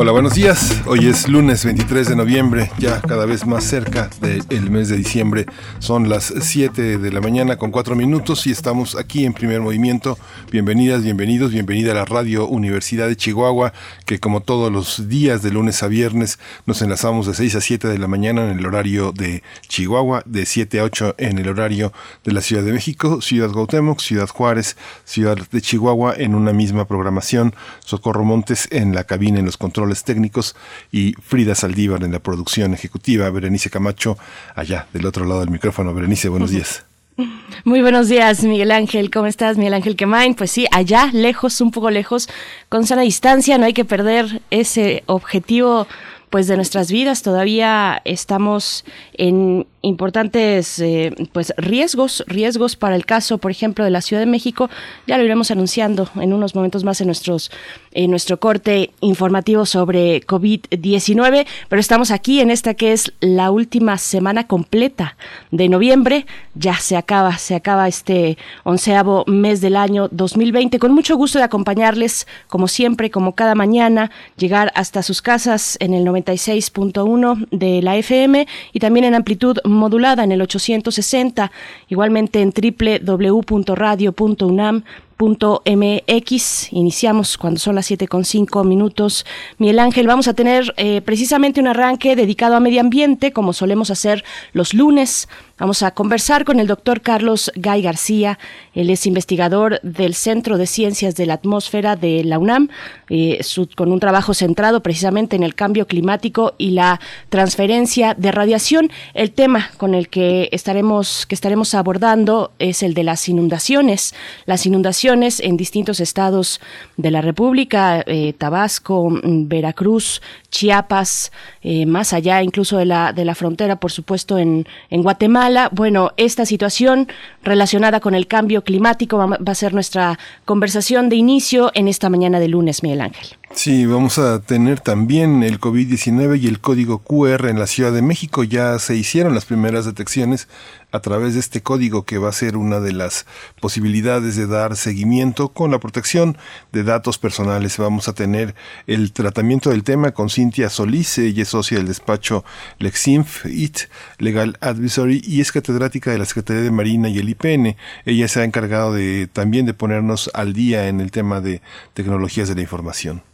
Hola, buenos días. Hoy es lunes 23 de noviembre, ya cada vez más cerca del mes de diciembre. Son las 7 de la mañana con 4 minutos y estamos aquí en primer movimiento. Bienvenidas, bienvenidos, bienvenida a la Radio Universidad de Chihuahua, que como todos los días de lunes a viernes nos enlazamos de 6 a 7 de la mañana en el horario de Chihuahua, de 7 a 8 en el horario de la Ciudad de México, Ciudad Gautemoc, Ciudad Juárez, Ciudad de Chihuahua en una misma programación. Socorro Montes en la cabina en los controles técnicos y Frida Saldívar en la producción ejecutiva, Berenice Camacho allá del otro lado del micrófono. Berenice, buenos días. Muy buenos días, Miguel Ángel. ¿Cómo estás, Miguel Ángel Quemain? Pues sí, allá, lejos, un poco lejos, con sana distancia, no hay que perder ese objetivo pues de nuestras vidas. Todavía estamos en importantes eh, pues riesgos, riesgos para el caso, por ejemplo, de la Ciudad de México. Ya lo iremos anunciando en unos momentos más en nuestros en nuestro corte informativo sobre COVID-19, pero estamos aquí en esta que es la última semana completa de noviembre. Ya se acaba, se acaba este onceavo mes del año 2020. Con mucho gusto de acompañarles, como siempre, como cada mañana, llegar hasta sus casas en el 96.1 de la FM y también en amplitud modulada en el 860, igualmente en www.radio.unam mx Iniciamos cuando son las siete con cinco minutos. Miguel Ángel, vamos a tener eh, precisamente un arranque dedicado a medio ambiente, como solemos hacer los lunes. Vamos a conversar con el doctor Carlos Gay García. Él es investigador del Centro de Ciencias de la Atmósfera de la UNAM, eh, con un trabajo centrado precisamente en el cambio climático y la transferencia de radiación. El tema con el que estaremos, que estaremos abordando es el de las inundaciones. Las inundaciones en distintos estados de la República, eh, Tabasco, Veracruz, Chiapas, eh, más allá incluso de la, de la frontera, por supuesto, en, en Guatemala. Bueno, esta situación relacionada con el cambio climático va, a ser nuestra conversación de inicio en esta mañana de lunes, Miguel Ángel. Sí, vamos a tener también el COVID-19 y el código QR en la Ciudad de México. Ya se hicieron las primeras detecciones a través de este código que va a ser una de las posibilidades de dar seguimiento con la protección de datos personales. Vamos a tener el tratamiento del tema con Cintia Solís, ella es socia del despacho Lexinf IT Legal Advisory y es catedrática de la Secretaría de Marina y el IPN. Ella se ha encargado de también de ponernos al día en el tema de tecnologías de la información.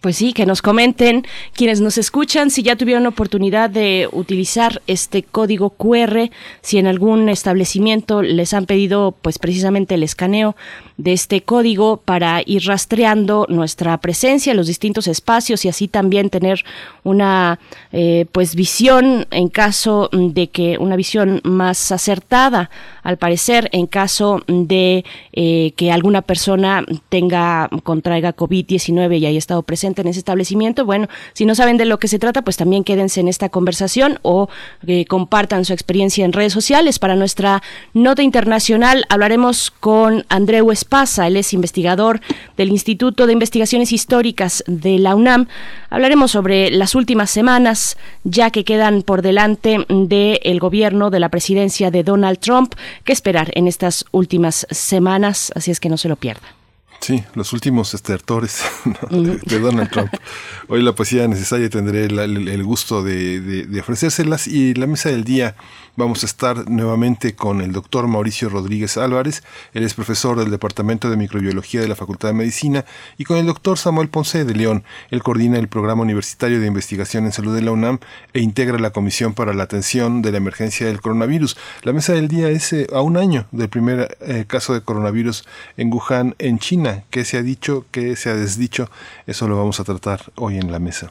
Pues sí, que nos comenten quienes nos escuchan si ya tuvieron oportunidad de utilizar este código QR, si en algún establecimiento les han pedido pues precisamente el escaneo de este código para ir rastreando nuestra presencia en los distintos espacios y así también tener una eh, pues visión en caso de que una visión más acertada al parecer en caso de eh, que alguna persona tenga contraiga COVID-19 y haya estado presente en ese establecimiento bueno si no saben de lo que se trata pues también quédense en esta conversación o eh, compartan su experiencia en redes sociales para nuestra nota internacional hablaremos con Andreu Pasa, él es investigador del Instituto de Investigaciones Históricas de la UNAM. Hablaremos sobre las últimas semanas, ya que quedan por delante del gobierno de la presidencia de Donald Trump. ¿Qué esperar en estas últimas semanas? Así es que no se lo pierda. Sí, los últimos estertores de, Donald Trump. Hoy la poesía necesaria tendré el, gusto de, de, ofrecérselas y la mesa del día Vamos a estar nuevamente con el doctor Mauricio Rodríguez Álvarez, él es profesor del Departamento de Microbiología de la Facultad de Medicina, y con el doctor Samuel Ponce de León, él coordina el Programa Universitario de Investigación en Salud de la UNAM e integra la Comisión para la Atención de la Emergencia del Coronavirus. La mesa del día es eh, a un año del primer eh, caso de coronavirus en Wuhan, en China. ¿Qué se ha dicho? ¿Qué se ha desdicho? Eso lo vamos a tratar hoy en la mesa.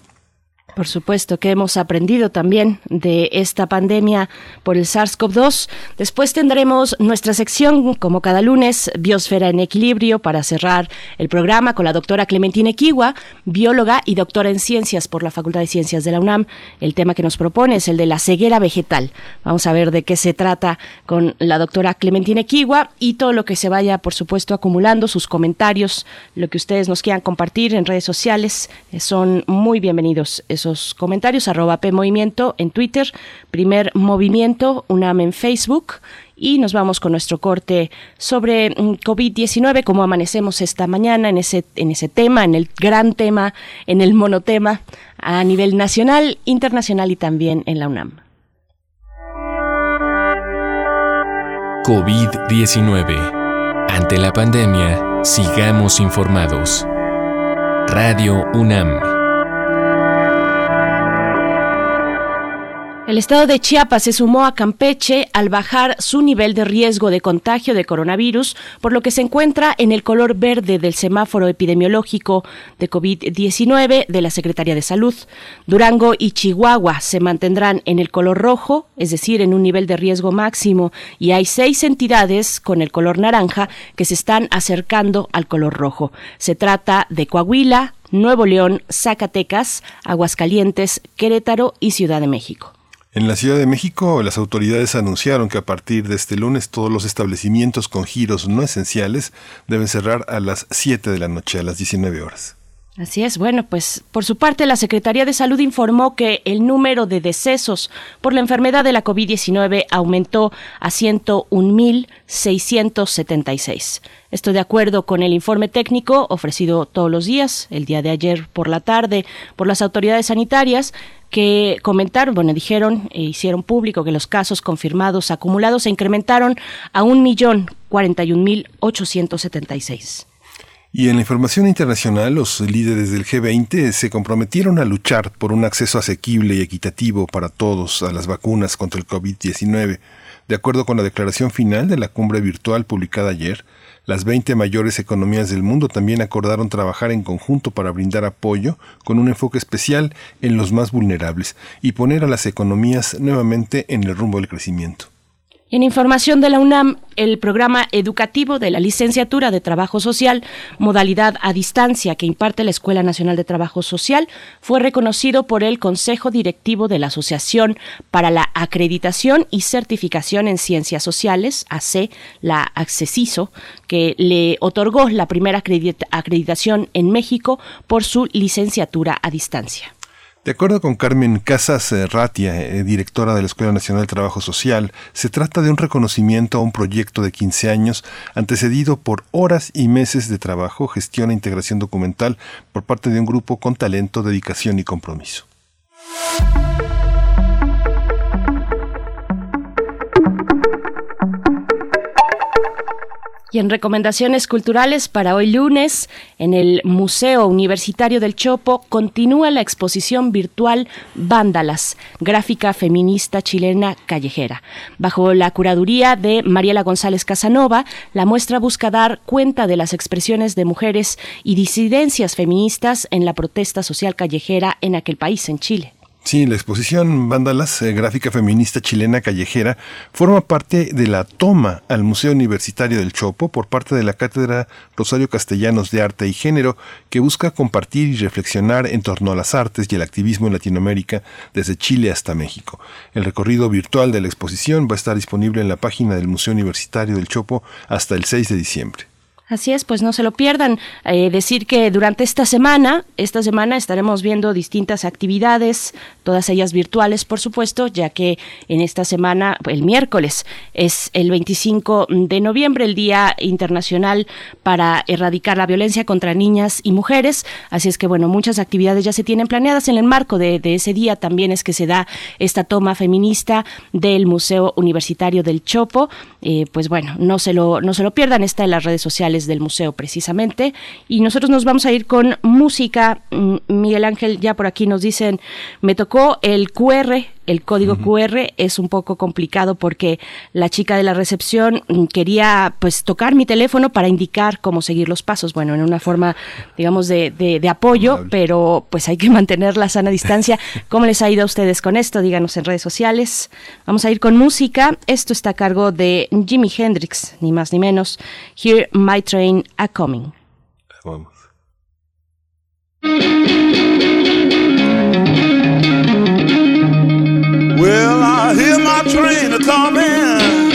Por supuesto que hemos aprendido también de esta pandemia por el SARS-CoV-2. Después tendremos nuestra sección, como cada lunes, Biosfera en Equilibrio, para cerrar el programa con la doctora Clementina Equigua, bióloga y doctora en ciencias por la Facultad de Ciencias de la UNAM. El tema que nos propone es el de la ceguera vegetal. Vamos a ver de qué se trata con la doctora Clementina Equigua y todo lo que se vaya, por supuesto, acumulando, sus comentarios, lo que ustedes nos quieran compartir en redes sociales, eh, son muy bienvenidos esos comentarios, arroba P Movimiento en Twitter, Primer Movimiento, UNAM en Facebook. Y nos vamos con nuestro corte sobre mm, COVID-19, cómo amanecemos esta mañana en ese, en ese tema, en el gran tema, en el monotema a nivel nacional, internacional y también en la UNAM. COVID-19. Ante la pandemia, sigamos informados. Radio UNAM. El estado de Chiapas se sumó a Campeche al bajar su nivel de riesgo de contagio de coronavirus, por lo que se encuentra en el color verde del semáforo epidemiológico de COVID-19 de la Secretaría de Salud. Durango y Chihuahua se mantendrán en el color rojo, es decir, en un nivel de riesgo máximo, y hay seis entidades con el color naranja que se están acercando al color rojo. Se trata de Coahuila, Nuevo León, Zacatecas, Aguascalientes, Querétaro y Ciudad de México. En la Ciudad de México, las autoridades anunciaron que a partir de este lunes todos los establecimientos con giros no esenciales deben cerrar a las 7 de la noche, a las 19 horas. Así es. Bueno, pues por su parte la Secretaría de Salud informó que el número de decesos por la enfermedad de la COVID-19 aumentó a 101.676. Esto de acuerdo con el informe técnico ofrecido todos los días, el día de ayer por la tarde, por las autoridades sanitarias que comentaron, bueno, dijeron e hicieron público que los casos confirmados acumulados se incrementaron a 1.041.876. Y en la información internacional, los líderes del G20 se comprometieron a luchar por un acceso asequible y equitativo para todos a las vacunas contra el COVID-19. De acuerdo con la declaración final de la cumbre virtual publicada ayer, las 20 mayores economías del mundo también acordaron trabajar en conjunto para brindar apoyo con un enfoque especial en los más vulnerables y poner a las economías nuevamente en el rumbo del crecimiento. En información de la UNAM, el programa educativo de la licenciatura de Trabajo Social, modalidad a distancia que imparte la Escuela Nacional de Trabajo Social, fue reconocido por el Consejo Directivo de la Asociación para la Acreditación y Certificación en Ciencias Sociales, AC, la ACCESISO, que le otorgó la primera acreditación en México por su licenciatura a distancia. De acuerdo con Carmen Casas Ratia, eh, directora de la Escuela Nacional de Trabajo Social, se trata de un reconocimiento a un proyecto de 15 años antecedido por horas y meses de trabajo, gestión e integración documental por parte de un grupo con talento, dedicación y compromiso. Y en recomendaciones culturales para hoy lunes, en el Museo Universitario del Chopo continúa la exposición virtual Vándalas, gráfica feminista chilena callejera. Bajo la curaduría de Mariela González Casanova, la muestra busca dar cuenta de las expresiones de mujeres y disidencias feministas en la protesta social callejera en aquel país, en Chile. Sí, la exposición Vándalas, eh, gráfica feminista chilena callejera, forma parte de la toma al Museo Universitario del Chopo por parte de la Cátedra Rosario Castellanos de Arte y Género, que busca compartir y reflexionar en torno a las artes y el activismo en Latinoamérica desde Chile hasta México. El recorrido virtual de la exposición va a estar disponible en la página del Museo Universitario del Chopo hasta el 6 de diciembre. Así es, pues no se lo pierdan. Eh, decir que durante esta semana, esta semana estaremos viendo distintas actividades, todas ellas virtuales, por supuesto, ya que en esta semana, el miércoles, es el 25 de noviembre, el Día Internacional para Erradicar la Violencia contra Niñas y Mujeres. Así es que, bueno, muchas actividades ya se tienen planeadas. En el marco de, ese día también es que se da esta toma feminista del Museo Universitario del Chopo. Eh, pues bueno, no se lo, no se lo pierdan, está en las redes sociales del museo precisamente. Y nosotros nos vamos a ir con música. Mm, Miguel Ángel, ya por aquí nos dicen, me tocó el QR el código QR es un poco complicado porque la chica de la recepción mm, quería pues tocar mi teléfono para indicar cómo seguir los pasos. Bueno, en una forma, digamos, de, de, apoyo, pero pues hay que mantener la sana distancia. ¿Cómo les ha ido a ustedes con esto? Díganos en redes sociales. Vamos a ir con música. Esto está a cargo de Jimi Hendrix, ni más ni menos. Here My Train A Coming. Vamos. Well, I hear my train a coming.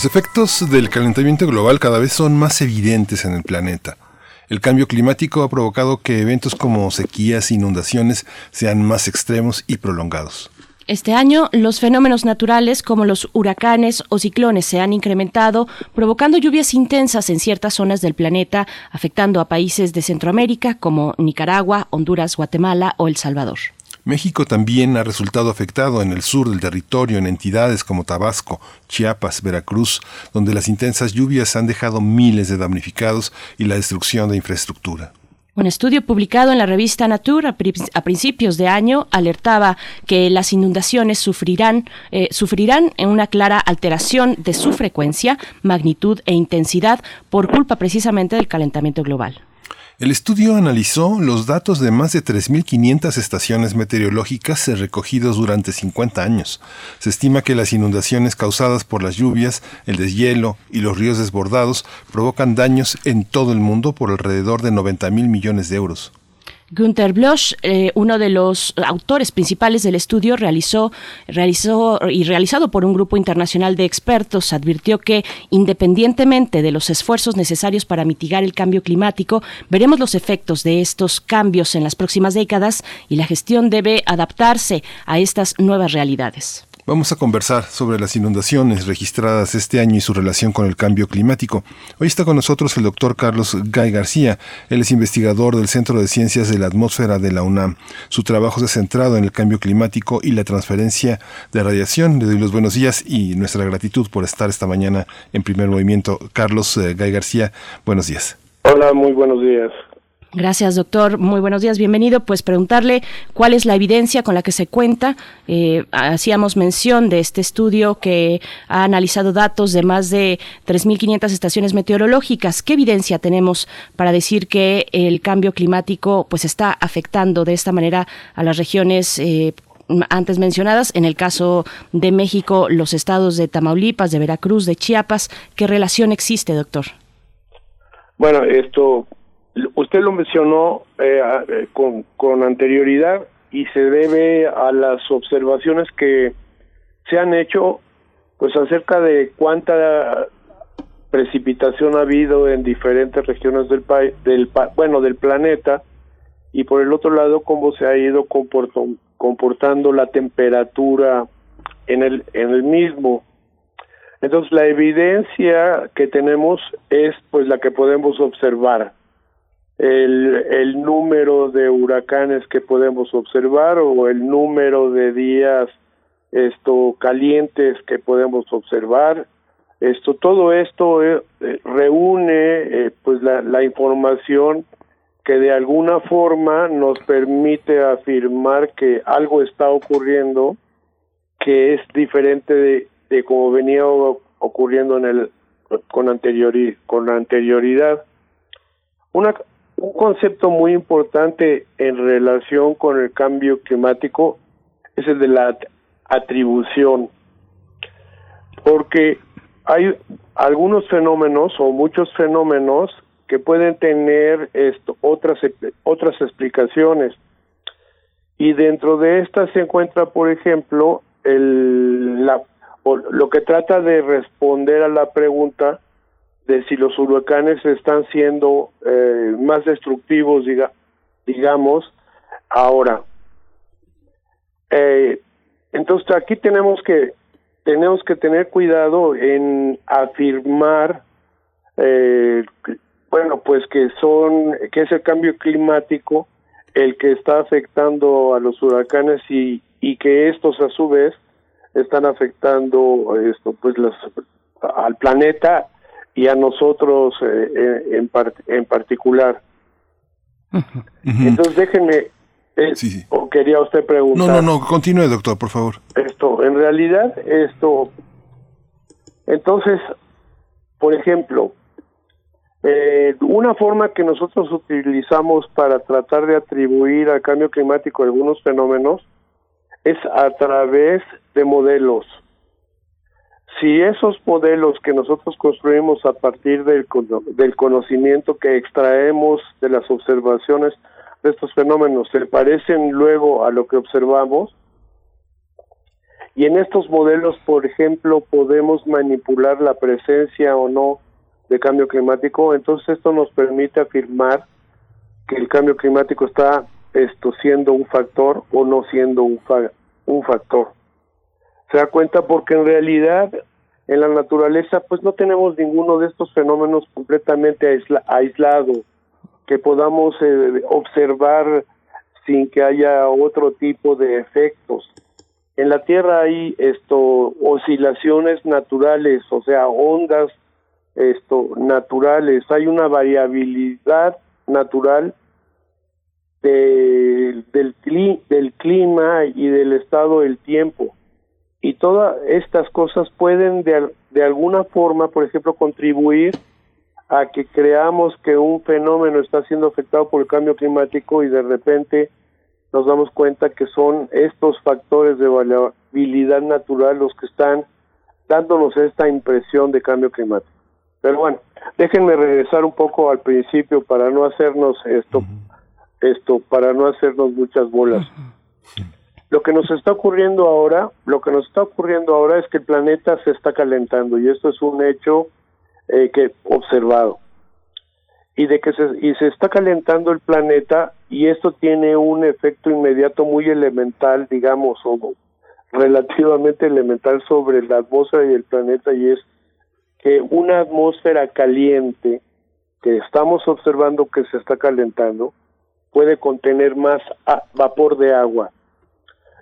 Los efectos del calentamiento global cada vez son más evidentes en el planeta. El cambio climático ha provocado que eventos como sequías e inundaciones sean más extremos y prolongados. Este año, los fenómenos naturales como los huracanes o ciclones se han incrementado, provocando lluvias intensas en ciertas zonas del planeta, afectando a países de Centroamérica como Nicaragua, Honduras, Guatemala o El Salvador. México también ha resultado afectado en el sur del territorio en entidades como Tabasco, Chiapas, Veracruz, donde las intensas lluvias han dejado miles de damnificados y la destrucción de infraestructura. Un estudio publicado en la revista Nature a, principios de año alertaba que las inundaciones sufrirán, eh, sufrirán en una clara alteración de su frecuencia, magnitud e intensidad por culpa precisamente del calentamiento global. El estudio analizó los datos de más de 3.500 estaciones meteorológicas recogidos durante 50 años. Se estima que las inundaciones causadas por las lluvias, el deshielo y los ríos desbordados provocan daños en todo el mundo por alrededor de 90 mil millones de euros. Gunther Bloch, eh, uno de los autores principales del estudio, realizó, realizó y realizado por un grupo internacional de expertos, advirtió que independientemente de los esfuerzos necesarios para mitigar el cambio climático, veremos los efectos de estos cambios en las próximas décadas y la gestión debe adaptarse a estas nuevas realidades. Vamos a conversar sobre las inundaciones registradas este año y su relación con el cambio climático. Hoy está con nosotros el doctor Carlos Gay García. Él es investigador del Centro de Ciencias de la Atmósfera de la UNAM. Su trabajo se ha centrado en el cambio climático y la transferencia de radiación. Le doy los buenos días y nuestra gratitud por estar esta mañana en primer movimiento. Carlos eh, Gay García, buenos días. Hola, muy buenos días. Gracias, doctor. Muy buenos días, bienvenido. Pues preguntarle cuál es la evidencia con la que se cuenta. Eh, hacíamos mención de este estudio que ha analizado datos de más de 3.500 estaciones meteorológicas. ¿Qué evidencia tenemos para decir que el cambio climático pues está afectando de esta manera a las regiones eh, antes mencionadas, en el caso de México, los estados de Tamaulipas, de Veracruz, de Chiapas. ¿Qué relación existe, doctor? Bueno, esto Usted lo mencionó eh, eh, con, con anterioridad y se debe a las observaciones que se han hecho pues acerca de cuánta precipitación ha habido en diferentes regiones del país del bueno del planeta y por el otro lado cómo se ha ido comportando la temperatura en el en el mismo. Entonces la evidencia que tenemos es pues la que podemos observar el, número de huracanes que podemos observar o el número de días esto calientes que podemos observar. Esto todo esto eh, eh, reúne eh, pues la, la información que de alguna forma nos permite afirmar que algo está ocurriendo que es diferente de, de como venía ocurriendo en el con anterioridad con anterioridad. Una un concepto muy importante en relación con el cambio climático es el de la atribución, porque hay algunos fenómenos o muchos fenómenos que pueden tener esto, otras otras explicaciones. Y dentro de estas se encuentra, por ejemplo, el la lo que trata de responder a la pregunta de si los huracanes están siendo eh, más destructivos, diga, digamos, ahora. Eh, entonces aquí tenemos que tenemos que tener cuidado en afirmar, eh, bueno, pues que son que es el cambio climático el que está afectando a los huracanes y y que estos a su vez están afectando esto pues los al planeta y a nosotros eh, eh, en, en particular. Entonces déjenme, eh, o quería usted preguntar. No, no, no, continúe doctor, por favor. Esto, en realidad, esto, entonces, por ejemplo, eh, una forma que nosotros utilizamos para tratar de atribuir al cambio climático algunos fenómenos es a través de modelos. Si esos modelos que nosotros construimos a partir del, del conocimiento que extraemos de las observaciones de estos fenómenos se parecen luego a lo que observamos, y en estos modelos, por ejemplo, podemos manipular la presencia o no de cambio climático, entonces esto nos permite afirmar que el cambio climático está esto siendo un factor o no siendo un, un factor. Se da cuenta porque en realidad en la naturaleza pues no tenemos ninguno de estos fenómenos completamente aislado que podamos eh, observar sin que haya otro tipo de efectos. En la Tierra hay esto oscilaciones naturales, o sea, ondas esto naturales, hay una variabilidad natural del, del clima y del estado del tiempo. Y todas estas cosas pueden de, de alguna forma, por ejemplo, contribuir a que creamos que un fenómeno está siendo afectado por el cambio climático y de repente nos damos cuenta que son estos factores de variabilidad natural los que están dándonos esta impresión de cambio climático. Pero bueno, déjenme regresar un poco al principio para no hacernos esto, esto, para no hacernos muchas bolas. Lo que nos está ocurriendo ahora, lo que nos está ocurriendo ahora es que el planeta se está calentando y esto es un hecho eh, que observado y de que se, y se está calentando el planeta y esto tiene un efecto inmediato muy elemental, digamos, o relativamente elemental sobre la atmósfera y el planeta y es que una atmósfera caliente que estamos observando que se está calentando puede contener más vapor de agua.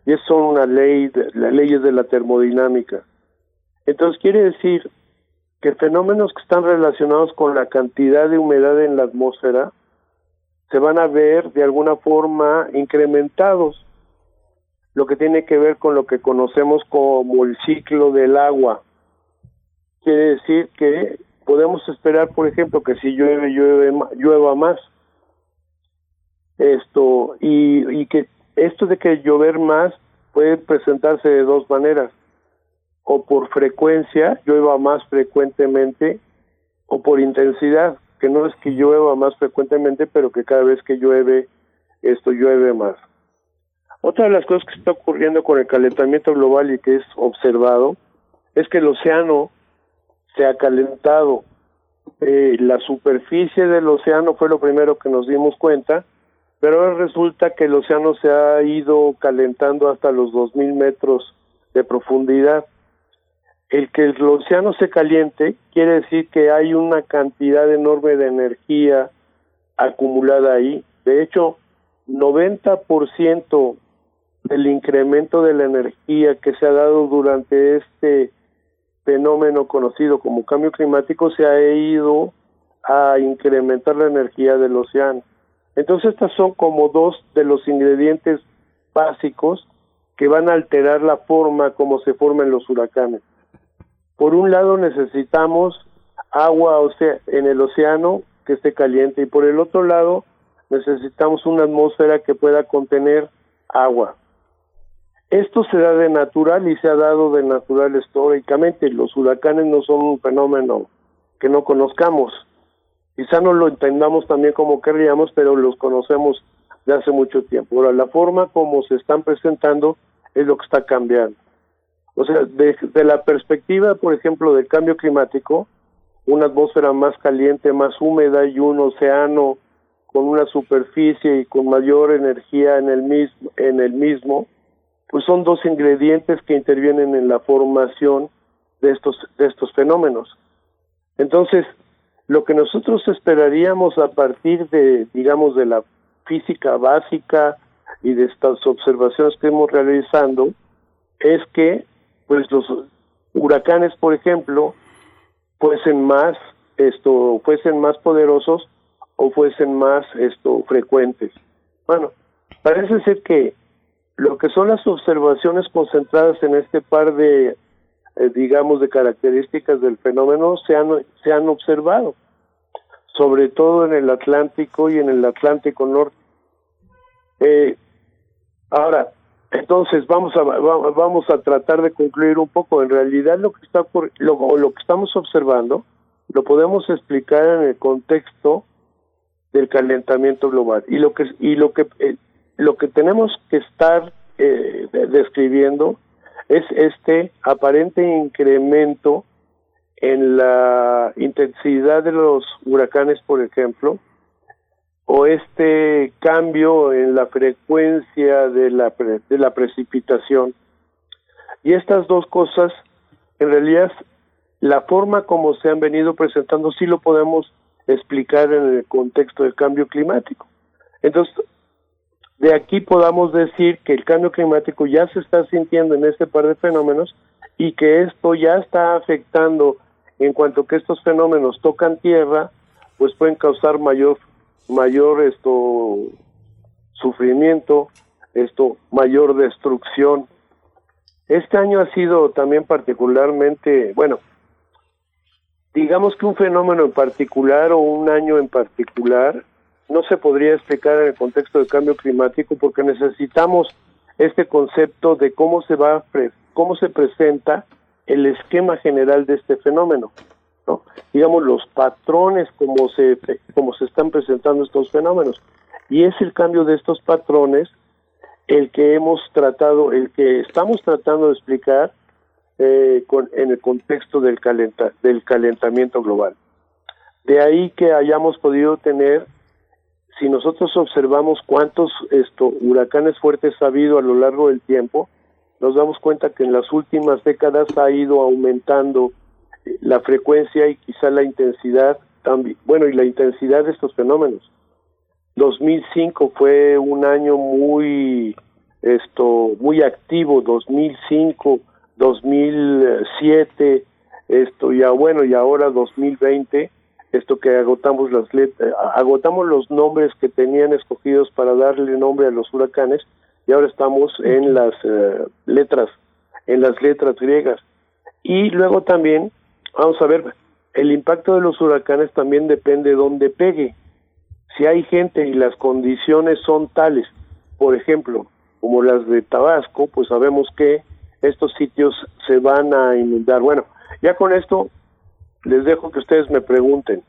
Y eso son una ley, las leyes de la termodinámica. Entonces quiere decir que fenómenos que están relacionados con la cantidad de humedad en la atmósfera se van a ver de alguna forma incrementados, lo que tiene que ver con lo que conocemos como el ciclo del agua. Quiere decir que podemos esperar, por ejemplo, que si llueve, llueve llueva más. Esto, y, y que esto de que llover más puede presentarse de dos maneras o por frecuencia, llueva más frecuentemente, o por intensidad, que no es que llueva más frecuentemente, pero que cada vez que llueve, esto llueve más. Otra de las cosas que está ocurriendo con el calentamiento global y que es observado es que el océano se ha calentado. Eh, la superficie del océano fue lo primero que nos dimos cuenta, pero ahora resulta que el océano se ha ido calentando hasta los 2.000 metros de profundidad el que el océano se caliente quiere decir que hay una cantidad enorme de energía acumulada ahí. De hecho, 90% del incremento de la energía que se ha dado durante este fenómeno conocido como cambio climático se ha ido a incrementar la energía del océano. Entonces, estas son como dos de los ingredientes básicos que van a alterar la forma como se forman los huracanes. Por un lado necesitamos agua en el océano que esté caliente y por el otro lado necesitamos una atmósfera que pueda contener agua. Esto se da de natural y se ha dado de natural históricamente. Los huracanes no son un fenómeno que no conozcamos. Quizá no lo entendamos también como querríamos, pero los conocemos de hace mucho tiempo. Ahora, la forma como se están presentando es lo que está cambiando. O sea, desde la perspectiva, por ejemplo, del cambio climático, una atmósfera más caliente, más húmeda y un océano con una superficie y con mayor energía en el mismo, en el mismo, pues son dos ingredientes que intervienen en la formación de estos, de estos fenómenos. Entonces, lo que nosotros esperaríamos a partir de, digamos, de la física básica y de estas observaciones que hemos realizando, es que pues los huracanes, por ejemplo, fuesen más esto fuesen más poderosos o fuesen más esto frecuentes. Bueno, parece ser que lo que son las observaciones concentradas en este par de eh, digamos, de características del fenómeno se han, se han observado, sobre todo en el Atlántico y en el Atlántico Norte. Eh, ahora, entonces vamos a vamos a tratar de concluir un poco. En realidad lo que está lo, lo que estamos observando lo podemos explicar en el contexto del calentamiento global y lo que y lo que eh, lo que tenemos que estar eh, describiendo es este aparente incremento en la intensidad de los huracanes, por ejemplo, o este cambio en la frecuencia de la, de la precipitación. Y estas dos cosas, en realidad, la forma como se han venido presentando sí lo podemos explicar en el contexto del cambio climático. Entonces, de aquí podamos decir que el cambio climático ya se está sintiendo en este par de fenómenos y que esto ya está afectando en cuanto que estos fenómenos tocan tierra, pues pueden causar mayor mayor esto sufrimiento, esto mayor destrucción. Este año ha sido también particularmente, bueno, digamos que un fenómeno en particular o un año en particular no se podría explicar en el contexto del cambio climático porque necesitamos este concepto de cómo se va cómo se presenta el esquema general de este fenómeno digamos los patrones como se como se están presentando estos fenómenos. Y es el cambio de estos patrones el que hemos tratado el que estamos tratando de explicar eh, con, en el contexto del calenta, del calentamiento global. De ahí que hayamos podido tener si nosotros observamos cuántos esto, huracanes fuertes ha habido a lo largo del tiempo, nos damos cuenta que en las últimas décadas ha ido aumentando la frecuencia y quizá la intensidad también, bueno, y la intensidad de estos fenómenos. 2005 fue un año muy esto muy activo, 2005, 2007, esto ya bueno, y ahora 2020, esto que agotamos las letras, agotamos los nombres que tenían escogidos para darle nombre a los huracanes y ahora estamos en las eh, letras, en las letras griegas. Y luego también Vamos a ver, el impacto de los huracanes también depende de dónde pegue. Si hay gente y las condiciones son tales, por ejemplo, como las de Tabasco, pues sabemos que estos sitios se van a inundar. Bueno, ya con esto les dejo que ustedes me pregunten.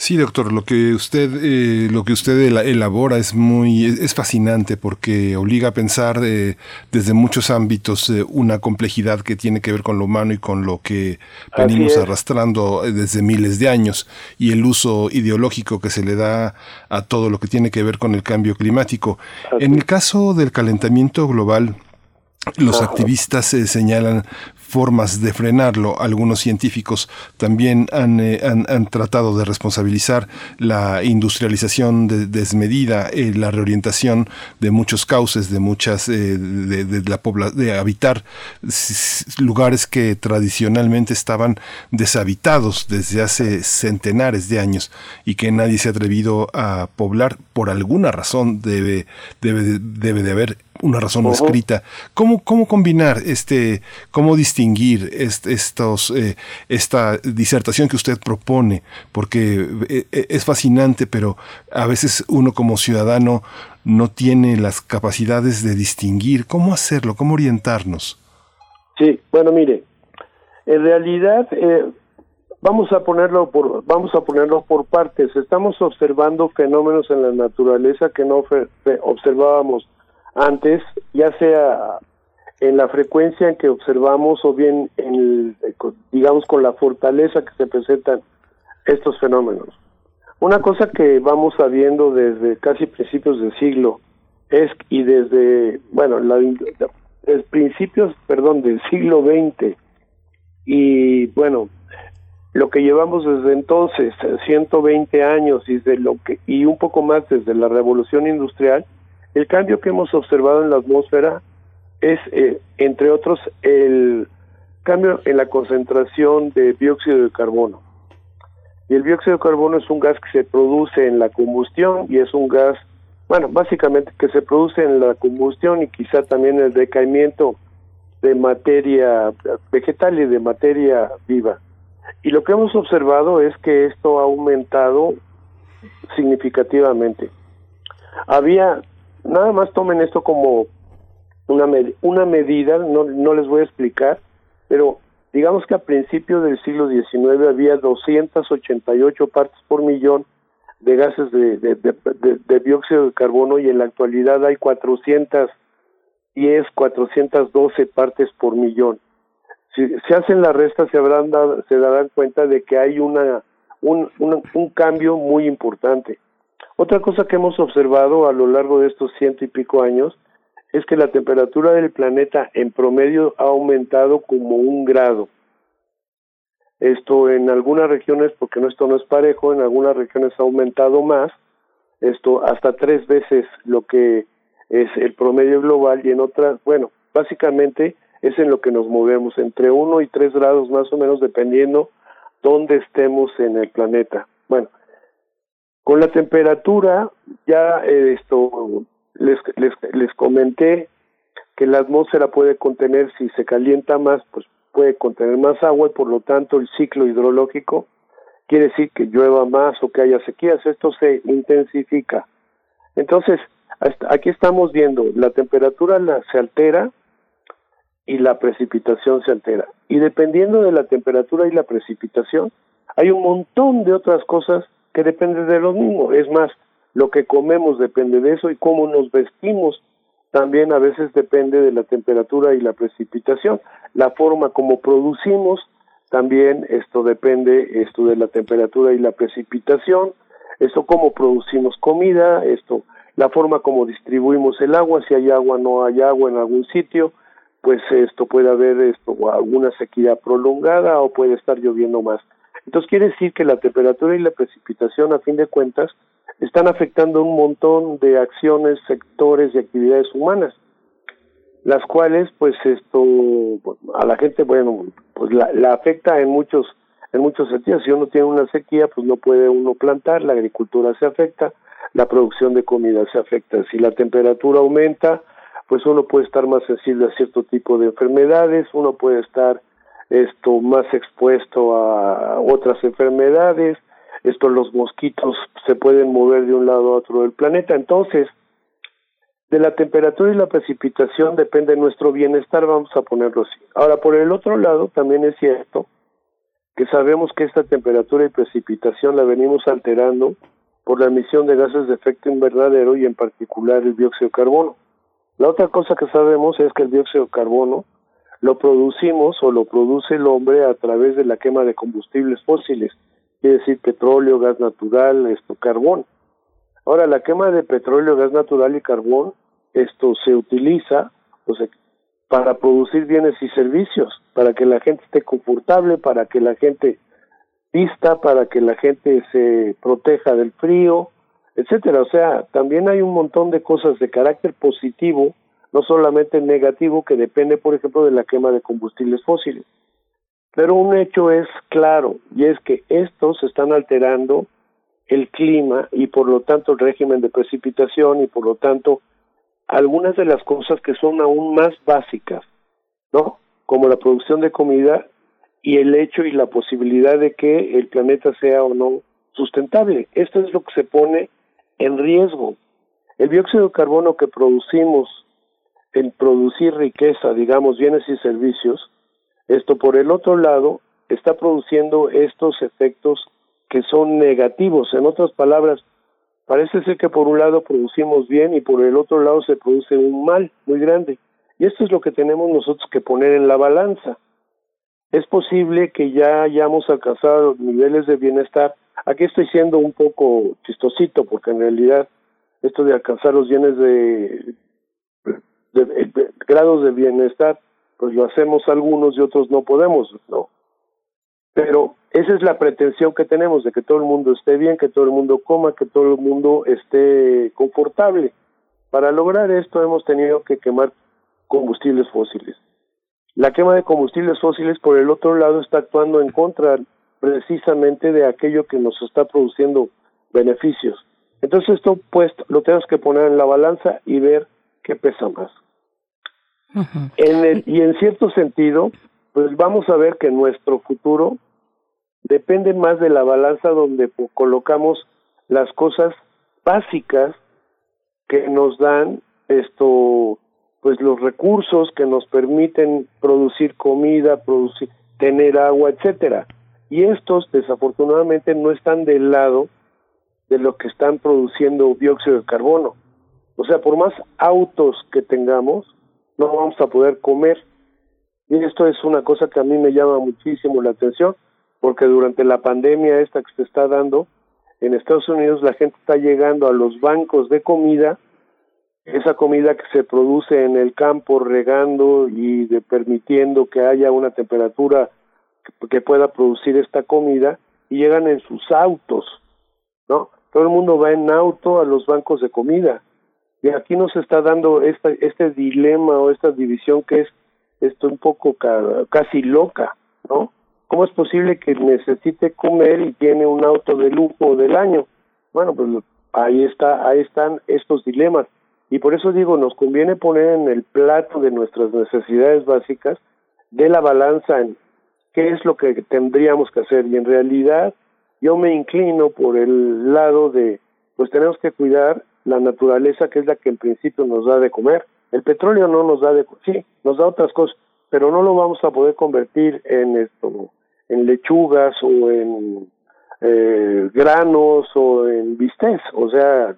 Sí, doctor, lo que usted, eh, lo que usted elabora es muy, es fascinante porque obliga a pensar eh, desde muchos ámbitos eh, una complejidad que tiene que ver con lo humano y con lo que venimos arrastrando desde miles de años. Y el uso ideológico que se le da a todo lo que tiene que ver con el cambio climático. En el caso del calentamiento global, los activistas se señalan formas de frenarlo. Algunos científicos también han, eh, han, tratado de responsabilizar la industrialización desmedida, eh, la reorientación de muchos cauces, de muchas, eh, de, la de habitar lugares que tradicionalmente estaban deshabitados desde hace centenares de años y que nadie se ha atrevido a poblar por alguna razón debe, debe, debe de haber una razón escrita. ¿Cómo, ¿Cómo combinar este, cómo distinguir estos, eh, esta disertación que usted propone? Porque eh, eh, es fascinante, pero a veces uno como ciudadano no tiene las capacidades de distinguir. ¿Cómo hacerlo? ¿Cómo orientarnos? Sí, bueno, mire, en realidad vamos a ponerlo por vamos a ponerlo por partes. Estamos observando fenómenos en la naturaleza que no observábamos antes, ya sea en la frecuencia en que observamos o bien en digamos con la fortaleza que se presentan estos fenómenos. Una cosa que vamos sabiendo desde casi principios del siglo es y desde bueno la, principios perdón del siglo XX y bueno lo que llevamos desde entonces 120 años y de lo que y un poco más desde la revolución industrial el cambio que hemos observado en la atmósfera es, eh, entre otros, el cambio en la concentración de dióxido de carbono. Y el dióxido de carbono es un gas que se produce en la combustión y es un gas, bueno, básicamente que se produce en la combustión y quizá también el decaimiento de materia vegetal y de materia viva. Y lo que hemos observado es que esto ha aumentado significativamente. Había, nada más tomen esto como una, una medida, no, no les voy a explicar, pero digamos que a principios del siglo XIX había 288 partes por millón de gases de, de, dióxido de carbono y en la actualidad hay 410, 412 partes por millón. Si se hacen las restas se, habrán dado, se darán cuenta de que hay una, un, un cambio muy importante. Otra cosa que hemos observado a lo largo de estos ciento y pico años es que la temperatura del planeta en promedio ha aumentado como un grado. Esto en algunas regiones, porque esto no es parejo, en algunas regiones ha aumentado más, esto hasta tres veces lo que es el promedio global y en otras, bueno, básicamente es en lo que nos movemos, entre uno y tres grados más o menos dependiendo dónde estemos en el planeta. Bueno, con la temperatura ya eh, esto les, les, les comenté que la atmósfera puede contener, si se calienta más, pues puede contener más agua y por lo tanto el ciclo hidrológico quiere decir que llueva más o que haya sequías. Esto se intensifica. Entonces, aquí estamos viendo, la temperatura la, se altera y la precipitación se altera. Y dependiendo de la temperatura y la precipitación, hay un montón de otras cosas que dependen de lo mismo. Es más, lo que comemos depende de eso y cómo nos vestimos también a veces depende de la temperatura y la precipitación. La forma como producimos también esto depende esto de la temperatura y la precipitación. Esto cómo producimos comida, esto la forma como distribuimos el agua, si hay agua no hay agua en algún sitio, pues esto puede haber esto alguna sequía prolongada o puede estar lloviendo más. Entonces quiere decir que la temperatura y la precipitación a fin de cuentas están afectando un montón de acciones, sectores y actividades humanas, las cuales, pues esto, a la gente, bueno, pues la, la afecta en muchos, en muchos sentidos. Si uno tiene una sequía, pues no puede uno plantar, la agricultura se afecta, la producción de comida se afecta. Si la temperatura aumenta, pues uno puede estar más sensible a cierto tipo de enfermedades, uno puede estar esto más expuesto a otras enfermedades, esto los mosquitos se pueden mover de un lado a otro del planeta. Entonces, de la temperatura y la precipitación depende nuestro bienestar, vamos a ponerlo así. Ahora, por el otro lado, también es cierto que sabemos que esta temperatura y precipitación la venimos alterando por la emisión de gases de efecto invernadero y en particular el dióxido de carbono. La otra cosa que sabemos es que el dióxido de carbono lo producimos o lo produce el hombre a través de la quema de combustibles fósiles quiere decir petróleo, gas natural, esto, carbón. Ahora, la quema de petróleo, gas natural y carbón, esto se utiliza para producir bienes y servicios, para que la gente esté confortable, para que la gente vista, para que la gente se proteja del frío, etcétera. O sea, también hay un montón de cosas de carácter positivo, no solamente negativo, que depende, por ejemplo, de la quema de combustibles fósiles. Pero un hecho es claro, y es que estos están alterando el clima y por lo tanto el régimen de precipitación y por lo tanto algunas de las cosas que son aún más básicas, ¿no? Como la producción de comida y el hecho y la posibilidad de que el planeta sea o no sustentable. Esto es lo que se pone en riesgo. El dióxido de carbono que producimos en producir riqueza, digamos, bienes y servicios, esto por el otro lado está produciendo estos efectos que son negativos. En otras palabras, parece ser que por un lado producimos bien y por el otro lado se produce un mal muy grande. Y esto es lo que tenemos nosotros que poner en la balanza. Es posible que ya hayamos alcanzado niveles de bienestar. Aquí estoy siendo un poco chistosito porque en realidad esto de alcanzar los bienes de grados de bienestar pues lo hacemos algunos y otros no podemos, ¿no? Pero esa es la pretensión que tenemos, de que todo el mundo esté bien, que todo el mundo coma, que todo el mundo esté confortable. Para lograr esto hemos tenido que quemar combustibles fósiles. La quema de combustibles fósiles, por el otro lado, está actuando en contra precisamente de aquello que nos está produciendo beneficios. Entonces esto pues lo tenemos que poner en la balanza y ver qué pesa más. Y en cierto sentido, pues vamos a ver que nuestro futuro depende más de la balanza donde colocamos las cosas básicas que nos dan esto pues los recursos que nos permiten producir comida, producir tener agua, etcétera. Y estos desafortunadamente no están del lado de lo que están produciendo dióxido de carbono. O sea, por más autos que tengamos, no vamos a poder comer. Y esto es una cosa que a mí me llama muchísimo la atención, porque durante la pandemia esta que se está dando, en Estados Unidos la gente está llegando a los bancos de comida, esa comida que se produce en el campo regando y de, permitiendo que haya una temperatura que pueda producir esta comida, y llegan en sus autos, ¿no? Todo el mundo va en auto a los bancos de comida y aquí nos está dando este, dilema o esta división que es esto un poco casi loca, ¿no? ¿Cómo es posible que necesite comer y tiene un auto de lujo del año? Bueno, pues ahí está, ahí están estos dilemas. Y por eso digo, nos conviene poner en el plato de nuestras necesidades básicas de la balanza en qué es lo que tendríamos que hacer. Y en realidad yo me inclino por el lado de, pues tenemos que cuidar la naturaleza que es la que en principio nos da de comer. El petróleo no nos da de, sí, nos da otras cosas, pero no lo vamos a poder convertir en esto, en lechugas o en eh, granos o en bistec. O sea,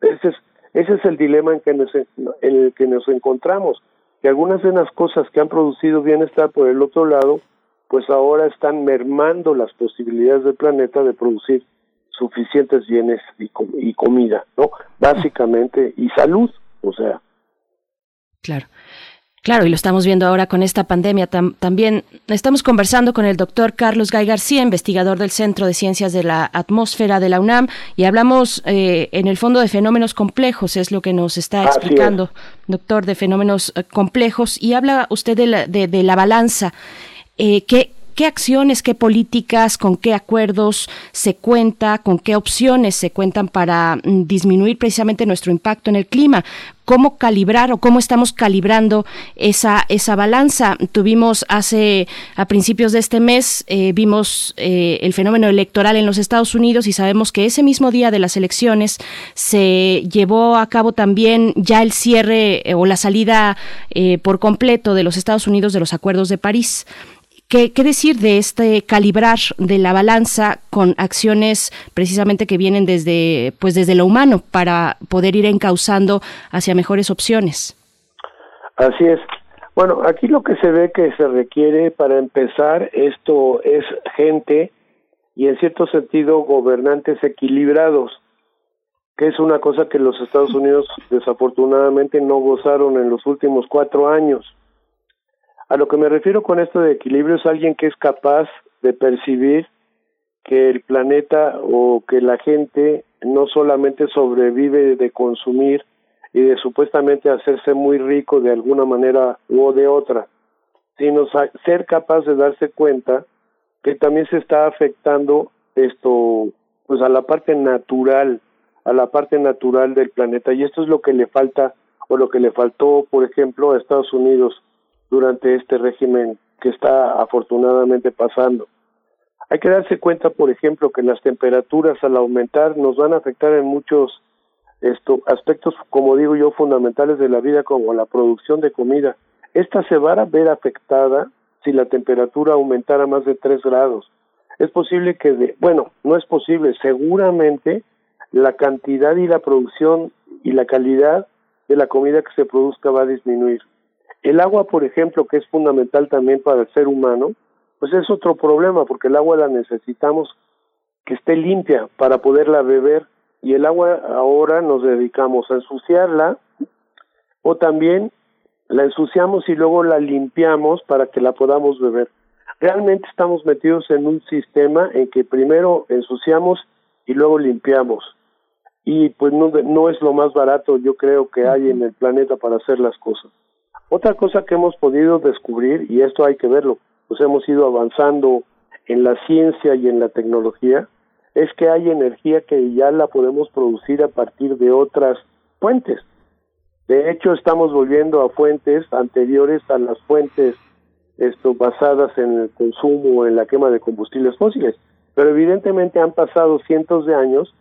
ese es, ese es el dilema en, que nos, en el que nos encontramos. Que algunas de las cosas que han producido bienestar por el otro lado, pues ahora están mermando las posibilidades del planeta de producir suficientes bienes y, y comida, ¿no? Básicamente, y salud, o sea. Claro. Claro, y lo estamos viendo ahora con esta pandemia. también estamos conversando con el doctor Carlos Gay García, investigador del Centro de Ciencias de la Atmósfera de la UNAM, y hablamos eh, en el fondo de fenómenos complejos, es lo que nos está explicando, doctor, de fenómenos eh, complejos, y habla usted de la, de, de la balanza. Eh, ¿qué, qué acciones, qué políticas, con qué acuerdos se cuenta, con qué opciones se cuentan para mm, disminuir precisamente nuestro impacto en el clima cómo calibrar o cómo estamos calibrando esa, esa balanza. Tuvimos hace, a principios de este mes, eh, vimos eh, el fenómeno electoral en los Estados Unidos y sabemos que ese mismo día de las elecciones se llevó a cabo también ya el cierre eh, o la salida por completo de los Estados Unidos de los acuerdos de París. ¿Qué, decir de este calibrar de la balanza con acciones precisamente que vienen desde, pues desde lo humano para poder ir encauzando hacia mejores opciones? Así es. Bueno, aquí lo que se ve que se requiere para empezar esto es gente y en cierto sentido gobernantes equilibrados, que es una cosa que los Estados Unidos desafortunadamente no gozaron en los últimos cuatro años. A lo que me refiero con esto de equilibrio es alguien que es capaz de percibir que el planeta o que la gente no solamente sobrevive de consumir y de supuestamente hacerse muy rico de alguna manera u de otra, sino ser capaz de darse cuenta que también se está afectando esto pues a la parte natural, a la parte natural del planeta. Y esto es lo que le falta o lo que le faltó, por ejemplo, a Estados Unidos durante este régimen que está afortunadamente pasando. Hay que darse cuenta, por ejemplo, que las temperaturas al aumentar nos van a afectar en muchos esto, aspectos, como digo yo, fundamentales de la vida, como la producción de comida. Esta se va a ver afectada si la temperatura aumentara más de 3 grados. Es posible que, de, bueno, no es posible, seguramente la cantidad y la producción y la calidad de la comida que se produzca va a disminuir. El agua, por ejemplo, que es fundamental también para el ser humano, pues es otro problema, porque el agua la necesitamos que esté limpia para poderla beber y el agua ahora nos dedicamos a ensuciarla o también la ensuciamos y luego la limpiamos para que la podamos beber. Realmente estamos metidos en un sistema en que primero ensuciamos y luego limpiamos. Y pues no, no es lo más barato, yo creo que hay en el planeta para hacer las cosas. Otra cosa que hemos podido descubrir, y esto hay que verlo, pues hemos ido avanzando en la ciencia y en la tecnología, es que hay energía que ya la podemos producir a partir de otras fuentes, De hecho, estamos volviendo a fuentes anteriores a las fuentes esto, basadas en el consumo, en la quema de combustibles fósiles. Pero evidentemente han pasado cientos de años,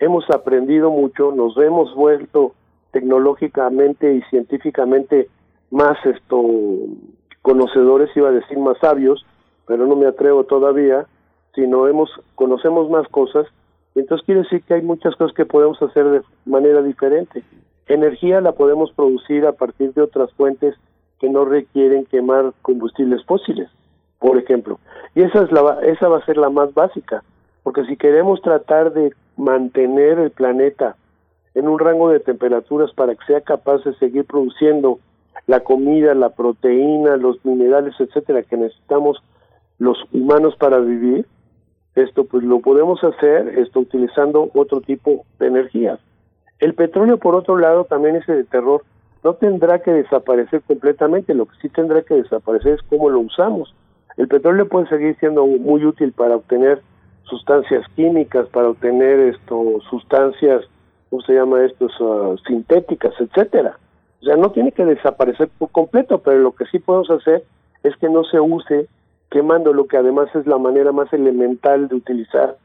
hemos aprendido mucho, nos hemos vuelto tecnológicamente y científicamente más esto conocedores, iba a decir más sabios, pero no me atrevo todavía, sino hemos conocemos más cosas, entonces quiere decir que hay muchas cosas que podemos hacer de manera diferente. Energía la podemos producir a partir de otras fuentes que no requieren quemar combustibles fósiles, por ejemplo. Y esa es la esa va a ser la más básica, porque si queremos tratar de mantener el planeta en un rango de temperaturas para que sea capaz de seguir produciendo la comida, la proteína, los minerales, etcétera, que necesitamos los humanos para vivir, esto pues lo podemos hacer esto utilizando otro tipo de energías. El petróleo, por otro lado, también ese de terror, no tendrá que desaparecer completamente, lo que sí tendrá que desaparecer es cómo lo usamos. El petróleo puede seguir siendo muy útil para obtener sustancias químicas, para obtener esto, sustancias, ¿cómo se llama esto? Uh, sintéticas, etcétera. O sea, no tiene que desaparecer por completo, pero lo que sí podemos hacer es que no se use quemando lo que además es la manera más elemental de utilizar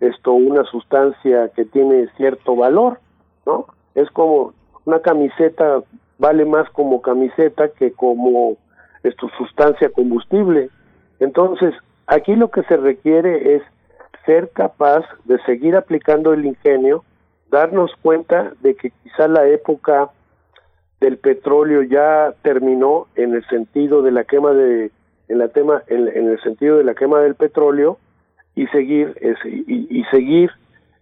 esto una sustancia que tiene cierto valor, ¿no? Es como una camiseta vale más como camiseta que como esto sustancia combustible. Entonces, aquí lo que se requiere es ser capaz de seguir aplicando el ingenio, darnos cuenta de que quizá la época del petróleo ya terminó en el sentido de la quema de en la tema en, el sentido de la quema del petróleo y seguir y, seguir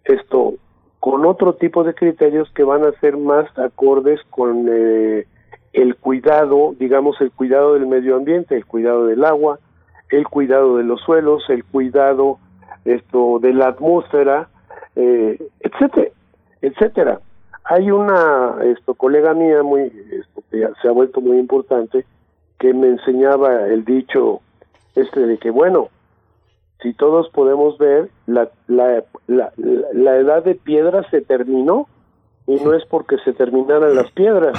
esto con otro tipo de criterios que van a ser más acordes con eh, el cuidado, digamos el cuidado del medio ambiente, el cuidado del agua, el cuidado de los suelos, el cuidado esto de la atmósfera, eh, etcétera, etcétera. Hay una esto colega mía muy que se ha vuelto muy importante que me enseñaba el dicho este de que bueno si todos podemos ver la, la, la, la edad de piedra se terminó y no es porque se terminaran las piedras.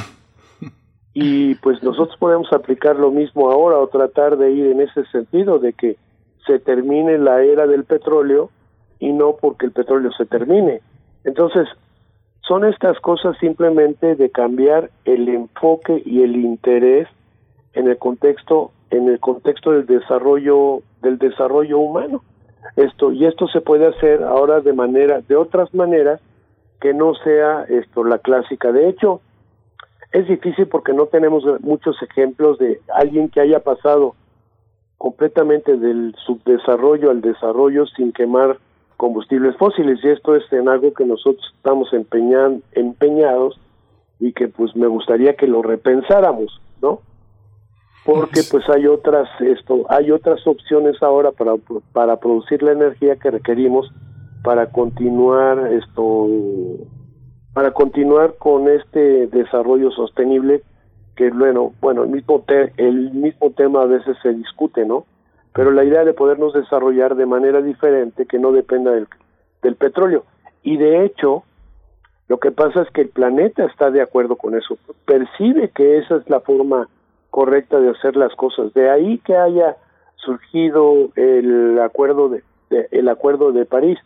Y pues nosotros podemos aplicar lo mismo ahora o tratar de ir en ese sentido de que se termine la era del petróleo y no porque el petróleo se termine. Entonces son estas cosas simplemente de cambiar el enfoque y el interés en el contexto en el contexto del desarrollo del desarrollo humano. Esto y esto se puede hacer ahora de manera de otras maneras que no sea esto la clásica. De hecho es difícil porque no tenemos muchos ejemplos de alguien que haya pasado completamente del subdesarrollo al desarrollo sin quemar combustibles fósiles y esto es en algo que nosotros estamos empeñan, empeñados y que pues me gustaría que lo repensáramos, ¿no? Porque pues hay otras esto, hay otras opciones ahora para para producir la energía que requerimos para continuar esto para continuar con este desarrollo sostenible que bueno, bueno, el mismo el mismo tema a veces se discute, ¿no? Pero la idea de podernos desarrollar de manera diferente que no dependa del, del petróleo. Y de hecho, lo que pasa es que el planeta está de acuerdo con eso, percibe que esa es la forma correcta de hacer las cosas. De ahí que haya surgido el acuerdo de, el acuerdo de París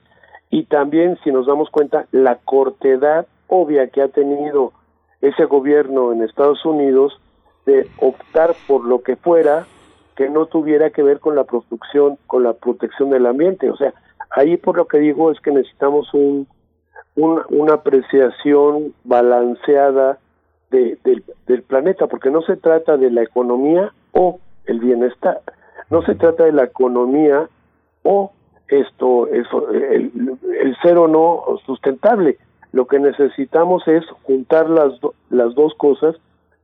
y también si nos damos cuenta la cortedad obvia que ha tenido ese gobierno en Estados Unidos de optar por lo que fuera que no tuviera que ver con la producción, con la protección del ambiente. O sea, ahí por lo que digo es que necesitamos un, una apreciación balanceada de, del planeta, porque no se trata de la economía o el bienestar, no se trata de la economía o esto, eso, el, el ser o no sustentable. Lo que necesitamos es juntar las, las dos cosas,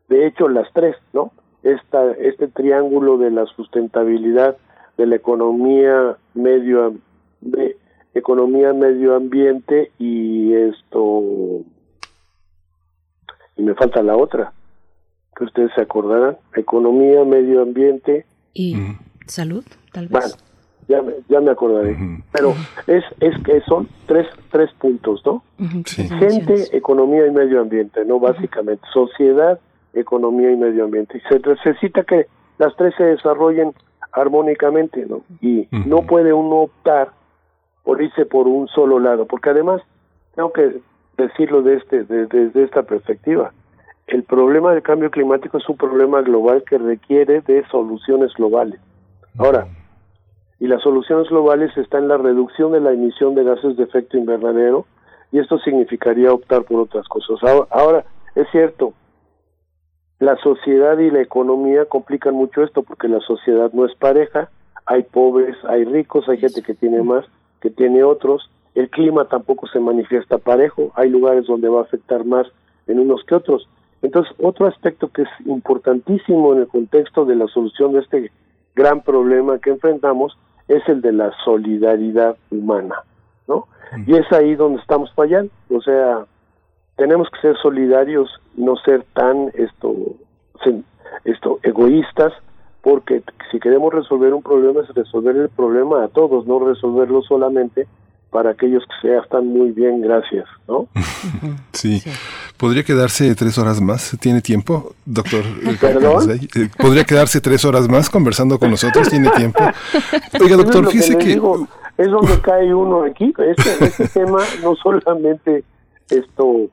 de hecho las tres, ¿no? Esta, este triángulo de la sustentabilidad de la economía medio de economía medio ambiente y esto y me falta la otra que ustedes se acordarán economía medio ambiente. Y salud tal vez ya me, ya me acordaré. Pero es, es que son tres, tres puntos, ¿no? Gente, economía y medio ambiente, ¿no? Básicamente, sociedad, economía y medio ambiente. Y se necesita que las tres se desarrollen armónicamente, ¿no? Y no puede uno optar por irse por un solo lado, porque además, tengo que decirlo de este, desde esta perspectiva, el problema del cambio climático es un problema global que requiere de soluciones globales. Ahora, y las soluciones globales están en la reducción de la emisión de gases de efecto invernadero, y esto significaría optar por otras cosas. Ahora, es cierto, la sociedad y la economía complican mucho esto porque la sociedad no es pareja, hay pobres, hay ricos, hay gente que tiene más, que tiene otros, el clima tampoco se manifiesta parejo, hay lugares donde va a afectar más en unos que otros. Entonces, otro aspecto que es importantísimo en el contexto de la solución de este gran problema que enfrentamos es el de la solidaridad humana, ¿no? Y es ahí donde estamos fallando, o sea, tenemos que ser solidarios, no ser tan esto, esto egoístas, porque si queremos resolver un problema es resolver el problema a todos, no resolverlo solamente para aquellos que se están muy bien, gracias, ¿no? sí. ¿Podría quedarse tres horas más? ¿Tiene tiempo, doctor? ¿Perdón? Eh, ¿Podría quedarse tres horas más conversando con nosotros? ¿Tiene tiempo? Oiga, doctor, fíjese que... es donde cae uno aquí. Este, este tema no solamente esto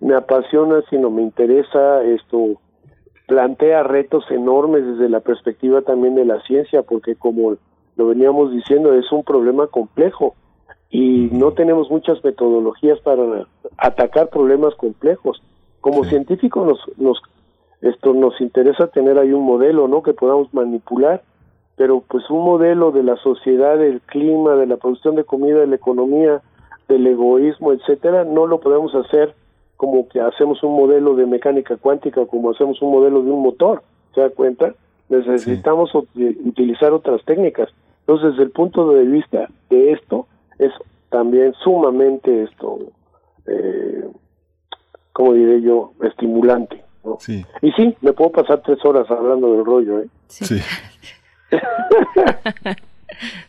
me apasiona, sino me interesa, esto plantea retos enormes desde la perspectiva también de la ciencia, porque como lo veníamos diciendo, es un problema complejo y no tenemos muchas metodologías para atacar problemas complejos. Como científicos nos, nos esto nos interesa tener ahí un modelo, ¿no? Que podamos manipular, pero pues un modelo de la sociedad, del clima, de la producción de comida, de la economía, del egoísmo, etcétera, no lo podemos hacer como que hacemos un modelo de mecánica cuántica, como hacemos un modelo de un motor, ¿se da cuenta? Necesitamos utilizar otras técnicas. Entonces, desde el punto de vista de esto, es también sumamente esto, eh, como diré yo, estimulante. ¿no? Sí. Y sí, me puedo pasar tres horas hablando del rollo. ¿eh? Sí.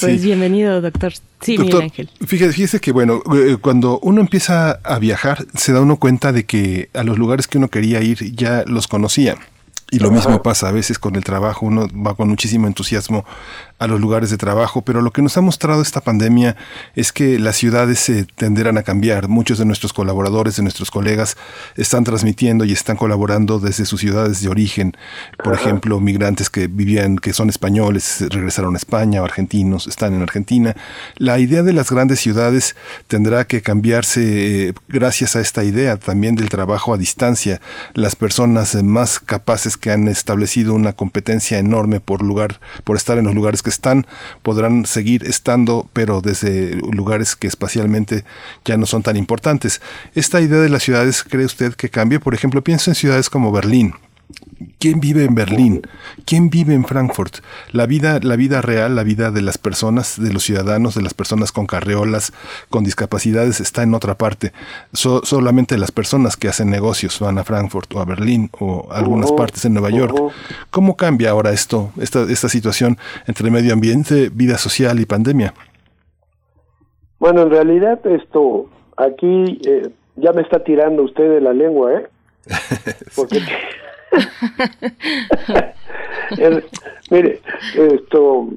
pues bienvenido, doctor. Sí, Miguel Ángel. Fíjese, fíjese que, bueno, eh, cuando uno empieza a viajar, se da uno cuenta de que a los lugares que uno quería ir ya los conocía. Y lo mismo pasa a veces con el trabajo, uno va con muchísimo entusiasmo a los lugares de trabajo, pero lo que nos ha mostrado esta pandemia es que las ciudades se tenderán a cambiar. Muchos de nuestros colaboradores, de nuestros colegas, están transmitiendo y están colaborando desde sus ciudades de origen. Por ejemplo, migrantes que vivían, que son españoles, regresaron a España o argentinos, están en Argentina. La idea de las grandes ciudades tendrá que cambiarse eh, gracias a esta idea también del trabajo a distancia. Las personas más capaces que han establecido una competencia enorme por lugar, por estar en los lugares que están podrán seguir estando, pero desde lugares que espacialmente ya no son tan importantes. Esta idea de las ciudades, ¿cree usted que cambie? Por ejemplo, pienso en ciudades como Berlín. ¿Quién vive en Berlín? ¿Quién vive en Frankfurt? La vida, la vida real, la vida de las personas, de los ciudadanos, de las personas con carreolas, con discapacidades, está en otra parte. solamente las personas que hacen negocios van a Frankfurt o a Berlín o a algunas partes en Nueva York. ¿Cómo cambia ahora esto, esta, esta situación entre medio ambiente, vida social y pandemia? Bueno, en realidad esto, aquí eh, ya me está tirando usted de la lengua, ¿eh? Porque mire, esto,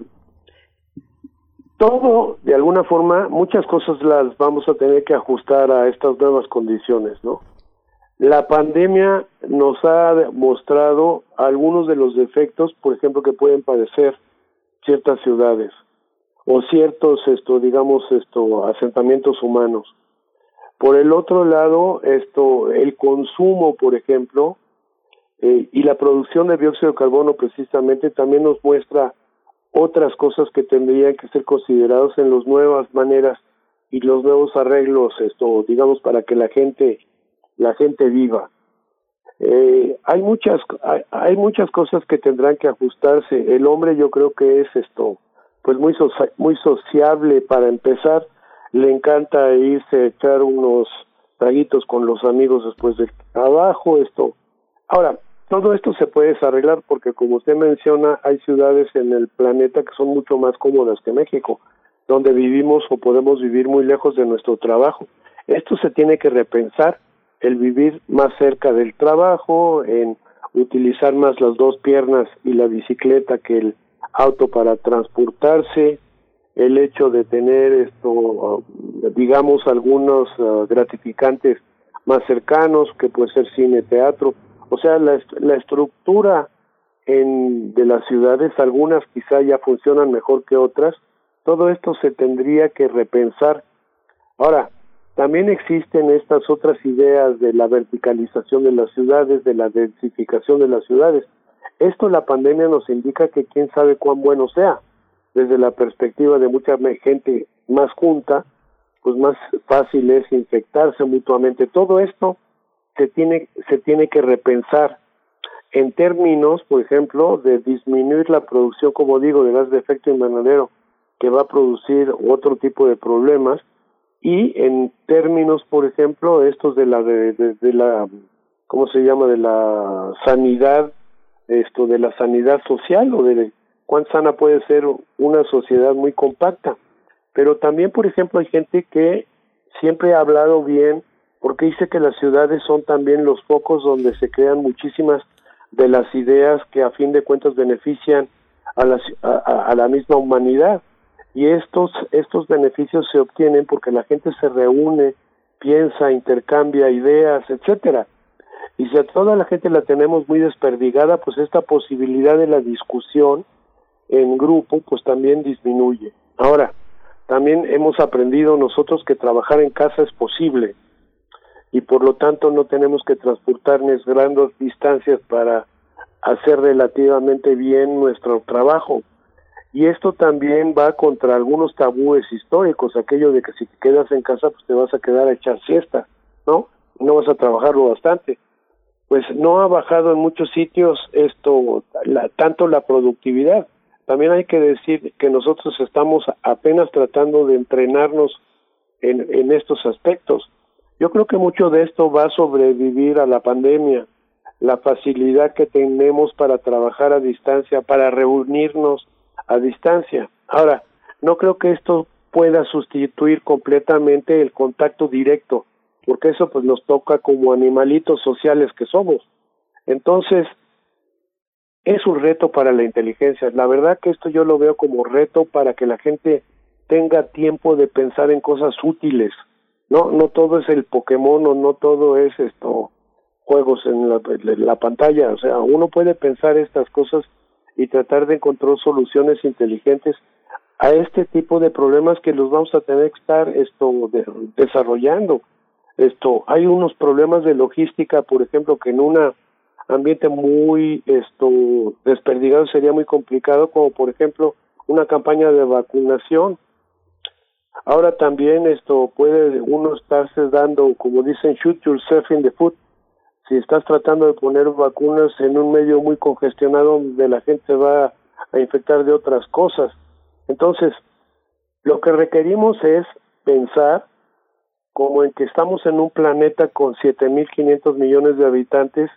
todo, de alguna forma, muchas cosas las vamos a tener que ajustar a estas nuevas condiciones, ¿no? La pandemia nos ha mostrado algunos de los defectos, por ejemplo, que pueden padecer ciertas ciudades o ciertos, esto, digamos, esto, asentamientos humanos. Por el otro lado, esto, el consumo, por ejemplo, eh, y la producción de dióxido de carbono precisamente también nos muestra otras cosas que tendrían que ser considerados en las nuevas maneras y los nuevos arreglos, esto, digamos, para que la gente, la gente viva. Eh, hay muchas, hay, muchas cosas que tendrán que ajustarse. El hombre, yo creo que es esto, pues muy muy sociable para empezar. Le encanta irse a echar unos traguitos con los amigos después del trabajo. Esto. Ahora, todo esto se puede desarreglar porque como usted menciona, hay ciudades en el planeta que son mucho más cómodas que México, donde vivimos o podemos vivir muy lejos de nuestro trabajo. Esto se tiene que repensar, el vivir más cerca del trabajo, en utilizar más las dos piernas y la bicicleta que el auto para transportarse, el hecho de tener esto, digamos, algunos ah, gratificantes más cercanos, que puede ser cine, teatro, o sea, la, la estructura en, de las ciudades, algunas quizá ya funcionan mejor que otras, todo esto se tendría que repensar. Ahora, también existen estas otras ideas de la verticalización de las ciudades, de la densificación de las ciudades. Esto la pandemia nos indica que quién sabe cuán bueno sea. Desde la perspectiva de mucha gente más junta, pues más fácil es infectarse mutuamente. Todo esto se tiene, se tiene que repensar en términos, por ejemplo, de disminuir la producción, como digo, de gas de efecto invernadero, que va a producir otro tipo de problemas, y en términos, por ejemplo, estos de la, de, de, la, ¿cómo se llama?, de la sanidad, esto de la sanidad social o de cuán sana puede ser una sociedad muy compacta. Pero también, por ejemplo, hay gente que siempre ha hablado bien porque dice que las ciudades son también los focos donde se crean muchísimas de las ideas que a fin de cuentas benefician a la, a, la misma humanidad. Y estos estos beneficios se obtienen porque la gente se reúne piensa intercambia ideas etcétera. Y si a toda la gente la tenemos muy desperdigada pues esta posibilidad de la discusión en grupo pues también disminuye. Ahora también hemos aprendido nosotros que trabajar en casa es posible y por lo tanto no tenemos que transportarnos grandes distancias para hacer relativamente bien nuestro trabajo. Y esto también va contra algunos tabúes históricos, aquello de que si te quedas en casa pues te vas a quedar a echar siesta, ¿no? No vas a trabajarlo bastante. Pues no ha bajado en muchos sitios esto, la, tanto la productividad. También hay que decir que nosotros estamos apenas tratando de entrenarnos en, en estos aspectos yo creo que mucho de esto va a sobrevivir a la pandemia, la facilidad que tenemos para trabajar a distancia, para reunirnos a distancia. Ahora, no creo que esto pueda sustituir completamente el contacto directo, porque eso pues nos toca como animalitos sociales que somos. Entonces, es un reto para la inteligencia. La verdad que esto yo lo veo como reto para que la gente tenga tiempo de pensar en cosas útiles, no no todo es el Pokémon o no todo es esto juegos en la, la pantalla. O sea uno puede pensar estas cosas y tratar de encontrar soluciones inteligentes a este tipo de problemas que los vamos a tener que estar esto desarrollando. Esto hay unos problemas de logística por ejemplo que en un ambiente muy esto desperdigado sería muy complicado como por ejemplo una campaña de vacunación Ahora también esto puede uno estarse dando, como dicen, shoot yourself in the foot. Si estás tratando de poner vacunas en un medio muy congestionado donde la gente va a infectar de otras cosas. Entonces, lo que requerimos es pensar como en que estamos en un planeta con 7.500 millones de habitantes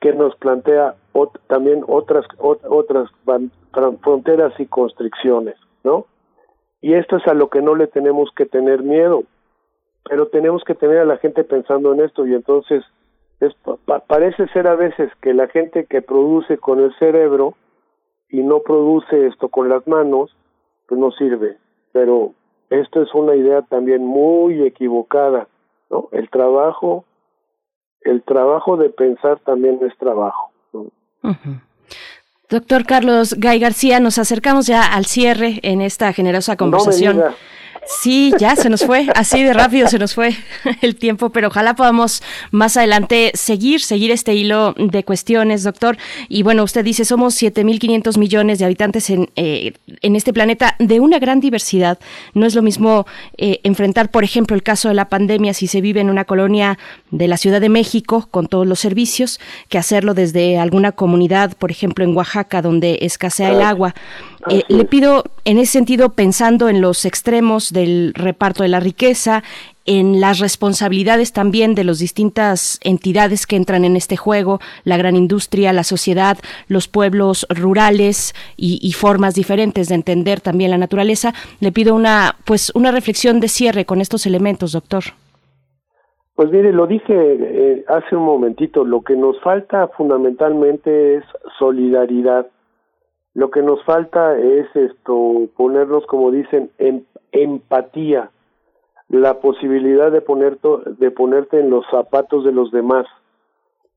que nos plantea también otras otras fronteras y constricciones, ¿no? Y esto es a lo que no le tenemos que tener miedo, pero tenemos que tener a la gente pensando en esto y entonces es, parece ser a veces que la gente que produce con el cerebro y no produce esto con las manos, pues no sirve. Pero esto es una idea también muy equivocada, ¿no? El trabajo, el trabajo de pensar también es trabajo. ¿no? Doctor Carlos Gay García, nos acercamos ya al cierre en esta generosa conversación. Sí, ya se nos fue, así de rápido se nos fue el tiempo, pero ojalá podamos más adelante seguir, seguir este hilo de cuestiones, doctor. Y bueno, usted dice, somos 7.500 millones de habitantes en, eh, en este planeta de una gran diversidad. No es lo mismo eh, enfrentar, por ejemplo, el caso de la pandemia si se vive en una colonia de la Ciudad de México con todos los servicios, que hacerlo desde alguna comunidad, por ejemplo, en Oaxaca, donde escasea el agua. Eh, le pido, en ese sentido, pensando en los extremos del reparto de la riqueza, en las responsabilidades también de las distintas entidades que entran en este juego, la gran industria, la sociedad, los pueblos rurales y, formas diferentes de entender también la naturaleza. Le pido una, pues, una reflexión de cierre con estos elementos, doctor. Pues mire, lo dije eh, hace un momentito, lo que nos falta fundamentalmente es solidaridad. Lo que nos falta es esto, ponernos, como dicen, en empatía la posibilidad de, poner de ponerte en los zapatos de los demás.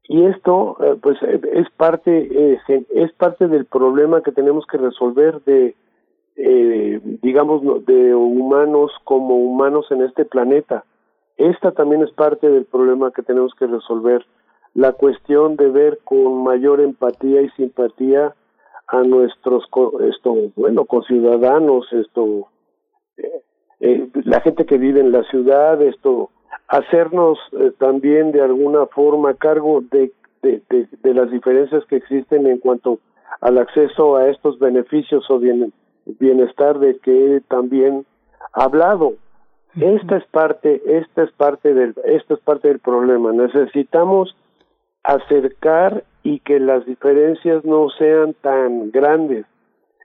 Y esto, eh, pues, eh, es parte, eh, es parte del problema que tenemos que resolver de, digamos, de humanos como humanos en este planeta. Esta también es parte del problema que tenemos que resolver. La cuestión de ver con mayor empatía y simpatía a nuestros, esto, bueno, conciudadanos, esto, eh, la gente que vive en la ciudad, esto, hacernos eh, también de alguna forma cargo de, de, de, las diferencias que existen en cuanto al acceso a estos beneficios o bien, bienestar de que también ha hablado. Esta es parte, esta es parte del, esta es parte del problema. Necesitamos acercar y que las diferencias no sean tan grandes.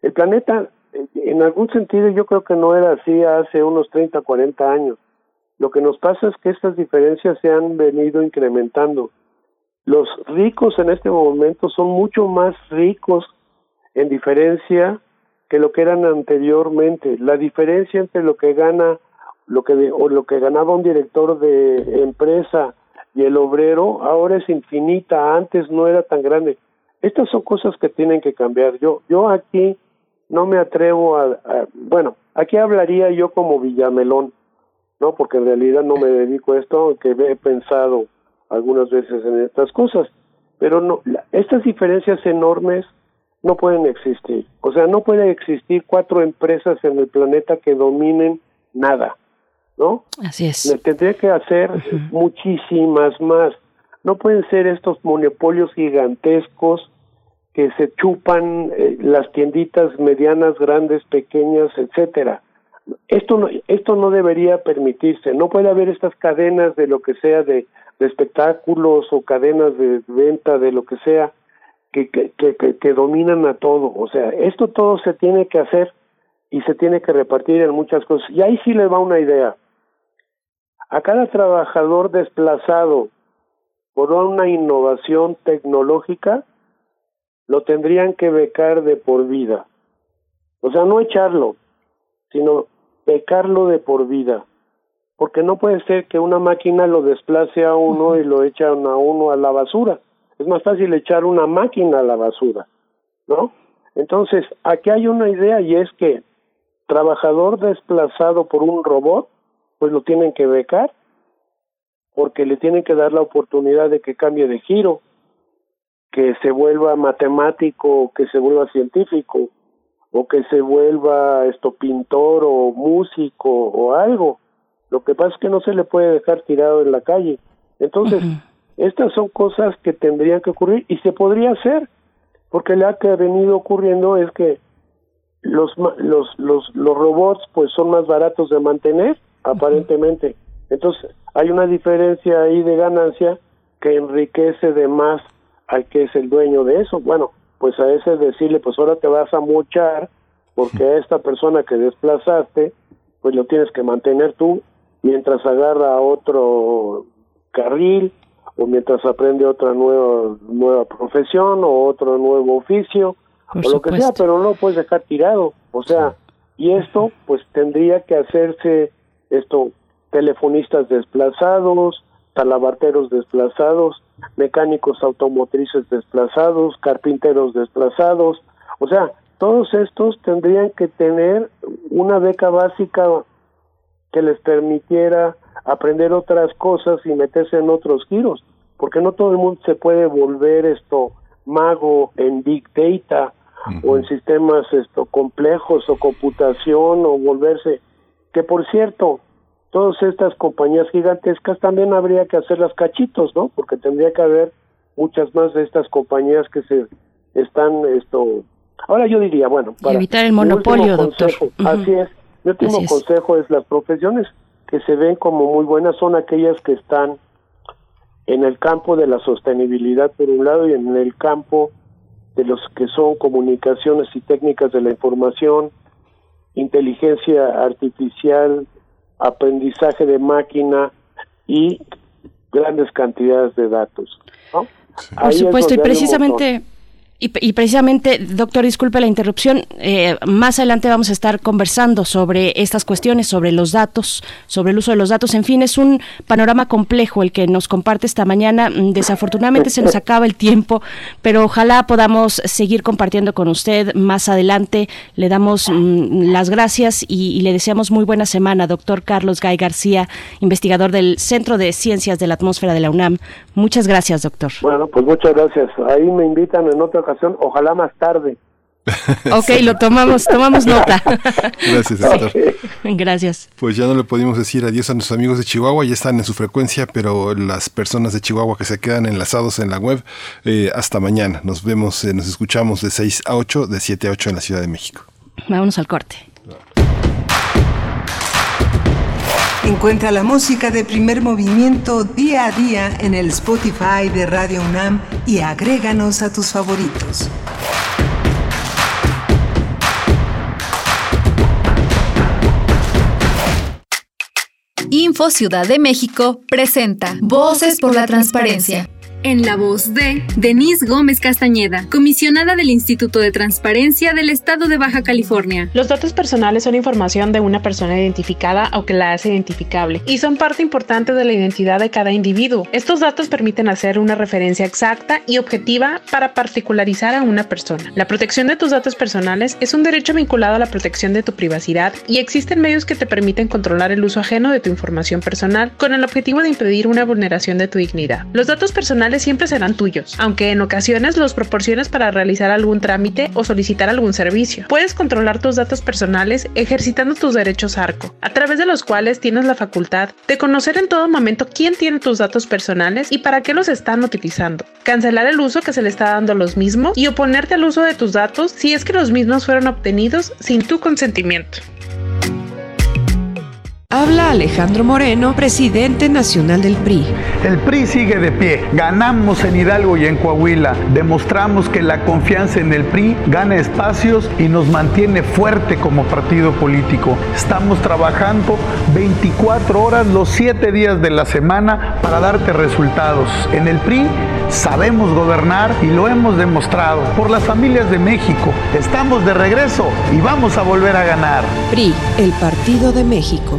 El planeta en algún sentido yo creo que no era así hace unos 30, 40 años. Lo que nos pasa es que estas diferencias se han venido incrementando. Los ricos en este momento son mucho más ricos en diferencia que lo que eran anteriormente. La diferencia entre lo que gana lo que o lo que ganaba un director de empresa y el obrero ahora es infinita, antes no era tan grande. Estas son cosas que tienen que cambiar. Yo yo aquí no me atrevo a, bueno, aquí hablaría yo como Villamelón, ¿no? Porque en realidad no me dedico a esto, aunque he pensado algunas veces en estas cosas, pero no, estas diferencias enormes no pueden existir. O sea, no puede existir cuatro empresas en el planeta que dominen nada, ¿no? Así es. Tendría que hacer muchísimas más. No pueden ser estos monopolios gigantescos que se chupan eh, las tienditas medianas, grandes, pequeñas, etcétera. Esto no, esto no debería permitirse. No puede haber estas cadenas de lo que sea de, espectáculos o cadenas de venta de lo que sea que, que, que, que dominan a todo. O sea, esto todo se tiene que hacer y se tiene que repartir en muchas cosas. Y ahí sí le va una idea. A cada trabajador desplazado por una innovación tecnológica, lo tendrían que becar de por vida. O sea, no echarlo, sino becarlo de por vida. Porque no puede ser que una máquina lo desplace a uno y lo echan a uno a la basura. Es más fácil echar una máquina a la basura, ¿no? Entonces, aquí hay una idea y es que trabajador desplazado por un robot, pues lo tienen que becar, porque le tienen que dar la oportunidad de que cambie de giro, que se vuelva matemático, que se vuelva científico, o que se vuelva esto pintor o músico o algo. Lo que pasa es que no se le puede dejar tirado en la calle. Entonces, estas son cosas que tendrían que ocurrir y se podría hacer, porque lo que ha venido ocurriendo es que los los los los robots pues son más baratos de mantener aparentemente. Entonces, hay una diferencia ahí de ganancia que enriquece de más al que es el dueño de eso. Bueno, pues a ese decirle, pues ahora te vas a mochar porque a esta persona que desplazaste, pues lo tienes que mantener tú mientras agarra otro carril o mientras aprende otra nueva nueva profesión o otro nuevo oficio o lo que sea, pero no lo puedes dejar tirado. O sea, y esto pues tendría que hacerse esto telefonistas desplazados, talabarteros desplazados, mecánicos automotrices desplazados, carpinteros desplazados, o sea, todos estos tendrían que tener una beca básica que les permitiera aprender otras cosas y meterse en otros giros, porque no todo el mundo se puede volver esto mago en big data o en sistemas esto complejos o computación o volverse que por cierto todas estas compañías gigantescas también habría que hacerlas cachitos, ¿no? Porque tendría que haber muchas más de estas compañías que se están esto ahora yo diría bueno para evitar el monopolio doctor. así es mi último consejo es las profesiones que se ven como muy buenas son aquellas que están en el campo de la sostenibilidad por un lado y en el campo de los que son comunicaciones y técnicas de la información, inteligencia artificial, aprendizaje de máquina y grandes cantidades de datos. Por supuesto, y precisamente y, precisamente, doctor, disculpe la interrupción, eh, más adelante vamos a estar conversando sobre estas cuestiones, sobre los datos, sobre el uso de los datos. En fin, es un panorama complejo el que nos comparte esta mañana. Mm, desafortunadamente se nos acaba el tiempo, pero ojalá podamos seguir compartiendo con usted más adelante. Le damos mm, las gracias y, y, le deseamos muy buena semana, doctor Carlos Gay García, investigador del Centro de Ciencias de la Atmósfera de la UNAM. Muchas gracias, doctor. Bueno, pues muchas gracias. Ahí me invitan en otra ocasión, ojalá más tarde. ok, lo tomamos, tomamos nota. Gracias, doctor. Gracias. Pues ya no le pudimos decir adiós a nuestros amigos de Chihuahua, ya están en su frecuencia, pero las personas de Chihuahua que se quedan enlazados en la web, eh, hasta mañana. Nos vemos, eh, nos escuchamos de 6 a 8, de 7 a 8 en la Ciudad de México. Vámonos al corte. Encuentra la música de primer movimiento día a día en el Spotify de Radio UNAM y agréganos a tus favoritos. Info Ciudad de México presenta Voces por la Transparencia en la voz de Denise Gómez Castañeda, comisionada del Instituto de Transparencia del Estado de Baja California. Los datos personales son información de una persona identificada o que la hace identificable y son parte importante de la identidad de cada individuo. Estos datos permiten hacer una referencia exacta y objetiva para particularizar a una persona. La protección de tus datos personales es un derecho vinculado a la protección de tu privacidad y existen medios que te permiten controlar el uso ajeno de tu información personal con el objetivo de impedir una vulneración de tu dignidad. Los datos personales siempre serán tuyos, aunque en ocasiones los proporciones para realizar algún trámite o solicitar algún servicio. Puedes controlar tus datos personales ejercitando tus derechos ARCO, a través de los cuales tienes la facultad de conocer en todo momento quién tiene tus datos personales y para qué los están utilizando, cancelar el uso que se le está dando a los mismos y oponerte al uso de tus datos si es que los mismos fueron obtenidos sin tu consentimiento. Habla Alejandro Moreno, presidente nacional del PRI. El PRI sigue de pie. Ganamos en Hidalgo y en Coahuila. Demostramos que la confianza en el PRI gana espacios y nos mantiene fuerte como partido político. Estamos trabajando 24 horas los 7 días de la semana para darte resultados. En el PRI sabemos gobernar y lo hemos demostrado. Por las familias de México, estamos de regreso y vamos a volver a ganar. PRI, el Partido de México.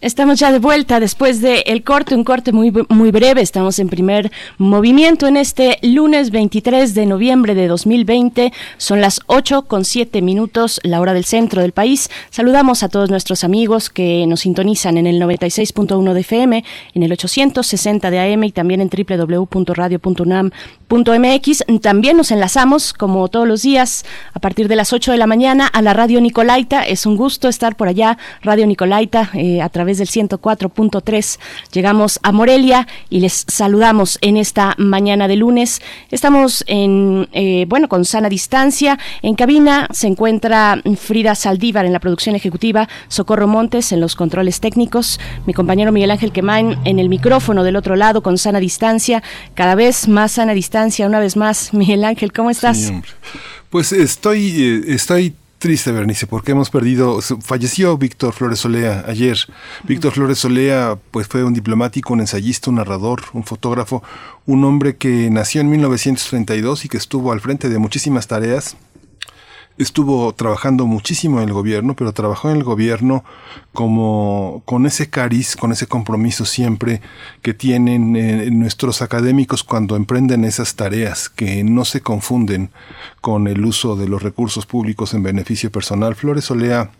Estamos ya de vuelta después del el corte, un corte muy, muy breve. Estamos en primer movimiento en este lunes 23 de noviembre de 2020. Son las 8 con 7 minutos, la hora del centro del país. Saludamos a todos nuestros amigos que nos sintonizan en el 96.1 de FM, en el 860 de AM y también en www.radio.unam.mx. También nos enlazamos, como todos los días, a partir de las 8 de la mañana a la Radio Nicolaita. Es un gusto estar por allá, Radio Nicolaita, eh, a través del 104.3. Llegamos a Morelia y les saludamos en esta mañana de lunes. Estamos en, eh, bueno, con sana distancia. En cabina se encuentra Frida Saldívar en la producción ejecutiva, Socorro Montes en los controles técnicos, mi compañero Miguel Ángel Quemain en el micrófono del otro lado con sana distancia, cada vez más sana distancia, una vez más. Miguel Ángel, ¿cómo estás? pues estoy, eh, estoy Triste, Bernice, porque hemos perdido, falleció Víctor Flores Olea ayer. Víctor Flores Olea pues fue un diplomático, un ensayista, un narrador, un fotógrafo, un hombre que nació en 1932 y que estuvo al frente de muchísimas tareas estuvo trabajando muchísimo en el gobierno, pero trabajó en el gobierno como con ese cariz, con ese compromiso siempre que tienen eh, nuestros académicos cuando emprenden esas tareas, que no se confunden con el uso de los recursos públicos en beneficio personal. Flores Olea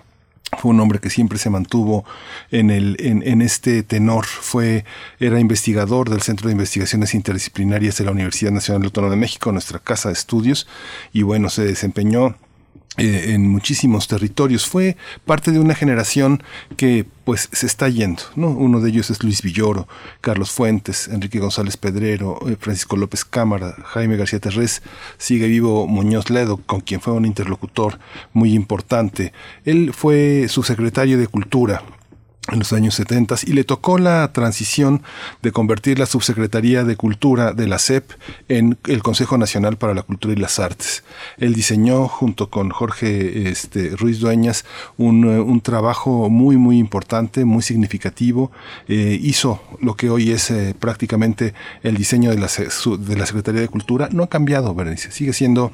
fue un hombre que siempre se mantuvo en, el, en, en, este tenor. Fue, era investigador del Centro de Investigaciones Interdisciplinarias de la Universidad Nacional Autónoma de México, nuestra casa de estudios, y bueno, se desempeñó eh, en muchísimos territorios. Fue parte de una generación que pues se está yendo, ¿no? Uno de ellos es Luis Villoro, Carlos Fuentes, Enrique González Pedrero, eh, Francisco López Cámara, Jaime García Terrés, sigue vivo Muñoz Ledo, con quien fue un interlocutor muy importante. Él fue subsecretario de Cultura en los años 70 y le tocó la transición de convertir la Subsecretaría de Cultura de la SEP en el Consejo Nacional para la Cultura y las Artes. Él diseñó junto con Jorge este, Ruiz Dueñas un, un, trabajo muy muy importante, muy significativo. Eh, hizo lo que hoy es eh, prácticamente el diseño de la, de la Secretaría de Cultura. No ha cambiado, sigue siendo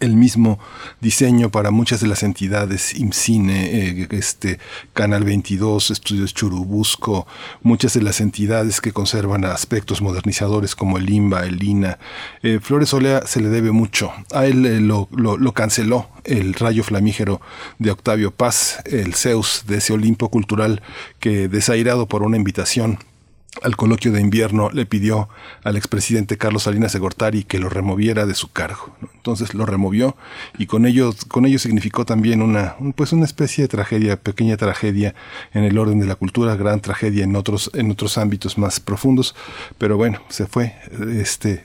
el mismo diseño para muchas de las entidades, IMCINE, eh, este, Canal 22, Estudios Churubusco, muchas de las entidades que conservan aspectos modernizadores como el IMBA, el INA. Eh, Flores Olea se le debe mucho. A él eh, lo, lo, lo, canceló el rayo flamígero de Octavio Paz, el Zeus de ese Olimpo cultural que, desairado por una invitación al coloquio de invierno le pidió al expresidente Carlos Salinas de Gortari que lo removiera de su cargo. Entonces lo removió y con ello, con ello significó también una, pues una especie de tragedia, pequeña tragedia en el orden de la cultura, gran tragedia en otros, en otros ámbitos más profundos. Pero bueno, se fue este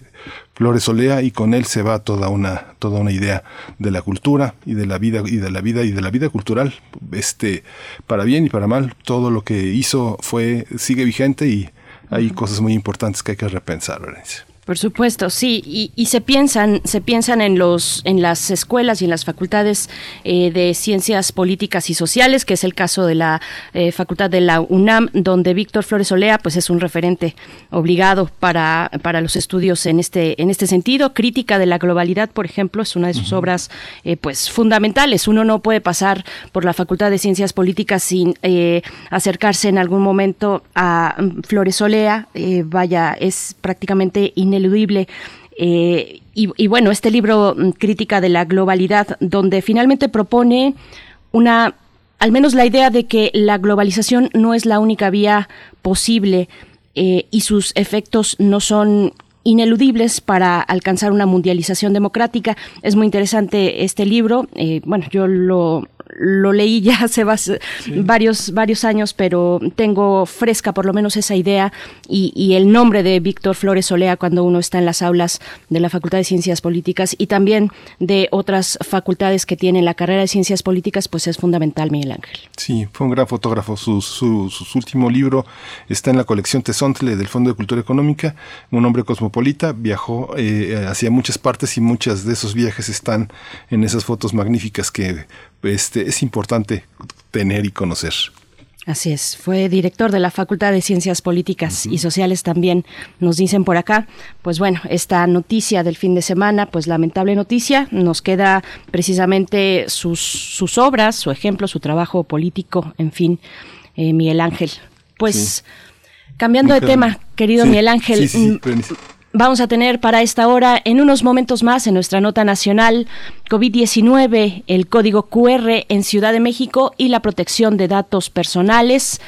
Flores Olea y con él se va toda una, toda una idea de la cultura y de la vida y de la vida y de la vida cultural. Este, para bien y para mal, todo lo que hizo fue, sigue vigente y hay cosas muy importantes que hay que repensar, Lorenzo. Por supuesto, sí, y, y, se piensan, se piensan en los, en las escuelas y en las facultades eh, de ciencias políticas y sociales, que es el caso de la eh, facultad de la UNAM, donde Víctor Flores Olea, pues es un referente obligado para, para los estudios en este, en este sentido. Crítica de la globalidad, por ejemplo, es una de sus uh -huh. obras, eh, pues fundamentales. Uno no puede pasar por la facultad de ciencias políticas sin acercarse en algún momento a Flores Olea. vaya, es prácticamente ineludible ineludible. Eh, y, bueno, este libro Crítica de la Globalidad, donde finalmente propone una, al menos la idea de que la globalización no es la única vía posible eh, y sus efectos no son ineludibles para alcanzar una mundialización democrática. Es muy interesante este libro. Eh, bueno, yo lo, lo leí ya hace sí. varios, varios años, pero tengo fresca por lo menos esa idea y, y, el nombre de Víctor Flores Olea cuando uno está en las aulas de la Facultad de Ciencias Políticas y también de otras facultades que tienen la carrera de Ciencias Políticas, pues es fundamental, Miguel Ángel. Sí, fue un gran fotógrafo. Su, su, su último libro está en la colección Tezontle del Fondo de Cultura Económica, un hombre cosmopolita, viajó eh, hacia muchas partes y muchas de esos viajes están en esas fotos magníficas que este, es importante tener y conocer. Así es, fue director de la Facultad de Ciencias Políticas uh -huh. y Sociales también, nos dicen por acá. Pues bueno, esta noticia del fin de semana, pues lamentable noticia, nos queda precisamente sus, sus obras, su ejemplo, su trabajo político, en fin, eh, Miguel Ángel. Pues sí. cambiando de tema, querido sí, Miguel Ángel. Sí, Vamos a tener para esta hora, en unos momentos más, en nuestra nota nacional, COVID-19, el código QR en Ciudad de México y la protección de datos personales.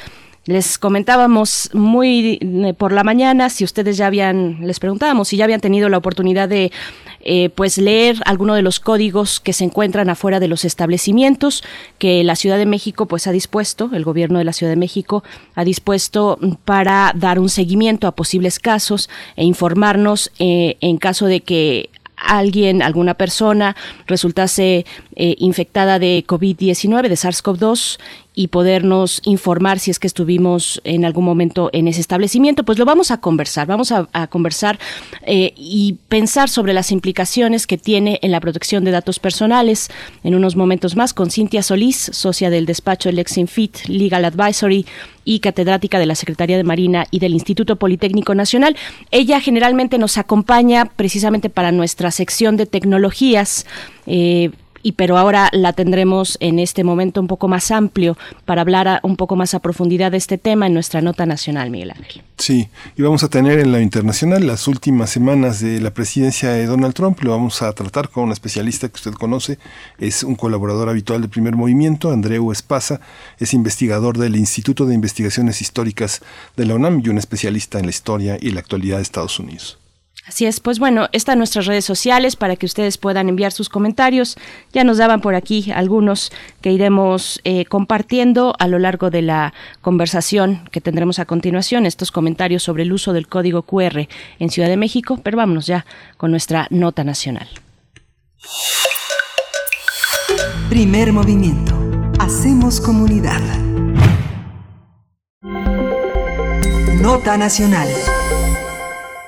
Les comentábamos muy eh, por la mañana si ustedes ya habían, les preguntábamos si ya habían tenido la oportunidad de eh, pues leer alguno de los códigos que se encuentran afuera de los establecimientos que la Ciudad de México pues ha dispuesto, el gobierno de la Ciudad de México ha dispuesto para dar un seguimiento a posibles casos e informarnos eh, en caso de que alguien, alguna persona resultase eh, infectada de COVID-19, de SARS-CoV-2 y podernos informar si es que estuvimos en algún momento en ese establecimiento, pues lo vamos a conversar, vamos a, conversar eh, y pensar sobre las implicaciones que tiene en la protección de datos personales en unos momentos más con Cintia Solís, socia del despacho Lexinfit Legal Advisory y catedrática de la Secretaría de Marina y del Instituto Politécnico Nacional. Ella generalmente nos acompaña precisamente para nuestra sección de tecnologías. Eh, y pero ahora la tendremos en este momento un poco más amplio para hablar un poco más a profundidad de este tema en nuestra nota nacional, Miguel Ángel. Sí, y vamos a tener en la internacional las últimas semanas de la presidencia de Donald Trump. Lo vamos a tratar con un especialista que usted conoce, es un colaborador habitual del Primer Movimiento, Andreu Espasa, es investigador del Instituto de Investigaciones Históricas de la UNAM y un especialista en la historia y la actualidad de Estados Unidos. Así es, pues bueno, están nuestras redes sociales para que ustedes puedan enviar sus comentarios. Ya nos daban por aquí algunos que iremos eh, compartiendo a lo largo de la conversación que tendremos a continuación, estos comentarios sobre el uso del código QR en Ciudad de México, pero vámonos ya con nuestra nota nacional. Primer movimiento. Hacemos comunidad. Nota nacional.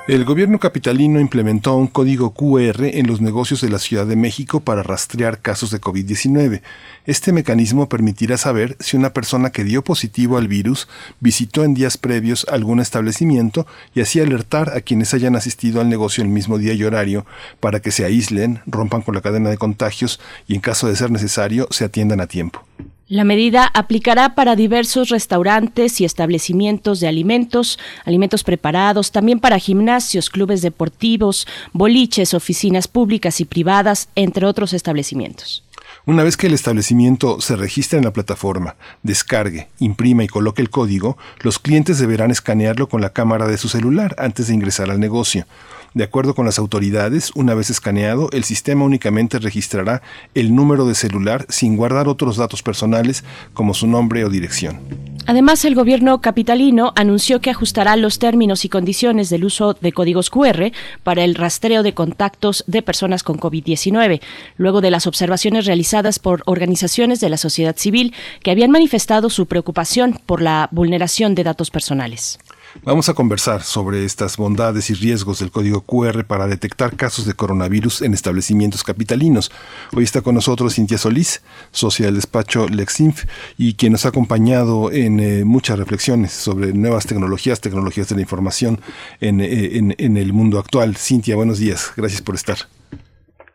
El gobierno capitalino implementó un código QR en los negocios de la Ciudad de México para rastrear casos de COVID-19. Este mecanismo permitirá saber si una persona que dio positivo al virus visitó en días previos algún establecimiento y así alertar a quienes hayan asistido al negocio el mismo día y horario para que se aíslen, rompan con la cadena de contagios y en caso de ser necesario se atiendan a tiempo. La medida aplicará para diversos restaurantes y establecimientos de alimentos, alimentos preparados, también para gimnasios, clubes deportivos, boliches, oficinas públicas y privadas, entre otros establecimientos. Una vez que el establecimiento se registre en la plataforma, descargue, imprima y coloque el código, los clientes deberán escanearlo con la cámara de su celular antes de ingresar al negocio. De acuerdo con las autoridades, una vez escaneado, el sistema únicamente registrará el número de celular sin guardar otros datos personales como su nombre o dirección. Además, el gobierno capitalino anunció que ajustará los términos y condiciones del uso de códigos QR para el rastreo de contactos de personas con COVID-19, luego de las observaciones realizadas por organizaciones de la sociedad civil que habían manifestado su preocupación por la vulneración de datos personales. Vamos a conversar sobre estas bondades y riesgos del código QR para detectar casos de coronavirus en establecimientos capitalinos. Hoy está con nosotros Cintia Solís, socia del despacho Lexinf, y quien nos ha acompañado en eh, muchas reflexiones sobre nuevas tecnologías, tecnologías de la información en, eh, en, en el mundo actual. Cintia, buenos días. Gracias por estar.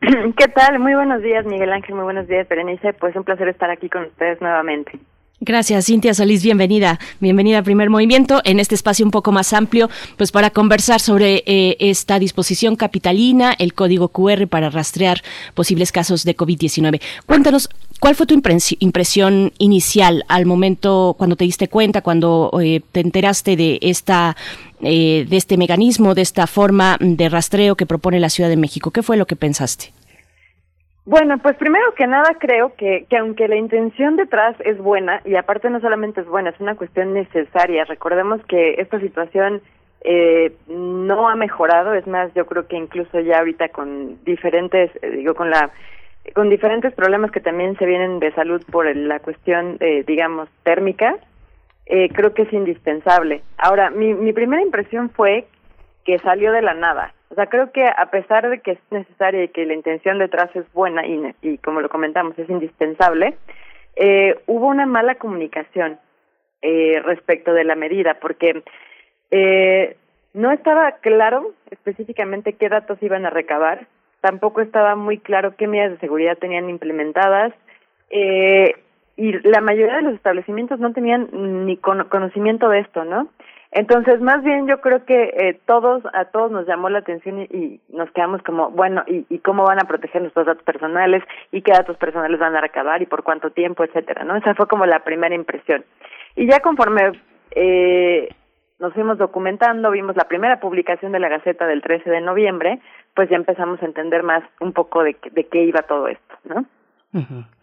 ¿Qué tal? Muy buenos días, Miguel Ángel. Muy buenos días, Berenice. Pues un placer estar aquí con ustedes nuevamente. Gracias, Cintia Solís, bienvenida. Bienvenida a Primer Movimiento en este espacio un poco más amplio, pues para conversar sobre eh, esta disposición capitalina, el código QR para rastrear posibles casos de COVID-19. Cuéntanos, ¿cuál fue tu impresión inicial al momento cuando te diste cuenta, cuando eh, te enteraste de esta eh, de este mecanismo, de esta forma de rastreo que propone la Ciudad de México? ¿Qué fue lo que pensaste? Bueno, pues primero que nada creo que, que aunque la intención detrás es buena, y aparte no solamente es buena, es una cuestión necesaria. Recordemos que esta situación eh, no ha mejorado, es más, yo creo que incluso ya ahorita con diferentes, eh, digo, con la con diferentes problemas que también se vienen de salud por la cuestión, eh, digamos, térmica, eh, creo que es indispensable. Ahora, mi, mi primera impresión fue que salió de la nada. O sea, creo que a pesar de que es necesaria y que la intención detrás es buena y, y como lo comentamos, es indispensable, eh, hubo una mala comunicación eh, respecto de la medida, porque eh, no estaba claro específicamente qué datos iban a recabar, tampoco estaba muy claro qué medidas de seguridad tenían implementadas, eh, y la mayoría de los establecimientos no tenían ni conocimiento de esto, ¿no? Entonces, más bien yo creo que eh, todos, a todos nos llamó la atención y, y nos quedamos como, bueno, y, ¿y cómo van a proteger nuestros datos personales? ¿Y qué datos personales van a recabar? ¿Y por cuánto tiempo? Etcétera, ¿no? Esa fue como la primera impresión. Y ya conforme eh, nos fuimos documentando, vimos la primera publicación de la Gaceta del 13 de noviembre, pues ya empezamos a entender más un poco de, de qué iba todo esto, ¿no? Uh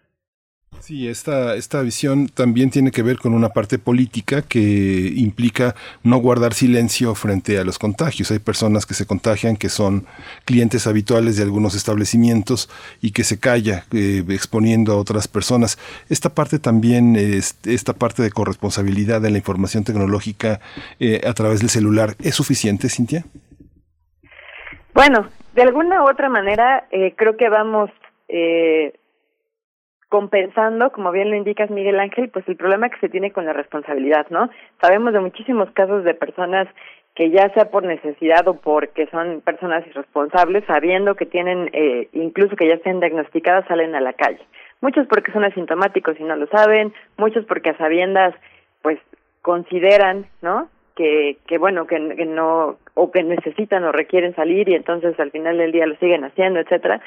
Sí, esta, esta visión también tiene que ver con una parte política que implica no guardar silencio frente a los contagios. Hay personas que se contagian, que son clientes habituales de algunos establecimientos y que se calla eh, exponiendo a otras personas. Esta parte también, es, esta parte de corresponsabilidad de la información tecnológica eh, a través del celular, ¿es suficiente, Cintia? Bueno, de alguna u otra manera, eh, creo que vamos... Eh, compensando, como bien lo indicas Miguel Ángel, pues el problema que se tiene con la responsabilidad, ¿no? Sabemos de muchísimos casos de personas que ya sea por necesidad o porque son personas irresponsables, sabiendo que tienen, eh, incluso que ya estén diagnosticadas, salen a la calle. Muchos porque son asintomáticos y no lo saben, muchos porque a sabiendas, pues, consideran, ¿no? Que, que bueno, que, que no, o que necesitan o requieren salir y entonces al final del día lo siguen haciendo, etcétera.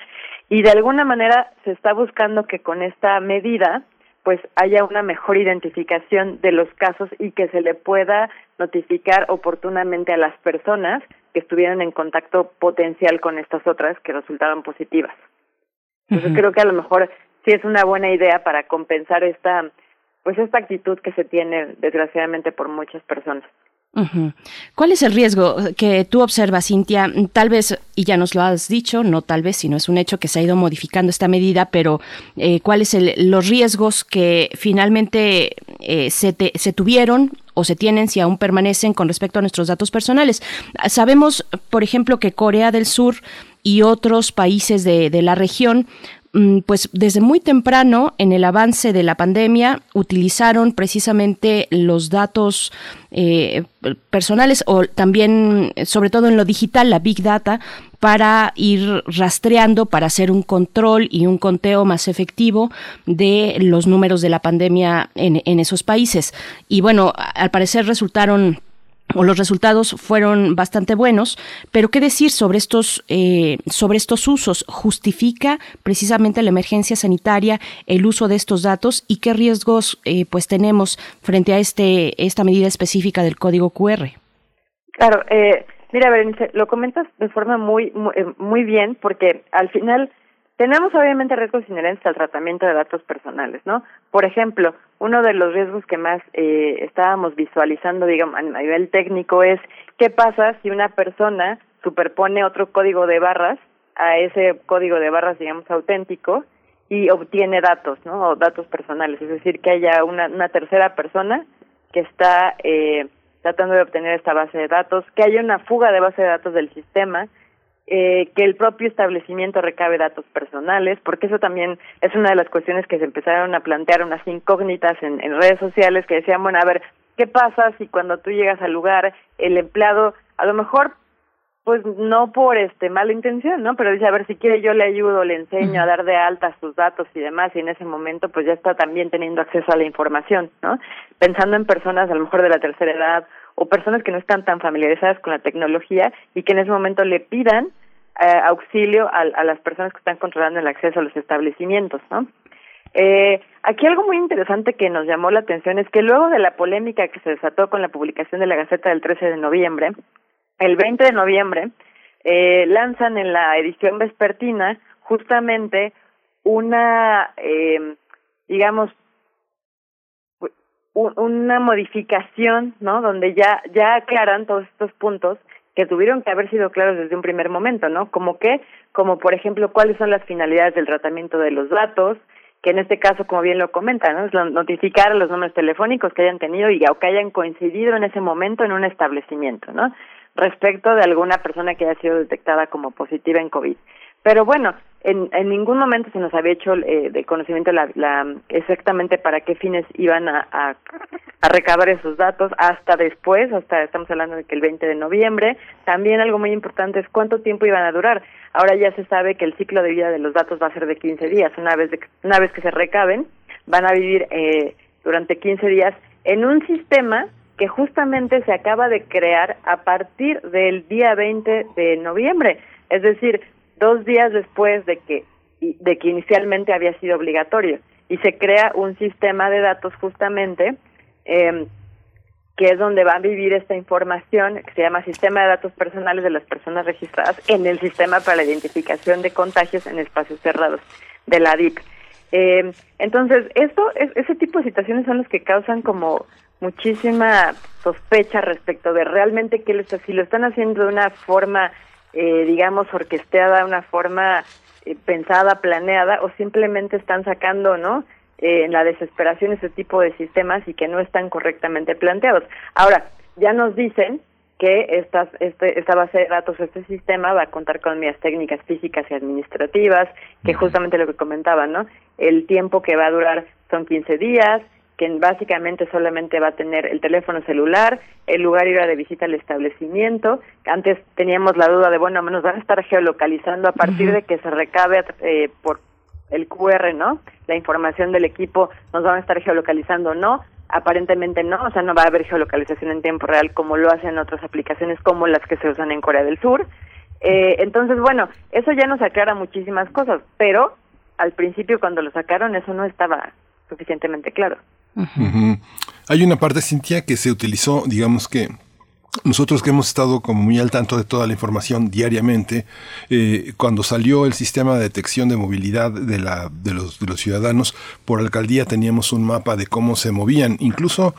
Y de alguna manera se está buscando que con esta medida, pues haya una mejor identificación de los casos y que se le pueda notificar oportunamente a las personas que estuvieron en contacto potencial con estas otras que resultaron positivas. Entonces creo que a lo mejor sí es una buena idea para compensar esta pues esta actitud que se tiene desgraciadamente por muchas personas. ¿Cuál es el riesgo que tú observas, Cintia? Tal vez, y ya nos lo has dicho, no tal vez, sino es un hecho que se ha ido modificando esta medida, pero eh, ¿cuáles son los riesgos que finalmente eh, se, tuvieron o se tienen si aún permanecen con respecto a nuestros datos personales? Sabemos, por ejemplo, que Corea del Sur y otros países de, la región pues desde muy temprano en el avance de la pandemia utilizaron precisamente los datos eh, personales o también sobre todo en lo digital la big data para ir rastreando para hacer un control y un conteo más efectivo de los números de la pandemia en esos países. Y bueno al parecer resultaron o los resultados fueron bastante buenos, pero qué decir sobre estos eh, sobre estos usos justifica precisamente la emergencia sanitaria el uso de estos datos y qué riesgos eh, pues tenemos frente a este esta medida específica del código QR. Claro, eh, mira, Berenice, lo comentas de forma muy, muy, muy bien porque al final tenemos obviamente riesgos inherentes al tratamiento de datos personales, ¿no? Por ejemplo, uno de los riesgos que más eh, estábamos visualizando, digamos, a nivel técnico es qué pasa si una persona superpone otro código de barras a ese código de barras, digamos, auténtico y obtiene datos, ¿no? O datos personales, es decir, que haya una, una tercera persona que está eh, tratando de obtener esta base de datos, que haya una fuga de base de datos del sistema, eh, que el propio establecimiento recabe datos personales, porque eso también es una de las cuestiones que se empezaron a plantear unas incógnitas en, en redes sociales que decían, bueno, a ver, ¿qué pasa si cuando tú llegas al lugar el empleado, a lo mejor, pues no por este mala intención, ¿no? Pero dice, a ver, si quiere yo le ayudo, le enseño a dar de alta sus datos y demás, y en ese momento pues ya está también teniendo acceso a la información, ¿no? Pensando en personas a lo mejor de la tercera edad o personas que no están tan familiarizadas con la tecnología y que en ese momento le pidan eh, auxilio a, a las personas que están controlando el acceso a los establecimientos, ¿no? Eh, aquí algo muy interesante que nos llamó la atención es que luego de la polémica que se desató con la publicación de la Gaceta del 13 de noviembre, el 20 de noviembre eh, lanzan en la edición vespertina justamente una, eh, digamos, una modificación, ¿no? Donde ya ya aclaran todos estos puntos que tuvieron que haber sido claros desde un primer momento, ¿no? Como que, como por ejemplo, cuáles son las finalidades del tratamiento de los datos, que en este caso, como bien lo comentan, ¿no? es notificar los números telefónicos que hayan tenido y o que hayan coincidido en ese momento en un establecimiento, ¿no? Respecto de alguna persona que haya sido detectada como positiva en COVID. Pero bueno, en, en ningún momento se nos había hecho eh, de conocimiento la, la, exactamente para qué fines iban a, recabar esos datos hasta después, hasta estamos hablando de que el 20 de noviembre. También algo muy importante es cuánto tiempo iban a durar. Ahora ya se sabe que el ciclo de vida de los datos va a ser de 15 días. Una vez, de, una vez que se recaben, van a vivir eh, durante 15 días en un sistema que justamente se acaba de crear a partir del día 20 de noviembre. Es decir, dos días después de que de que inicialmente había sido obligatorio y se crea un sistema de datos justamente eh, que es donde va a vivir esta información que se llama sistema de datos personales de las personas registradas en el sistema para la identificación de contagios en espacios cerrados de la DIP. Eh, entonces, esto, es, ese tipo de situaciones son los que causan como muchísima sospecha respecto de realmente qué lo está, si lo están haciendo de una forma eh, digamos, orquesteada, una forma eh, pensada, planeada, o simplemente están sacando, ¿no? Eh, en la desesperación ese tipo de sistemas y que no están correctamente planteados. Ahora, ya nos dicen que estas, este, esta base de datos, este sistema va a contar con medidas técnicas físicas y administrativas, que justamente lo que comentaban, ¿no? El tiempo que va a durar son 15 días, que básicamente solamente va a tener el teléfono celular, el lugar irá de visita al establecimiento. Antes teníamos la duda de, bueno, nos van a estar geolocalizando a partir de que se recabe eh, por el QR, ¿no? La información del equipo, nos van a estar geolocalizando o no. Aparentemente no, o sea, no va a haber geolocalización en tiempo real como lo hacen otras aplicaciones como las que se usan en Corea del Sur. Eh, entonces, bueno, eso ya nos aclara muchísimas cosas, pero al principio cuando lo sacaron eso no estaba suficientemente claro. Hay una parte, Cintia, que se utilizó, digamos que nosotros que hemos estado como muy al tanto de toda la información diariamente, eh, cuando salió el sistema de detección de movilidad de, la, los, de los ciudadanos, por alcaldía teníamos un mapa de cómo se movían. Incluso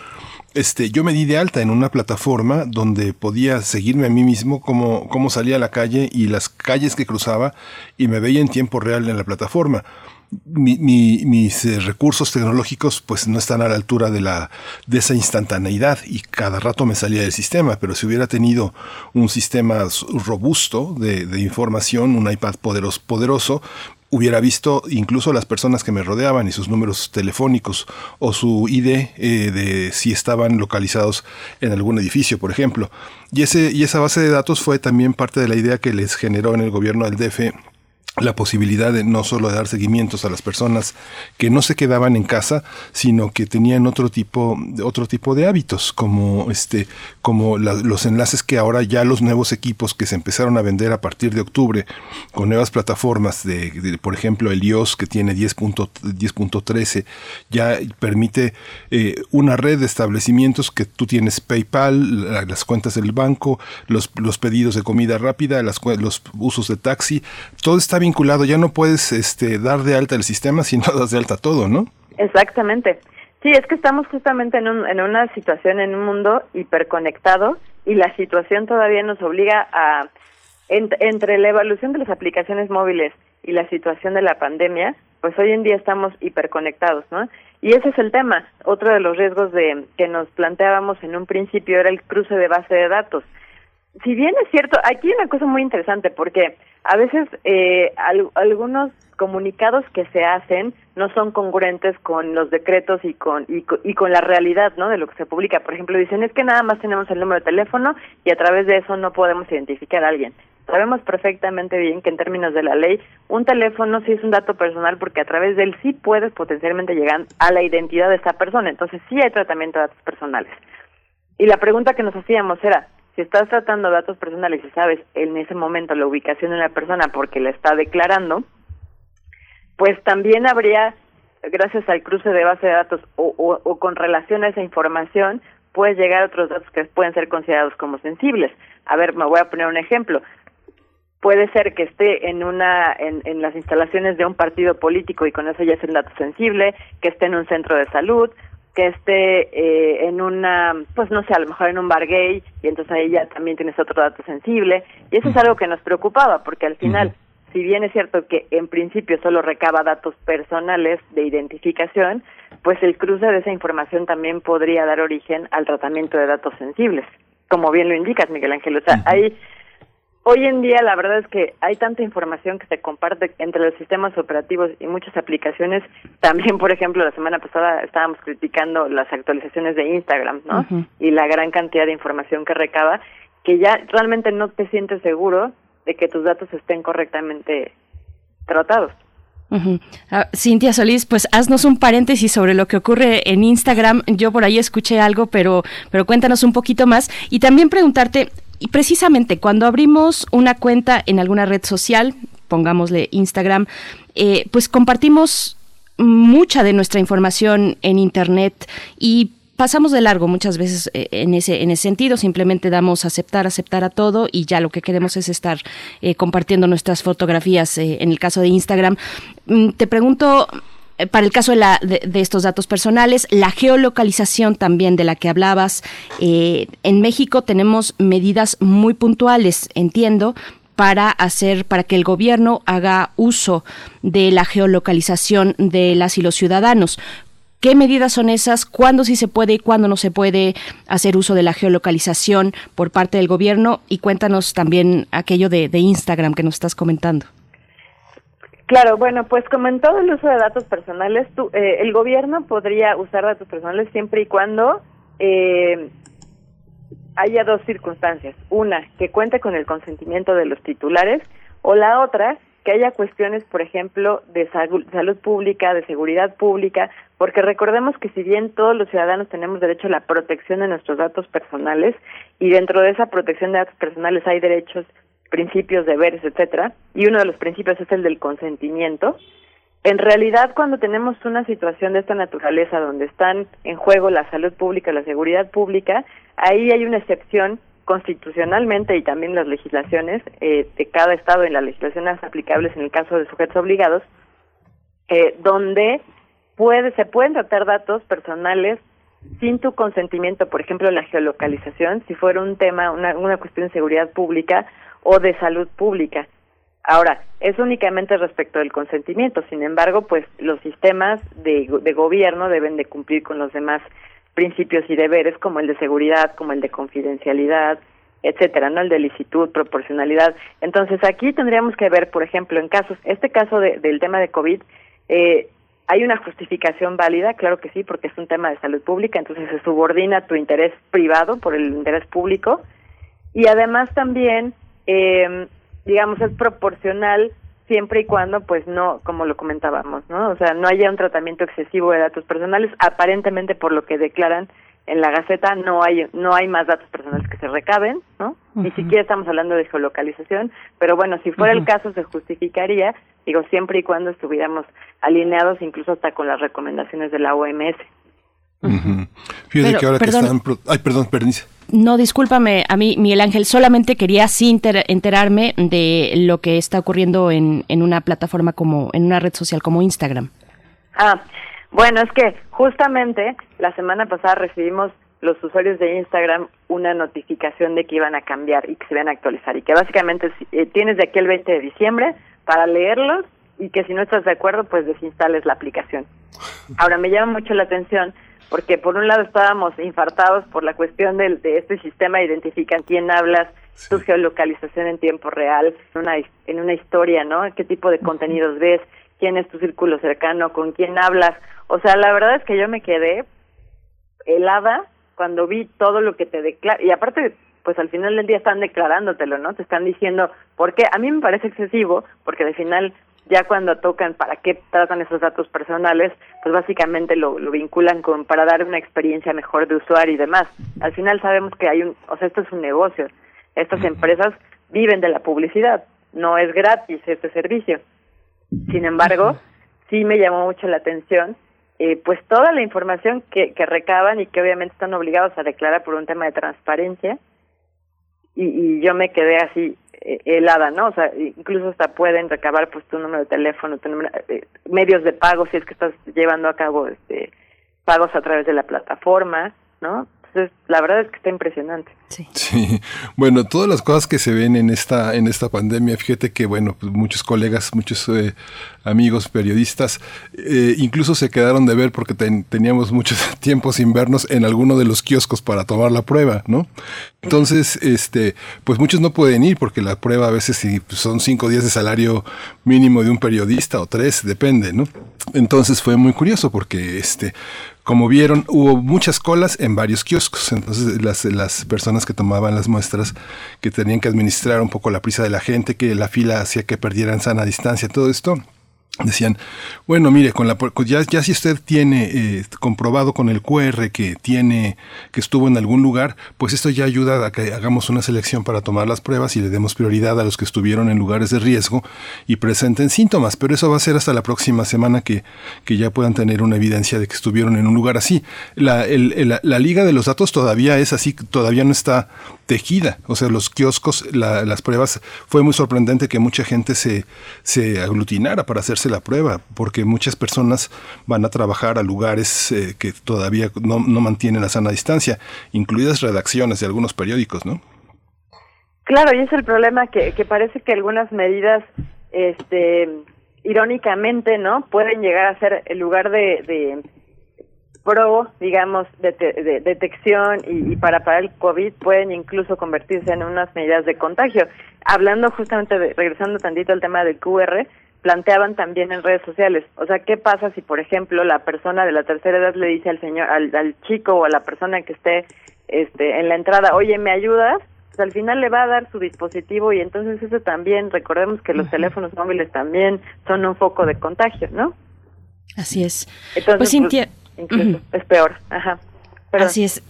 este, yo me di de alta en una plataforma donde podía seguirme a mí mismo cómo, cómo salía a la calle y las calles que cruzaba y me veía en tiempo real en la plataforma mis eh, recursos tecnológicos pues no están a la altura de la de esa instantaneidad y cada rato me salía del sistema pero si hubiera tenido un sistema robusto de, información un iPad poderoso, poderoso hubiera visto incluso las personas que me rodeaban y sus números telefónicos o su ID eh, de si estaban localizados en algún edificio, por ejemplo. Y, ese, y esa base de datos fue también parte de la idea que les generó en el gobierno del DF la posibilidad de no solo dar seguimientos a las personas que no se quedaban en casa, sino que tenían otro tipo, otro tipo de hábitos, como este, como los enlaces que ahora ya los nuevos equipos que se empezaron a vender a partir de octubre con nuevas plataformas de, por ejemplo, el iOS que tiene 10.13 ya permite eh, una red de establecimientos que tú tienes PayPal, las cuentas del banco, los, los pedidos de comida rápida, las, los usos de taxi, todo está vinculado, ya no puedes este, dar de alta el sistema si no das de alta todo, ¿no? Exactamente. Sí, es que estamos justamente en, un, en una situación, en un mundo hiperconectado y la situación todavía nos obliga a, entre la evolución de las aplicaciones móviles y la situación de la pandemia, pues hoy en día estamos hiperconectados, ¿no? Y ese es el tema. Otro de los riesgos de que nos planteábamos en un principio era el cruce de base de datos si bien es cierto, aquí hay una cosa muy interesante porque a veces eh, algunos comunicados que se hacen no son congruentes con los decretos y con, y con, la realidad ¿no? de lo que se publica. Por ejemplo, dicen es que nada más tenemos el número de teléfono y a través de eso no podemos identificar a alguien. Sabemos perfectamente bien que en términos de la ley, un teléfono sí es un dato personal porque a través de él sí puedes potencialmente llegar a la identidad de esa persona. Entonces sí hay tratamiento de datos personales. Y la pregunta que nos hacíamos era, si estás tratando datos personales y sabes en ese momento la ubicación de la persona porque la está declarando, pues también habría, gracias al cruce de base de datos o, con relación a esa información, puedes llegar a otros datos que pueden ser considerados como sensibles. A ver, me voy a poner un ejemplo. Puede ser que esté en una en, en las instalaciones de un partido político y con eso ya es un dato sensible, que esté en un centro de salud, que esté eh, en una, pues no sé, a lo mejor en un bar gay y entonces ahí ya también tienes otro dato sensible. Y eso es algo que nos preocupaba porque al final, si bien es cierto que en principio solo recaba datos personales de identificación, pues el cruce de esa información también podría dar origen al tratamiento de datos sensibles, como bien lo indicas, Miguel Ángel. O sea, hay Hoy en día la verdad es que hay tanta información que se comparte entre los sistemas operativos y muchas aplicaciones. También, por ejemplo, la semana pasada estábamos criticando las actualizaciones de Instagram, ¿no? Y la gran cantidad de información que recaba, que ya realmente no te sientes seguro de que tus datos estén correctamente tratados. Ah, Cintia Solís, pues haznos un paréntesis sobre lo que ocurre en Instagram. Yo por ahí escuché algo, pero, pero cuéntanos un poquito más. Y también preguntarte, y precisamente cuando abrimos una cuenta en alguna red social, pongámosle Instagram, eh, pues compartimos mucha de nuestra información en Internet y pasamos de largo muchas veces eh, en ese en ese sentido. Simplemente damos aceptar aceptar a todo y ya lo que queremos es estar eh, compartiendo nuestras fotografías en el caso de Instagram. Mm, te pregunto para el caso de, la, de, estos datos personales, la geolocalización también de la que hablabas. Eh, en México tenemos medidas muy puntuales, entiendo, para hacer, para que el gobierno haga uso de la geolocalización de las y los ciudadanos. ¿Qué medidas son esas? ¿Cuándo sí se puede y cuándo no se puede hacer uso de la geolocalización por parte del gobierno? Y cuéntanos también aquello de, de Instagram que nos estás comentando. Claro, bueno, pues como en todo el uso de datos personales, eh, el gobierno podría usar datos personales siempre y cuando eh, haya dos circunstancias. Una, que cuente con el consentimiento de los titulares o la otra, que haya cuestiones, por ejemplo, de salud pública, de seguridad pública, porque recordemos que si bien todos los ciudadanos tenemos derecho a la protección de nuestros datos personales y dentro de esa protección de datos personales hay derechos, principios, deberes, etcétera, y uno de los principios es el del consentimiento, en realidad, cuando tenemos una situación de esta naturaleza donde están en juego la salud pública, la seguridad pública, ahí hay una excepción constitucionalmente y también las legislaciones eh, de cada estado en las legislaciones aplicables en el caso de sujetos obligados, eh, donde puede, se pueden tratar datos personales sin tu consentimiento, por ejemplo, la geolocalización, si fuera un tema, una, una cuestión de seguridad pública o de salud pública. Ahora, es únicamente respecto del consentimiento, sin embargo, pues los sistemas de, gobierno deben de cumplir con los demás principios y deberes como el de seguridad, como el de confidencialidad, etcétera, ¿no? El de licitud, proporcionalidad. Entonces, aquí tendríamos que ver, por ejemplo, en casos, este caso de, del tema de COVID, eh, ¿hay una justificación válida? Claro que sí, porque es un tema de salud pública, entonces se subordina tu interés privado por el interés público. Y además también, eh, digamos, es proporcional siempre y cuando, pues no, como lo comentábamos, ¿no? O sea, no haya un tratamiento excesivo de datos personales. Aparentemente, por lo que declaran en la Gaceta, no hay no hay más datos personales que se recaben, ¿no? Ni siquiera estamos hablando de geolocalización, pero bueno, si fuera el caso, se justificaría, digo, siempre y cuando estuviéramos alineados incluso hasta con las recomendaciones de la OMS. Fíjate que ahora que están... Ay, perdón, pernice. No, discúlpame, a mí, Miguel Ángel, solamente quería sí enterarme de lo que está ocurriendo en, en una plataforma como, en una red social como Instagram. Ah, bueno, es que justamente la semana pasada recibimos los usuarios de Instagram una notificación de que iban a cambiar y que se iban a actualizar y que básicamente eh, tienes de aquí el 20 de diciembre para leerlos y que si no estás de acuerdo pues desinstales la aplicación. Ahora me llama mucho la atención porque por un lado estábamos infartados por la cuestión del, de este sistema, identifican quién hablas, tu geolocalización en tiempo real, en una, en una historia, ¿no? ¿Qué tipo de contenidos ves? ¿Quién es tu círculo cercano? ¿Con quién hablas? O sea, la verdad es que yo me quedé helada cuando vi todo lo que te declara. Y aparte, pues al final del día están declarándotelo, ¿no? Te están diciendo, porque a mí me parece excesivo, porque al final ya cuando tocan para qué tratan esos datos personales, pues básicamente lo, lo, vinculan con para dar una experiencia mejor de usuario y demás. Al final sabemos que hay un, o sea, esto es un negocio. Estas empresas viven de la publicidad, no es gratis este servicio. Sin embargo, sí me llamó mucho la atención, eh, pues toda la información que, que recaban y que obviamente están obligados a declarar por un tema de transparencia, y, y yo me quedé así eh, helada, ¿no? O sea, incluso hasta pueden recabar pues tu número de teléfono, tu número, eh, medios de pago si es que estás llevando a cabo este pagos a través de la plataforma, ¿no? Entonces, la verdad es que está impresionante. Sí. sí. Bueno, todas las cosas que se ven en esta en esta pandemia, fíjate que bueno, pues muchos colegas, muchos eh, amigos periodistas, eh, incluso se quedaron de ver porque ten, teníamos mucho tiempo sin vernos en alguno de los kioscos para tomar la prueba, ¿no? Entonces, este, pues muchos no pueden ir porque la prueba a veces si son cinco días de salario mínimo de un periodista o tres, depende, ¿no? Entonces fue muy curioso porque este como vieron, hubo muchas colas en varios kioscos. Entonces, las, las personas que tomaban las muestras, que tenían que administrar un poco la prisa de la gente, que la fila hacía que perdieran sana distancia, todo esto, decían, bueno, mire, con la ya, ya si usted tiene eh, comprobado con el QR que tiene que estuvo en algún lugar, pues esto ya ayuda a que hagamos una selección para tomar las pruebas y le demos prioridad a los que estuvieron en lugares de riesgo y presenten síntomas, pero eso va a ser hasta la próxima semana que, que ya puedan tener una evidencia de que estuvieron en un lugar así. La, el, el, la liga de los datos todavía es así, todavía no está tejida, o sea, los kioscos, la, las pruebas, fue muy sorprendente que mucha gente se, se aglutinara para hacerse la prueba, porque muchas personas van a trabajar a lugares eh, que todavía no, no mantienen la sana distancia, incluidas redacciones de algunos periódicos, ¿no? Claro, y es el problema que, que parece que algunas medidas, este, irónicamente, ¿no? Pueden llegar a ser el lugar de, de pro, digamos, de, de detección y, y, para parar el COVID pueden incluso convertirse en unas medidas de contagio. Hablando justamente, de, regresando tantito al tema del QR, planteaban también en redes sociales. O sea, ¿qué pasa si, por ejemplo, la persona de la tercera edad le dice al señor, al, al chico o a la persona que esté este, en la entrada, oye, ¿me ayudas? Pues al final le va a dar su dispositivo y entonces eso también, recordemos que los teléfonos móviles también son un foco de contagio, ¿no? Así es. Entonces, pues Cintia, incluso es peor, ajá. Así es.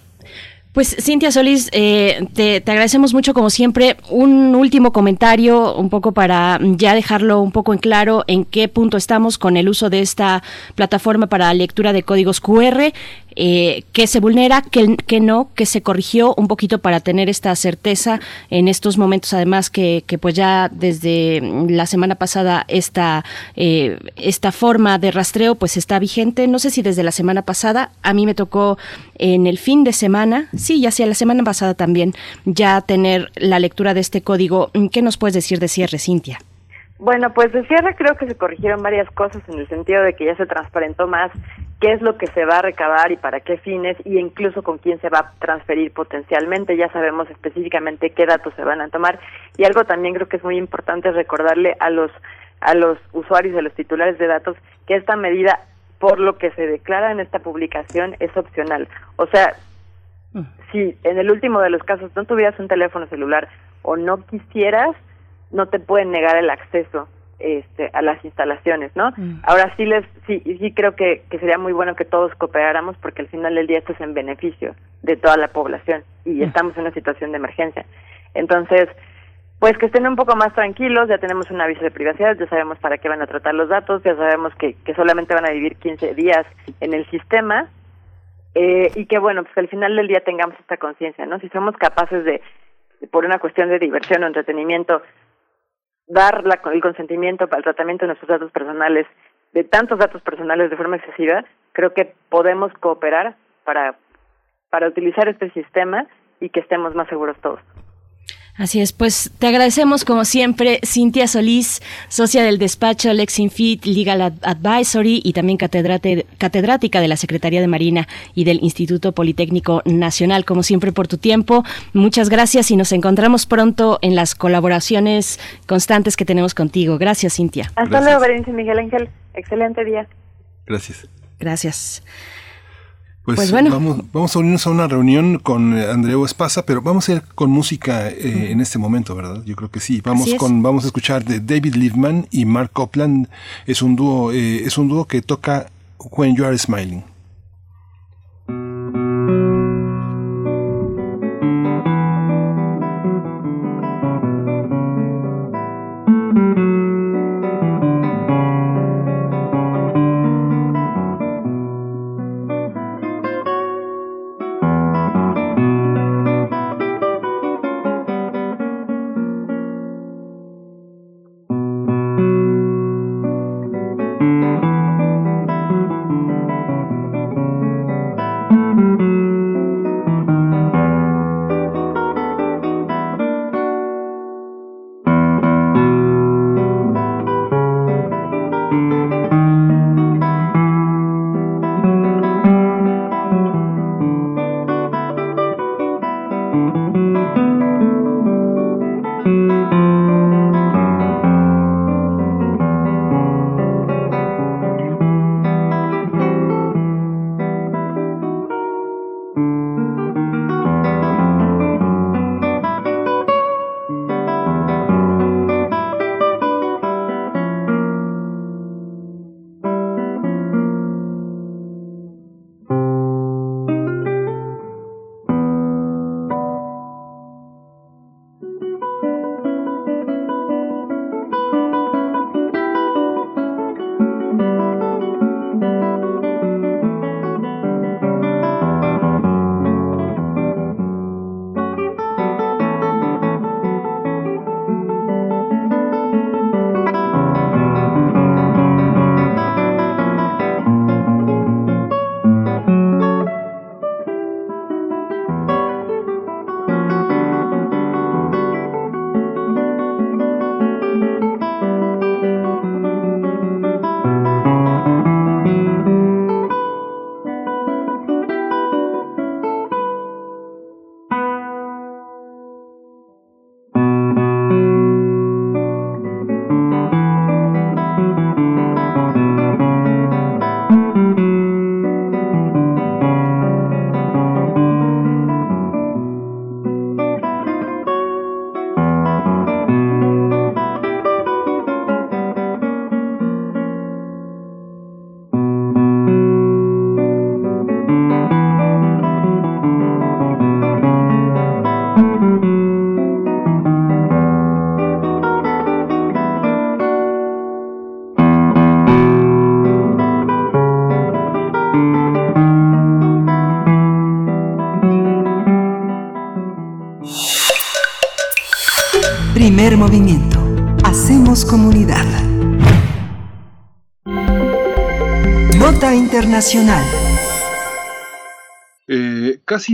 Pues Cintia Solís, eh, te, te, agradecemos mucho como siempre. Un último comentario, un poco para ya dejarlo un poco en claro en qué punto estamos con el uso de esta plataforma para lectura de códigos QR eh, que se vulnera, que, que, no, que se corrigió un poquito para tener esta certeza en estos momentos, además que, que pues ya desde la semana pasada esta, eh, esta forma de rastreo pues está vigente, no sé si desde la semana pasada, a mí me tocó en el fin de semana, sí, ya sea la semana pasada también, ya tener la lectura de este código. ¿Qué nos puedes decir de cierre, Cintia? Bueno, pues de cierre creo que se corrigieron varias cosas en el sentido de que ya se transparentó más qué es lo que se va a recabar y para qué fines y incluso con quién se va a transferir potencialmente. Ya sabemos específicamente qué datos se van a tomar y algo también creo que es muy importante recordarle a los a los usuarios, a los titulares de datos que esta medida por lo que se declara en esta publicación es opcional. O sea, si en el último de los casos no tuvieras un teléfono celular o no quisieras no te pueden negar el acceso este, a las instalaciones, ¿no? Mm. Ahora sí les, sí, sí creo que, que sería muy bueno que todos cooperáramos porque al final del día esto es en beneficio de toda la población y mm. estamos en una situación de emergencia. Entonces, pues que estén un poco más tranquilos, ya tenemos un aviso de privacidad, ya sabemos para qué van a tratar los datos, ya sabemos que, que solamente van a vivir 15 días en el sistema eh, y que bueno, pues que al final del día tengamos esta conciencia, ¿no? Si somos capaces de, por una cuestión de diversión o entretenimiento, dar la, el consentimiento para el tratamiento de nuestros datos personales, de tantos datos personales de forma excesiva, creo que podemos cooperar para, para utilizar este sistema y que estemos más seguros todos. Así es, pues te agradecemos como siempre, Cintia Solís, socia del despacho Lexinfit Legal Advisory y también catedrática de la Secretaría de Marina y del Instituto Politécnico Nacional, como siempre por tu tiempo. Muchas gracias y nos encontramos pronto en las colaboraciones constantes que tenemos contigo. Gracias, Cintia. Hasta luego, Berenice Miguel Ángel. Excelente día. Gracias. Gracias. Pues, pues, bueno. Vamos, vamos, a unirnos a una reunión con eh, Andreu Espasa, pero vamos a ir con música eh, en este momento, ¿verdad? Yo creo que sí. Vamos con, vamos a escuchar de David Liebman y Mark Copland. Es un dúo, eh, es un dúo que toca When You Are Smiling.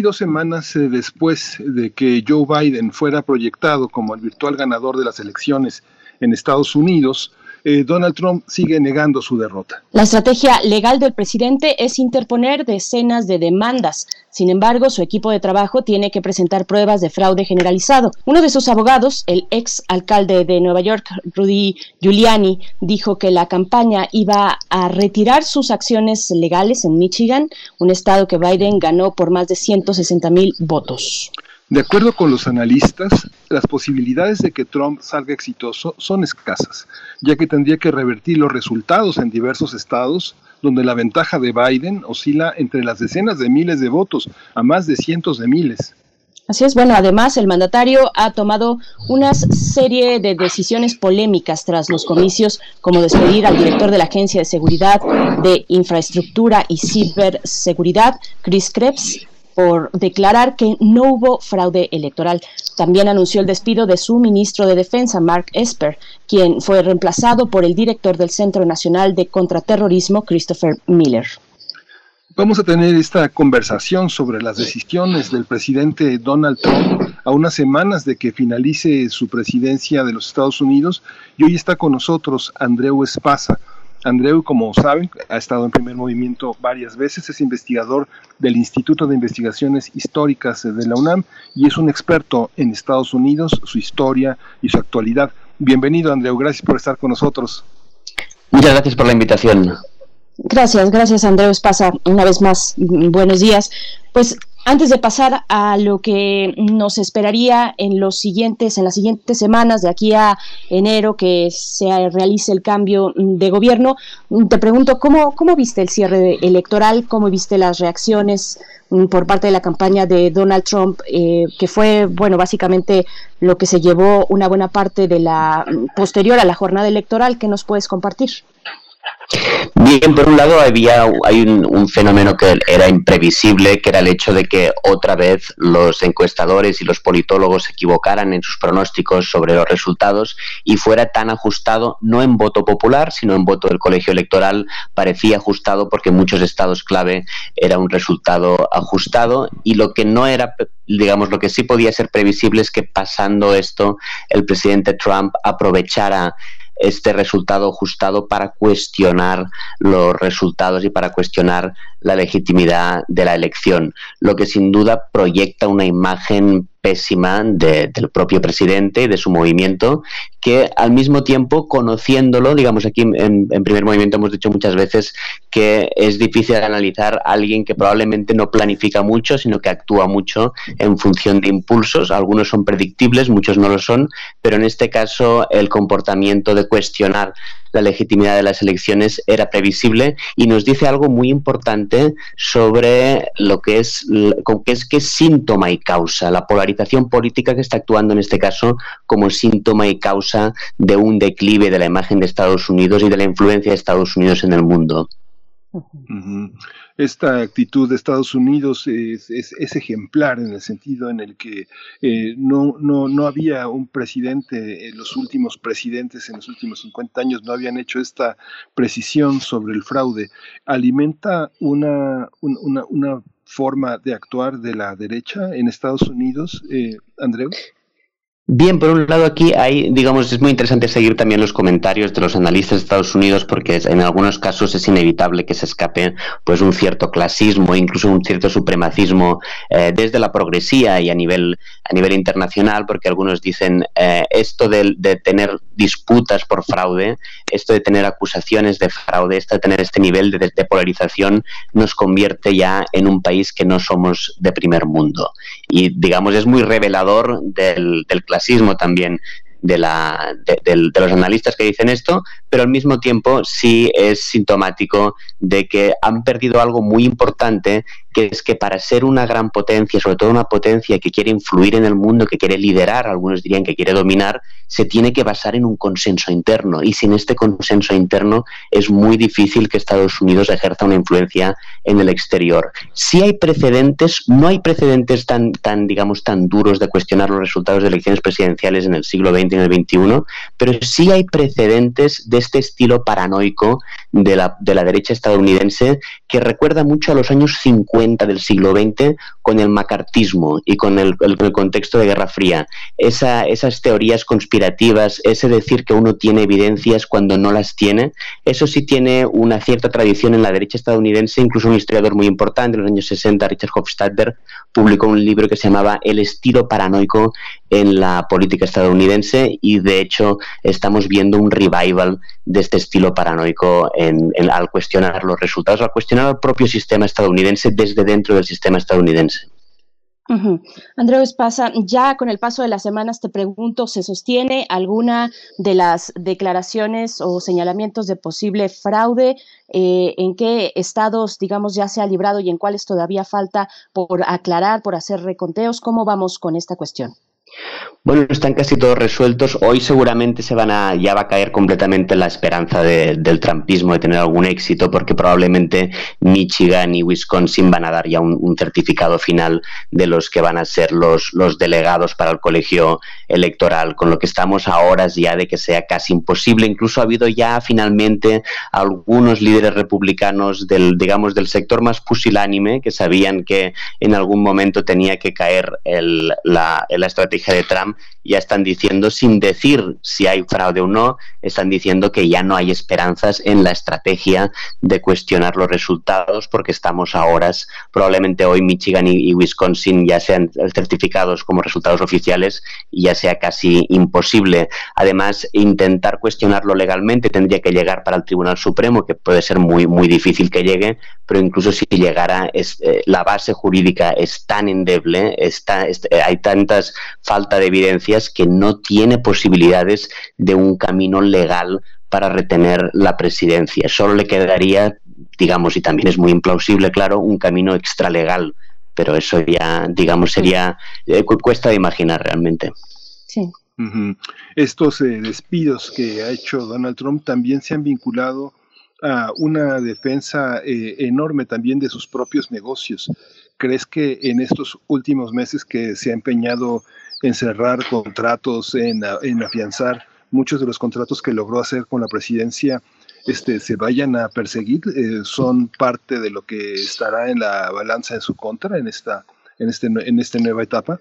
Dos semanas eh, después de que Joe Biden fuera proyectado como el virtual ganador de las elecciones en Estados Unidos, eh, Donald Trump sigue negando su derrota. La estrategia legal del presidente es interponer decenas de demandas. Sin embargo, su equipo de trabajo tiene que presentar pruebas de fraude generalizado. Uno de sus abogados, el ex alcalde de Nueva York, Rudy Giuliani, dijo que la campaña iba a retirar sus acciones legales en Michigan, un estado que Biden ganó por más de 160 mil votos. De acuerdo con los analistas, las posibilidades de que Trump salga exitoso son escasas, ya que tendría que revertir los resultados en diversos estados donde la ventaja de Biden oscila entre las decenas de miles de votos a más de cientos de miles. Así es, bueno, además el mandatario ha tomado una serie de decisiones polémicas tras los comicios, como despedir al director de la Agencia de Seguridad de Infraestructura y Ciberseguridad, Chris Krebs, por declarar que no hubo fraude electoral. También anunció el despido de su ministro de Defensa, Mark Esper, quien fue reemplazado por el director del Centro Nacional de Contraterrorismo, Christopher Miller. Vamos a tener esta conversación sobre las decisiones del presidente Donald Trump a unas semanas de que finalice su presidencia de los Estados Unidos y hoy está con nosotros Andreu Espasa Andreu, como saben, ha estado en primer movimiento varias veces, es investigador del Instituto de Investigaciones Históricas de la UNAM y es un experto en Estados Unidos, su historia y su actualidad. Bienvenido, Andreu, gracias por estar con nosotros. Muchas gracias por la invitación. Gracias, gracias Andreu Espasa. Una vez más, buenos días. Pues antes de pasar a lo que nos esperaría en los siguientes, en las siguientes semanas, de aquí a enero, que se realice el cambio de gobierno, te pregunto cómo, cómo viste el cierre electoral, cómo viste las reacciones mm, por parte de la campaña de Donald Trump, eh, que fue, bueno, básicamente lo que se llevó una buena parte de la mm, posterior a la jornada electoral, que nos puedes compartir. Bien, por un lado había hay un, fenómeno que era imprevisible, que era el hecho de que otra vez los encuestadores y los politólogos se equivocaran en sus pronósticos sobre los resultados y fuera tan ajustado, no en voto popular, sino en voto del colegio electoral, parecía ajustado porque en muchos estados clave era un resultado ajustado y lo que no era, digamos, lo que sí podía ser previsible es que pasando esto, el presidente Trump aprovechara este resultado ajustado para cuestionar los resultados y para cuestionar la legitimidad de la elección, lo que sin duda proyecta una imagen pésima del propio presidente y de su movimiento, que al mismo tiempo, conociéndolo, digamos aquí en, primer movimiento hemos dicho muchas veces que es difícil analizar a alguien que probablemente no planifica mucho, sino que actúa mucho en función de impulsos. Algunos son predictibles, muchos no lo son, pero en este caso el comportamiento de cuestionar la legitimidad de las elecciones era previsible y nos dice algo muy importante sobre lo que es, qué es, qué síntoma y causa, la polarización política que está actuando en este caso como síntoma y causa de un declive de la imagen de Estados Unidos y de la influencia de Estados Unidos en el mundo esta actitud de Estados Unidos es, ejemplar en el sentido en el que eh, no, no, no había un presidente, eh, los últimos presidentes en los últimos 50 años no habían hecho esta precisión sobre el fraude. Alimenta una, una, una forma de actuar de la derecha en Estados Unidos, eh, Andreu. Bien, por un lado aquí hay, digamos, es muy interesante seguir también los comentarios de los analistas de Estados Unidos porque en algunos casos es inevitable que se escape pues un cierto clasismo, incluso un cierto supremacismo eh, desde la progresía y a nivel a nivel internacional, porque algunos dicen eh, esto de, de, tener disputas por fraude, esto de tener acusaciones de fraude, esto de tener este nivel de, polarización nos convierte ya en un país que no somos de primer mundo. Y digamos es muy revelador del, del clasismo también de, la, de, los analistas que dicen esto, pero al mismo tiempo sí es sintomático de que han perdido algo muy importante, que es que para ser una gran potencia, sobre todo una potencia que quiere influir en el mundo, que quiere liderar, algunos dirían que quiere dominar, se tiene que basar en un consenso interno. Y sin este consenso interno es muy difícil que Estados Unidos ejerza una influencia en el exterior. Si hay precedentes, no hay precedentes tan, tan, digamos, tan duros de cuestionar los resultados de elecciones presidenciales en el siglo XX y en el XXI, pero sí hay precedentes de este estilo paranoico de la, de la derecha estadounidense que recuerda mucho a los años 50 del siglo XX con el macartismo y con el, contexto de Guerra Fría. Esa, esas teorías conspirativas, ese decir que uno tiene evidencias cuando no las tiene, eso sí tiene una cierta tradición en la derecha estadounidense, incluso un historiador muy importante en los años 60, Richard Hofstadter, publicó un libro que se llamaba El estilo paranoico en la política estadounidense y de hecho estamos viendo un revival de este estilo paranoico en, al cuestionar los resultados, al cuestionar el propio sistema estadounidense desde dentro del sistema estadounidense. Andreu Espasa, ya con el paso de las semanas te pregunto, ¿se sostiene alguna de las declaraciones o señalamientos de posible fraude? Eh, ¿En qué estados, digamos, ya se ha librado y en cuáles todavía falta por aclarar, por hacer reconteos? ¿Cómo vamos con esta cuestión? Bueno, están casi todos resueltos. Hoy seguramente se van a, ya va a caer completamente la esperanza del trumpismo de tener algún éxito, porque probablemente Michigan y Wisconsin van a dar ya un, certificado final de los que van a ser los, los delegados para el colegio electoral, con lo que estamos a horas ya de que sea casi imposible. Incluso ha habido ya finalmente algunos líderes republicanos del, digamos, del sector más pusilánime que sabían que en algún momento tenía que caer la, la estrategia de Trump ya están diciendo, sin decir si hay fraude o no, están diciendo que ya no hay esperanzas en la estrategia de cuestionar los resultados porque estamos a horas, probablemente hoy Michigan y, Wisconsin ya sean certificados como resultados oficiales y ya sea casi imposible. Además, intentar cuestionarlo legalmente tendría que llegar para el Tribunal Supremo, que puede ser muy, muy difícil que llegue, pero incluso si llegara, es, eh, la base jurídica es tan endeble, está, hay tantas falta de evidencias que no tiene posibilidades de un camino legal para retener la presidencia. Solo le quedaría, digamos, y también es muy implausible, claro, un camino extralegal, pero eso ya, digamos, sería, eh, cuesta de imaginar realmente. Sí. Estos eh, despidos que ha hecho Donald Trump también se han vinculado a una defensa eh, enorme también de sus propios negocios. ¿Crees que en estos últimos meses que se ha empeñado en cerrar contratos, en, en afianzar muchos de los contratos que logró hacer con la presidencia, este, se vayan a perseguir? Eh, ¿Son parte de lo que estará en la balanza en su contra en esta, en este, en esta nueva etapa?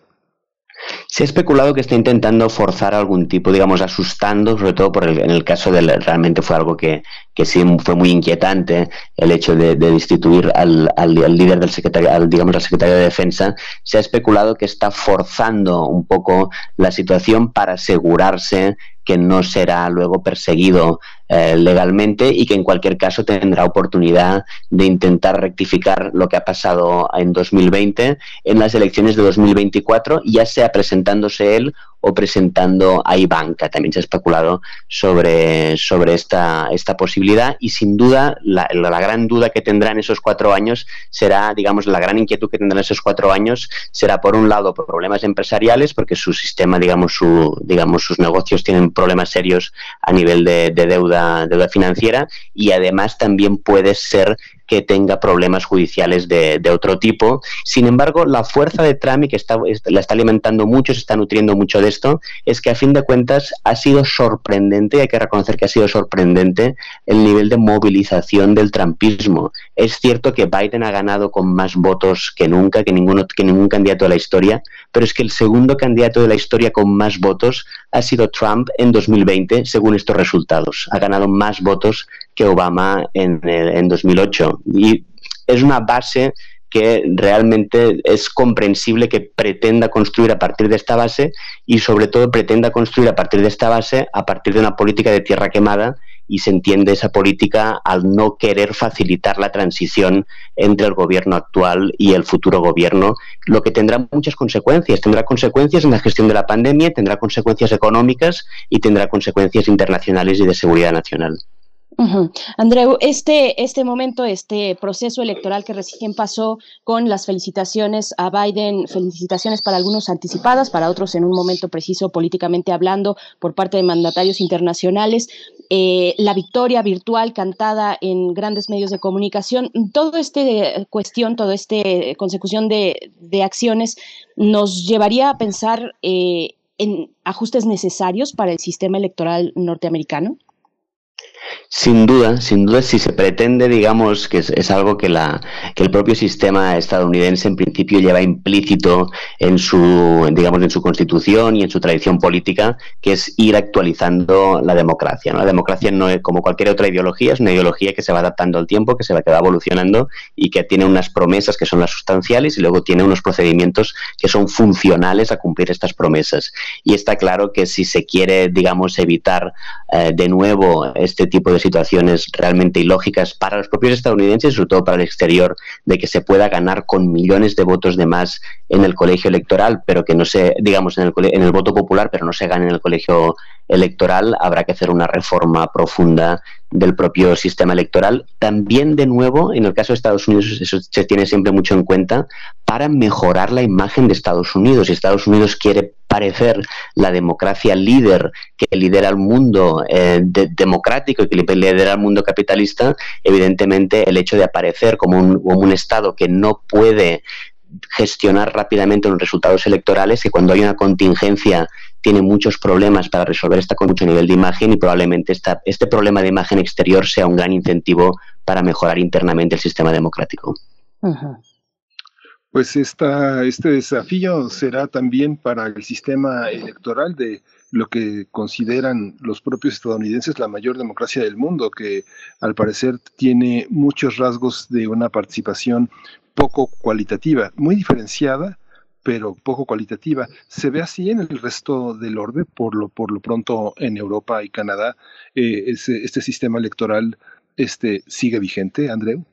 Se ha especulado que está intentando forzar algún tipo, digamos, asustando, sobre todo por el, en el caso de realmente fue algo que, que sí fue muy inquietante, el hecho de, de destituir al, al, líder del secretario, al, digamos, al secretario de Defensa. Se ha especulado que está forzando un poco la situación para asegurarse que no será luego perseguido eh, legalmente y que en cualquier caso tendrá oportunidad de intentar rectificar lo que ha pasado en 2020 en las elecciones de 2024, ya sea presentándose él o presentando a Ivanka. También se ha especulado sobre, sobre esta, esta posibilidad y sin duda la, la, gran duda que tendrá en esos cuatro años será, digamos, la gran inquietud que tendrá en esos cuatro años será por un lado por problemas empresariales, porque su sistema, digamos, su, digamos sus negocios tienen problemas serios a nivel de, de deuda, deuda financiera y además también puede ser que tenga problemas judiciales de, otro tipo. Sin embargo, la fuerza de Trump, y que está, la está alimentando mucho, se está nutriendo mucho de esto, es que a fin de cuentas ha sido sorprendente, y hay que reconocer que ha sido sorprendente el nivel de movilización del trumpismo. Es cierto que Biden ha ganado con más votos que nunca, que, ninguno, que ningún candidato de la historia, pero es que el segundo candidato de la historia con más votos ha sido Trump en 2020, según estos resultados. Ha ganado más votos que Obama en, en 2008. Y es una base que realmente es comprensible que pretenda construir a partir de esta base y sobre todo pretenda construir a partir de esta base a partir de una política de tierra quemada y se entiende esa política al no querer facilitar la transición entre el gobierno actual y el futuro gobierno, lo que tendrá muchas consecuencias. Tendrá consecuencias en la gestión de la pandemia, tendrá consecuencias económicas y tendrá consecuencias internacionales y de seguridad nacional. Andreu, este, este momento, este proceso electoral que recién pasó con las felicitaciones a Biden, felicitaciones para algunos anticipadas, para otros en un momento preciso políticamente hablando por parte de mandatarios internacionales, eh, la victoria virtual cantada en grandes medios de comunicación, todo este cuestión, toda esta consecución de, acciones nos llevaría a pensar eh, en ajustes necesarios para el sistema electoral norteamericano. Sin duda, sin duda, si se pretende, digamos, que es, algo que, la, que el propio sistema estadounidense en principio lleva implícito en su, digamos, en su constitución y en su tradición política, que es ir actualizando la democracia. La democracia no es como cualquier otra ideología, es una ideología que se va adaptando al tiempo, que se va, que va evolucionando y que tiene unas promesas que son las sustanciales y luego tiene unos procedimientos que son funcionales a cumplir estas promesas. Y está claro que si se quiere, digamos, evitar eh, de nuevo este tipo de situaciones realmente ilógicas para los propios estadounidenses y sobre todo para el exterior, de que se pueda ganar con millones de votos de más en el colegio electoral, pero que no se, digamos, en el, en el voto popular, pero no se gane en el colegio electoral, habrá que hacer una reforma profunda del propio sistema electoral. También, de nuevo, en el caso de Estados Unidos, eso se tiene siempre mucho en cuenta, para mejorar la imagen de Estados Unidos. Si Estados Unidos quiere parecer la democracia líder que lidera el mundo eh, democrático y que lidera el mundo capitalista, evidentemente el hecho de aparecer como un, como un Estado que no puede gestionar rápidamente los resultados electorales, que cuando hay una contingencia tiene muchos problemas para resolver esta con mucho nivel de imagen y probablemente esta, este problema de imagen exterior sea un gran incentivo para mejorar internamente el sistema democrático. Pues esta, este desafío será también para el sistema electoral de lo que consideran los propios estadounidenses la mayor democracia del mundo, que al parecer tiene muchos rasgos de una participación poco cualitativa, muy diferenciada, pero poco cualitativa. ¿Se ve así en el resto del orden? Por lo, por lo pronto en Europa y Canadá, eh, este sistema electoral este, sigue vigente, Andreu.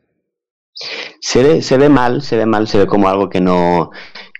Se ve, se ve mal, se ve mal, se ve como algo que no,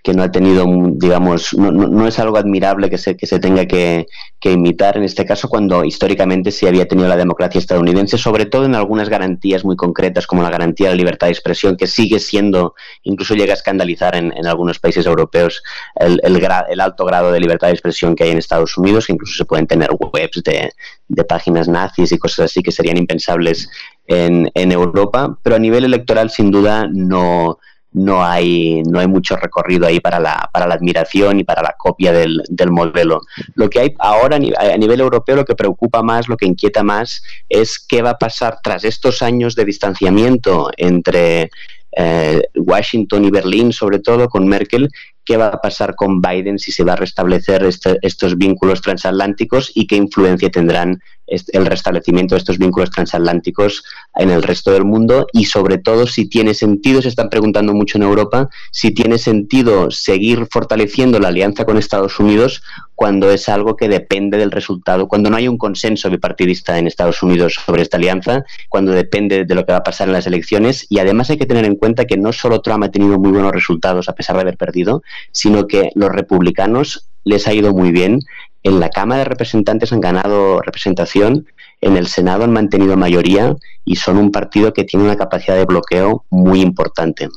que no ha tenido, digamos, no, no, es algo admirable que se, que se tenga que, imitar en este caso cuando históricamente sí había tenido la democracia estadounidense, sobre todo en algunas garantías muy concretas como la garantía de la libertad de expresión, que sigue siendo, incluso llega a escandalizar en, en algunos países europeos el, el, el, alto grado de libertad de expresión que hay en Estados Unidos, que incluso se pueden tener webs de, de páginas nazis y cosas así que serían impensables en, en Europa, pero a nivel electoral sin duda no no hay, no hay mucho recorrido ahí para la, para la admiración y para la copia del, del modelo. Lo que hay ahora a nivel europeo, lo que preocupa más, lo que inquieta más, es qué va a pasar tras estos años de distanciamiento entre eh, Washington y Berlín, sobre todo con Merkel, qué va a pasar con Biden si se va a restablecer este, estos vínculos transatlánticos y qué influencia tendrán el restablecimiento de estos vínculos transatlánticos en el resto del mundo y sobre todo si tiene sentido, se están preguntando mucho en Europa, si tiene sentido seguir fortaleciendo la alianza con Estados Unidos cuando es algo que depende del resultado, cuando no hay un consenso bipartidista en Estados Unidos sobre esta alianza, cuando depende de lo que va a pasar en las elecciones. Y además hay que tener en cuenta que no solo Trump ha tenido muy buenos resultados a pesar de haber perdido, sino que los republicanos les ha ido muy bien en la Cámara de Representantes han ganado representación, en el Senado han mantenido mayoría y son un partido que tiene una capacidad de bloqueo muy importante.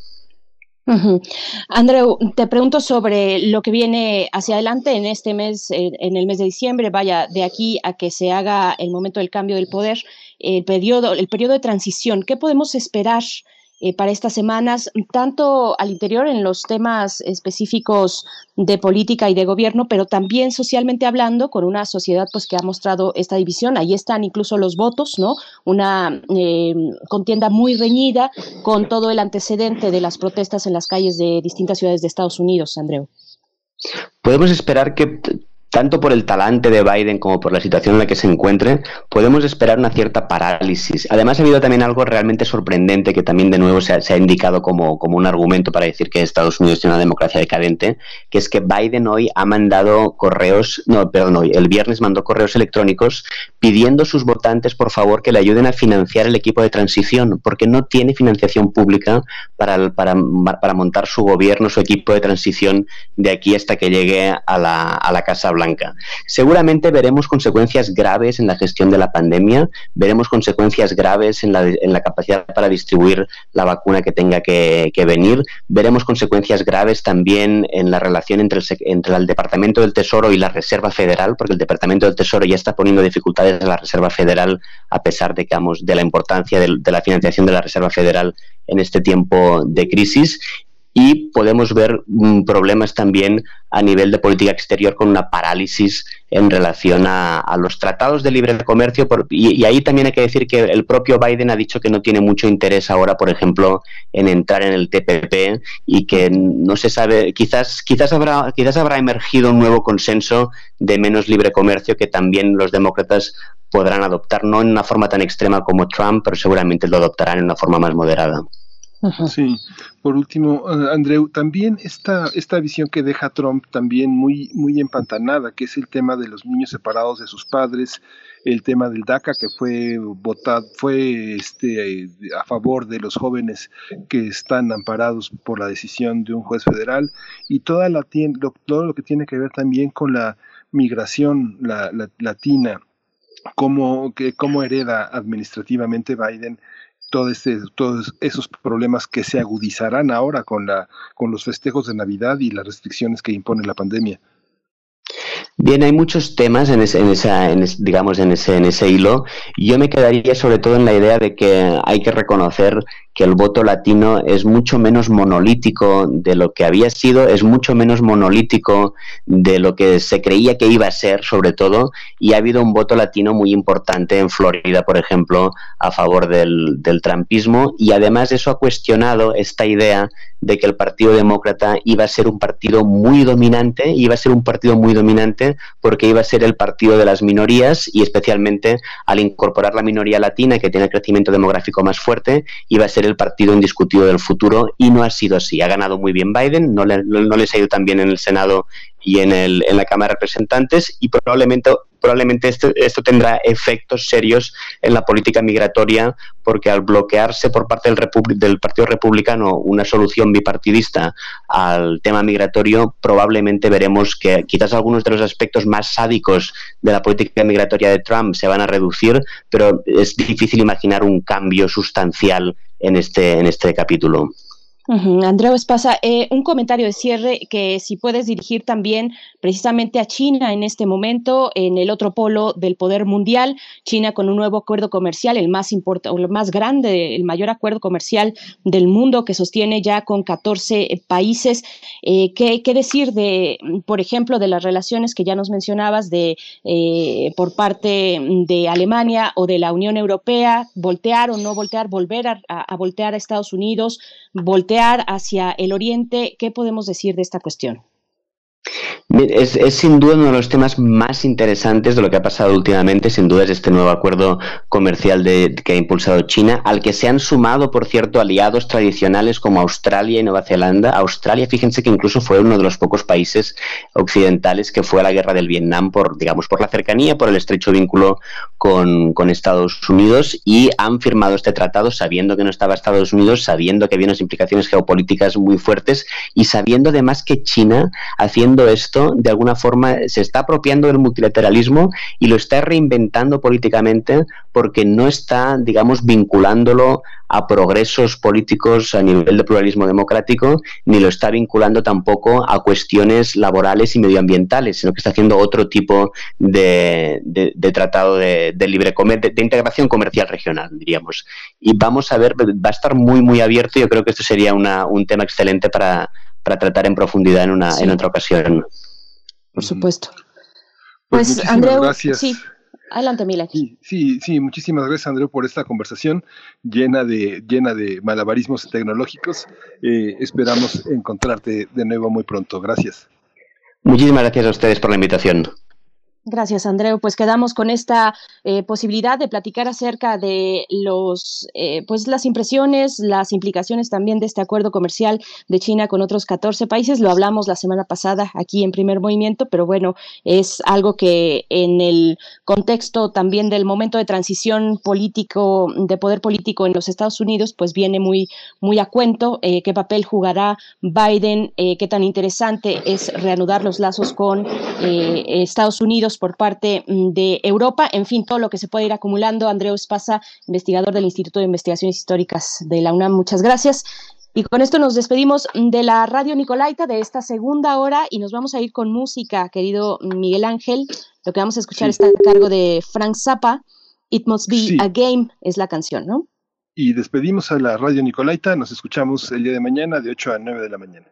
Andreu, te pregunto sobre lo que viene hacia adelante en este mes, en el mes de diciembre, vaya, de aquí a que se haga el momento del cambio del poder, el periodo, el periodo de transición. ¿Qué podemos esperar eh, para estas semanas, tanto al interior en los temas específicos de política y de gobierno, pero también socialmente hablando, con una sociedad pues que ha mostrado esta división. Ahí están incluso los votos, ¿no? Una eh, contienda muy reñida con todo el antecedente de las protestas en las calles de distintas ciudades de Estados Unidos, Andreu. Podemos esperar que tanto por el talante de Biden como por la situación en la que se encuentre, podemos esperar una cierta parálisis. Además, ha habido también algo realmente sorprendente que también de nuevo se ha, indicado como, como, un argumento para decir que Estados Unidos tiene una democracia decadente, que es que Biden hoy ha mandado correos, no, perdón, hoy, el viernes mandó correos electrónicos pidiendo a sus votantes, por favor, que le ayuden a financiar el equipo de transición, porque no tiene financiación pública para, para, para montar su gobierno, su equipo de transición de aquí hasta que llegue a la, a la Casa Blanca Seguramente veremos consecuencias graves en la gestión de la pandemia, veremos consecuencias graves en la, en la capacidad para distribuir la vacuna que tenga que, venir, veremos consecuencias graves también en la relación entre el, entre el Departamento del Tesoro y la Reserva Federal, porque el Departamento del Tesoro ya está poniendo dificultades a la Reserva Federal a pesar de, digamos, de la importancia de, de la financiación de la Reserva Federal en este tiempo de crisis y podemos ver mm, problemas también a nivel de política exterior con una parálisis en relación a, los tratados de libre comercio y, ahí también hay que decir que el propio Biden ha dicho que no tiene mucho interés ahora, por ejemplo, en entrar en el TPP y que no se sabe, quizás quizás habrá quizás habrá emergido un nuevo consenso de menos libre comercio que también los demócratas podrán adoptar, no en una forma tan extrema como Trump, pero seguramente lo adoptarán en una forma más moderada. Sí, por último, eh, Andreu, también esta, esta visión que deja Trump también muy, muy empantanada, que es el tema de los niños separados de sus padres, el tema del DACA que fue votado, fue este a favor de los jóvenes que están amparados por la decisión de un juez federal, y toda la, todo lo que tiene que ver también con la migración la, latina, cómo, que, cómo hereda administrativamente Biden este, todos esos problemas que se agudizarán ahora con, la, con los festejos de Navidad y las restricciones que impone la pandemia. Bien, hay muchos temas en ese, en esa, digamos, en ese, en ese hilo. Yo me quedaría sobre todo en la idea de que hay que reconocer que el voto latino es mucho menos monolítico de lo que había sido, es mucho menos monolítico de lo que se creía que iba a ser, sobre todo, y ha habido un voto latino muy importante en Florida, por ejemplo, a favor del, del trampismo, y además eso ha cuestionado esta idea de que el Partido Demócrata iba a ser un partido muy dominante, iba a ser un partido muy dominante porque iba a ser el partido de las minorías y especialmente al incorporar la minoría latina que tiene crecimiento demográfico más fuerte, iba a ser el partido indiscutido del futuro y no ha sido así. Ha ganado muy bien Biden, no, le, no les ha ido tan bien en el Senado y en, el, en la Cámara de Representantes y probablemente, probablemente esto, tendrá efectos serios en la política migratoria porque al bloquearse por parte del, del Partido Republicano una solución bipartidista al tema migratorio, probablemente veremos que quizás algunos de los aspectos más sádicos de la política migratoria de Trump se van a reducir, pero es difícil imaginar un cambio sustancial en este, en este capítulo. Espasa, eh, un comentario de cierre que si puedes dirigir también precisamente a China en este momento, en el otro polo del poder mundial, China con un nuevo acuerdo comercial, el más importante, el más grande, el mayor acuerdo comercial del mundo que sostiene ya con 14 países. Eh, ¿qué, decir de, por ejemplo, de las relaciones que ya nos mencionabas de eh, por parte de Alemania o de la Unión Europea, voltear o no voltear, volver a voltear a Estados Unidos, voltear hacia el oriente, ¿qué podemos decir de esta cuestión? Es, sin duda uno de los temas más interesantes de lo que ha pasado últimamente, sin duda es este nuevo acuerdo comercial que ha impulsado China, al que se han sumado, por cierto, aliados tradicionales como Australia y Nueva Zelanda. Australia, fíjense que incluso fue uno de los pocos países occidentales que fue a la guerra del Vietnam por, digamos, por la cercanía, por el estrecho vínculo con, con Estados Unidos y han firmado este tratado sabiendo que no estaba Estados Unidos, sabiendo que había unas implicaciones geopolíticas muy fuertes y sabiendo además que China, haciendo esto, de alguna forma se está apropiando del multilateralismo y lo está reinventando políticamente porque no está, digamos, vinculándolo a progresos políticos a nivel de pluralismo democrático, ni lo está vinculando tampoco a cuestiones laborales y medioambientales, sino que está haciendo otro tipo de, tratado de, libre comercio, de, integración comercial regional, diríamos. Y vamos a ver, va a estar muy, muy abierto. Yo creo que esto sería un tema excelente para, tratar en profundidad en, una, en otra ocasión por supuesto. Pues, pues Andreu, gracias. sí, adelante Mila. Sí, sí, sí, muchísimas gracias Andreu por esta conversación llena de, llena de malabarismos tecnológicos. Eh, esperamos encontrarte de nuevo muy pronto. Gracias. Muchísimas gracias a ustedes por la invitación. Gracias, Andreu. Pues quedamos con esta eh, posibilidad de platicar acerca de los, eh, pues las impresiones, las implicaciones también de este acuerdo comercial de China con otros 14 países. Lo hablamos la semana pasada aquí en Primer Movimiento, pero bueno, es algo que en el contexto también del momento de transición político, de poder político en los Estados Unidos, pues viene muy, muy a cuento. Eh, ¿Qué papel jugará Biden? ¿Qué tan interesante es reanudar los lazos con Estados Unidos? Por parte mm, de Europa, en fin, todo lo que se puede ir acumulando. Andreu Espasa, investigador del Instituto de Investigaciones Históricas de la UNAM, muchas gracias. Y con esto nos despedimos de la radio Nicolaita de esta segunda hora y nos vamos a ir con música, querido Miguel Ángel. Lo que vamos a escuchar está a cargo de Frank Zappa. It Must Be a Game es la canción, ¿no? Y despedimos a la radio Nicolaita. Nos escuchamos el día de mañana de 8 a 9 de la mañana.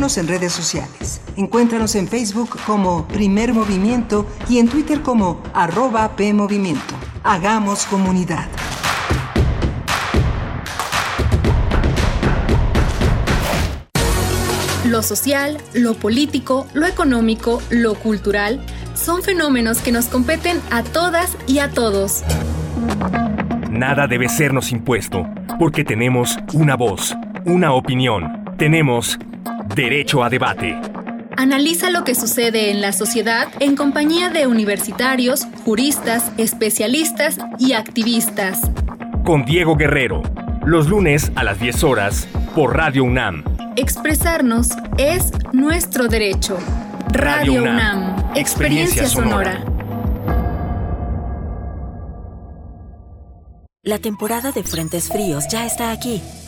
Síguenos en redes sociales. Encuéntranos en Facebook como Primer Movimiento y en Twitter como arroba PMovimiento. Hagamos comunidad. Lo social, lo político, lo económico, lo cultural son fenómenos que nos competen a todas y a todos. Nada debe sernos impuesto, porque tenemos una voz, una opinión. Tenemos Derecho a debate. Analiza lo que sucede en la sociedad en compañía de universitarios, juristas, especialistas y activistas. Con Diego Guerrero, los lunes a las 10 horas por Radio UNAM. Expresarnos es nuestro derecho. Radio, UNAM, experiencia sonora. La temporada de frentes fríos ya está aquí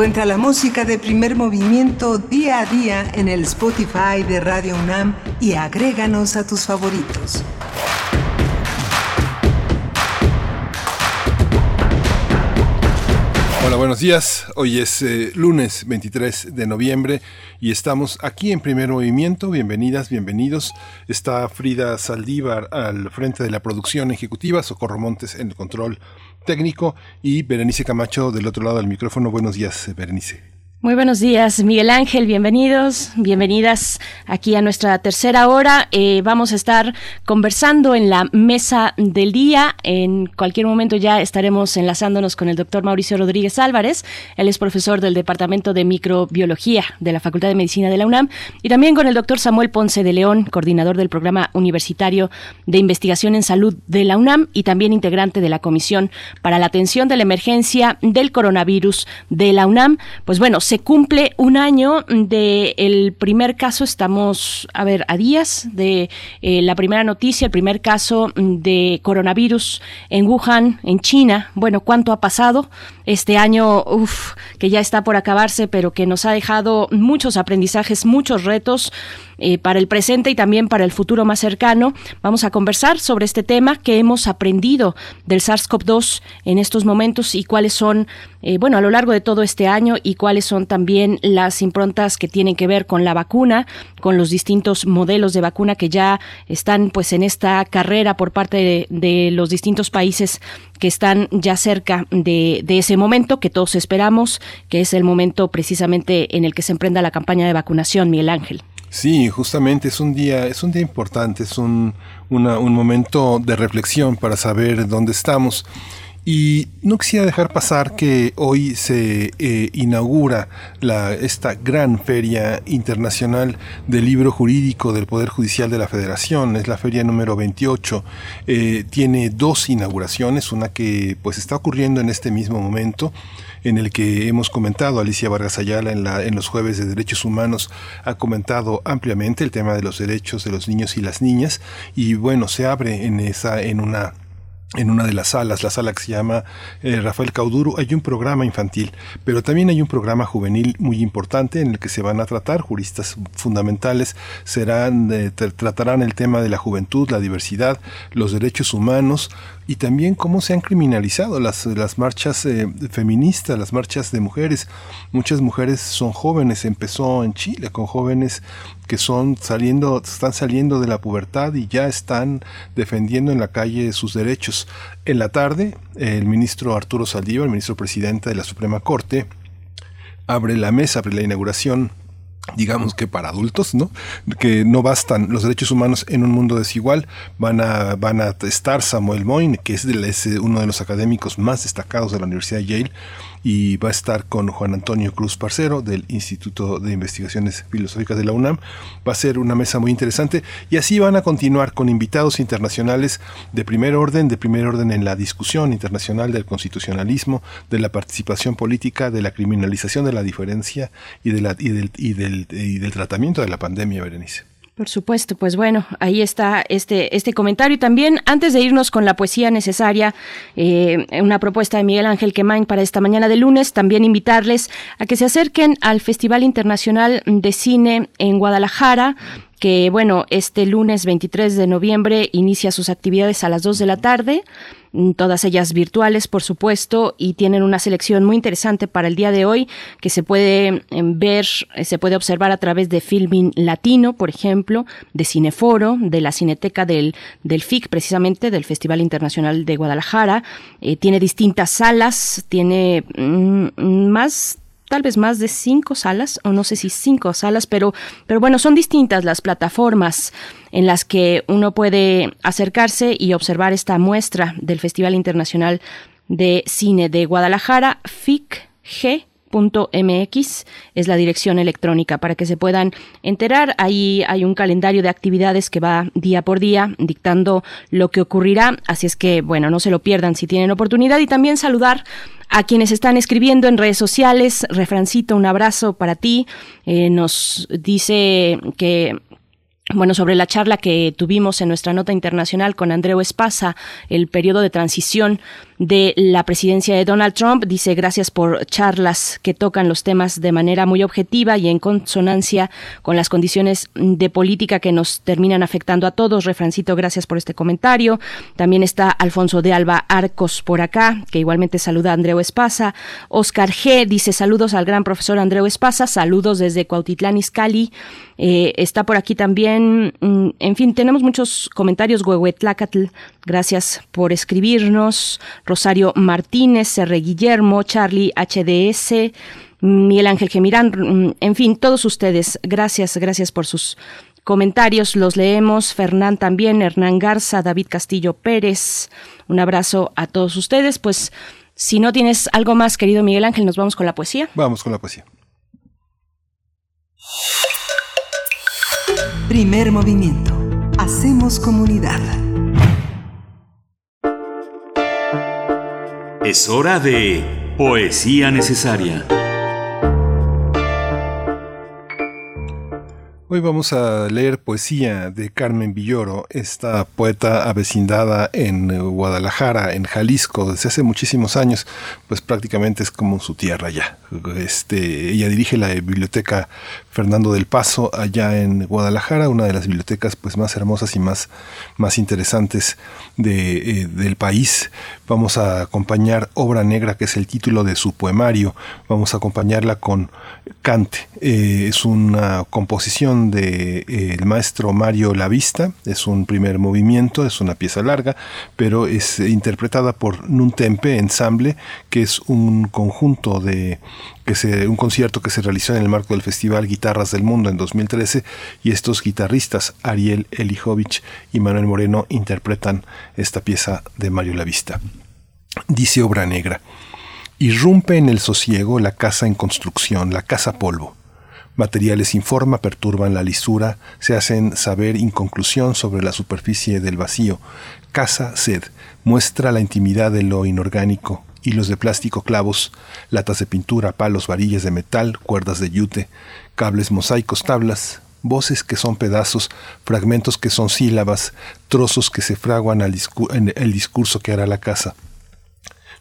Encuentra la música de primer movimiento día a día en el Spotify de Radio UNAM y agréganos a tus favoritos. Hola, buenos días. Hoy es eh, lunes 23 de noviembre y estamos aquí en primer movimiento. Bienvenidas, bienvenidos. Está Frida Saldívar al frente de la producción ejecutiva, Socorro Montes en el control técnico y Berenice Camacho del otro lado del micrófono. Buenos días, Berenice. Muy buenos días, Miguel Ángel, bienvenidos, bienvenidas aquí a nuestra tercera hora. Eh, vamos a estar conversando en la mesa del día. En cualquier momento ya estaremos enlazándonos con el doctor Mauricio Rodríguez Álvarez. Él es profesor del Departamento de Microbiología de la Facultad de Medicina de la UNAM. Y también con el doctor Samuel Ponce de León, coordinador del Programa Universitario de Investigación en Salud de la UNAM y también integrante de la Comisión para la Atención de la Emergencia del Coronavirus de la UNAM. Pues bueno, se cumple un año del el primer caso, estamos, a ver, a días de eh, la primera noticia, el primer caso de coronavirus en Wuhan, en China. Bueno, ¿cuánto ha pasado? Este año, uf, que ya está por acabarse, pero que nos ha dejado muchos aprendizajes, muchos retos. Eh, para el presente y también para el futuro más cercano. Vamos a conversar sobre este tema que hemos aprendido del SARS-CoV-2 en estos momentos y cuáles son, eh, bueno, a lo largo de todo este año y cuáles son también las improntas que tienen que ver con la vacuna, con los distintos modelos de vacuna que ya están pues en esta carrera por parte de, de los distintos países que están ya cerca de, de, ese momento que todos esperamos, que es el momento precisamente en el que se emprenda la campaña de vacunación, Miguel Ángel. Sí, justamente es un día, es un día importante, es un, un momento de reflexión para saber dónde estamos. Y no quisiera dejar pasar que hoy se eh, inaugura esta gran feria internacional del libro jurídico del Poder Judicial de la Federación. Es la feria número 28. Eh, tiene dos inauguraciones, una que pues está ocurriendo en este mismo momento en el que hemos comentado, Alicia Vargas Ayala en, los jueves de derechos humanos ha comentado ampliamente el tema de los derechos de los niños y las niñas y bueno, se abre en esa, una de las salas, la sala que se llama eh, Rafael Cauduro, hay un programa infantil, pero también hay un programa juvenil muy importante en el que se van a tratar juristas fundamentales, serán eh, tratarán el tema de la juventud, la diversidad, los derechos humanos, y también cómo se han criminalizado las, las marchas eh, feministas, las marchas de mujeres. Muchas mujeres son jóvenes, empezó en Chile con jóvenes que son saliendo, están saliendo de la pubertad y ya están defendiendo en la calle sus derechos. En la tarde, el ministro Arturo Saldívar, el ministro presidente de la Suprema Corte, abre la mesa, abre la inauguración digamos que para adultos, ¿no? Que no bastan los derechos humanos en un mundo desigual. Van a, van a estar Samuel Moyne, que es, es uno de los académicos más destacados de la Universidad de Yale, y va a estar con Juan Antonio Cruz Parcero del Instituto de Investigaciones Filosóficas de la UNAM. Va a ser una mesa muy interesante y así van a continuar con invitados internacionales de primer orden, de primer orden en la discusión internacional del constitucionalismo, de la participación política, de la criminalización de la diferencia y, de la, y, del, y, del, y del tratamiento de la pandemia, Berenice. Por supuesto, pues bueno, ahí está este, este comentario. Y también, antes de irnos con la poesía necesaria, eh, una propuesta de Miguel Ángel Quemain para esta mañana de lunes, también invitarles a que se acerquen al Festival Internacional de Cine en Guadalajara que bueno, este lunes 23 de noviembre inicia sus actividades a las 2 de la tarde, mm, todas ellas virtuales, por supuesto, y tienen una selección muy interesante para el día de hoy que se puede em, ver, eh, se puede observar a través de Filming Latino, por ejemplo, de Cineforo, de la Cineteca del, del FIC, precisamente, del Festival Internacional de Guadalajara. Eh, tiene distintas salas, tiene mm, más tal vez más de cinco salas, o no sé si cinco salas, pero, pero bueno, son distintas las plataformas en las que uno puede acercarse y observar esta muestra del Festival Internacional de Cine de Guadalajara, FICG .mx es la dirección electrónica para que se puedan enterar. Ahí hay un calendario de actividades que va día por día dictando lo que ocurrirá. Así es que, bueno, no se lo pierdan si tienen oportunidad. Y también saludar a quienes están escribiendo en redes sociales. Refrancito, un abrazo para ti. Eh, nos dice que bueno, sobre la charla que tuvimos en nuestra nota internacional con Andreu Espasa, el periodo de transición de la presidencia de Donald Trump. Dice gracias por charlas que tocan los temas de manera muy objetiva y en consonancia con las condiciones de política que nos terminan afectando a todos. Refrancito, gracias por este comentario. También está Alfonso de Alba Arcos por acá, que igualmente saluda a Andreu Espasa. Oscar G dice saludos al gran profesor Andreu Espasa, saludos desde Cuautitlán Izcalli. Eh, está por aquí también, mm, en fin, tenemos muchos comentarios. Huehuetlacatl, gracias por escribirnos. Rosario Martínez, R. Guillermo, Charlie HDS, Miguel Ángel Gemirán, mm, en fin, todos ustedes, gracias, gracias por sus comentarios, los leemos, Fernán también, Hernán Garza, David Castillo Pérez, un abrazo a todos ustedes, pues si no tienes algo más, querido Miguel Ángel, nos vamos con la poesía. Vamos con la poesía. Primer movimiento. Hacemos comunidad. Es hora de Poesía Necesaria. Hoy vamos a leer poesía de Carmen Villoro, esta poeta avecindada en Guadalajara, en Jalisco, desde hace muchísimos años, pues prácticamente es como su tierra ya. Este, ella dirige la biblioteca Fernando del Paso allá en Guadalajara, una de las bibliotecas pues más hermosas y más, más interesantes eh, del país. Vamos a acompañar Obra Negra, que es el título de su poemario. Vamos a acompañarla con Cante. Eh, es una composición del de, eh, maestro Mario Lavista. Es un primer movimiento, es una pieza larga, pero es interpretada por Nuntempe Ensemble, que es un conjunto de un concierto que se realizó en el marco del Festival Guitarras del Mundo en 2013 y estos guitarristas, Ariel Elijovich y Manuel Moreno, interpretan esta pieza de Mario Lavista. Dice Obra Negra, irrumpe en el sosiego la casa en construcción, la casa polvo. Materiales sin forma perturban la lisura, se hacen saber inconclusión sobre la superficie del vacío. Casa sed muestra la intimidad de lo inorgánico, hilos de plástico, clavos, latas de pintura, palos, varillas de metal, cuerdas de yute, cables mosaicos, tablas, voces que son pedazos, fragmentos que son sílabas, trozos que se fraguan al en el discurso que hará la casa.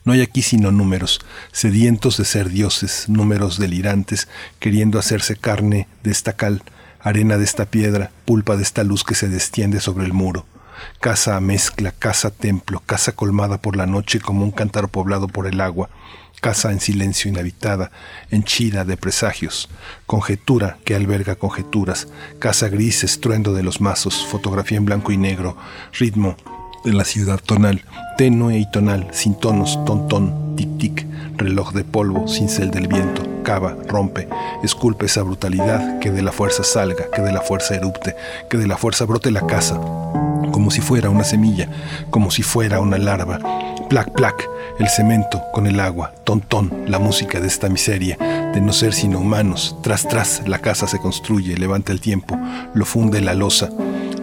No hay aquí sino números, sedientos de ser dioses, números delirantes, queriendo hacerse carne de esta cal, arena de esta piedra, pulpa de esta luz que se destiende sobre el muro casa mezcla, casa templo, casa colmada por la noche como un cántaro poblado por el agua, casa en silencio inhabitada, henchida de presagios, conjetura que alberga conjeturas, casa gris, estruendo de los mazos, fotografía en blanco y negro, ritmo de la ciudad tonal, tenue y tonal, sin tonos, ton tic-tic, reloj de polvo, cincel del viento, cava, rompe, esculpe esa brutalidad, que de la fuerza salga, que de la fuerza erupte, que de la fuerza brote la casa, como si fuera una semilla, como si fuera una larva, Plac, plac, el cemento con el agua, tontón, la música de esta miseria, de no ser sino humanos. Tras, tras, la casa se construye, levanta el tiempo, lo funde la losa,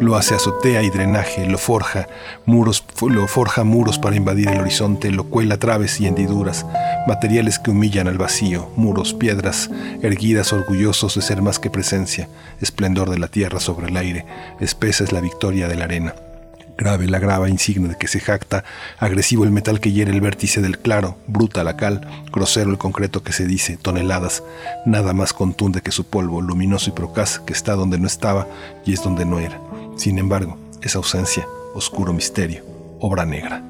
lo hace azotea y drenaje, lo forja, muros, lo forja muros para invadir el horizonte, lo cuela traves y hendiduras, materiales que humillan al vacío, muros, piedras, erguidas orgullosos de ser más que presencia, esplendor de la tierra sobre el aire, espesa es la victoria de la arena. Grave la grava insigne de que se jacta, agresivo el metal que hiere el vértice del claro, bruta la cal, grosero el concreto que se dice, toneladas, nada más contunde que su polvo, luminoso y procaz, que está donde no estaba y es donde no era. Sin embargo, esa ausencia, oscuro misterio, obra negra.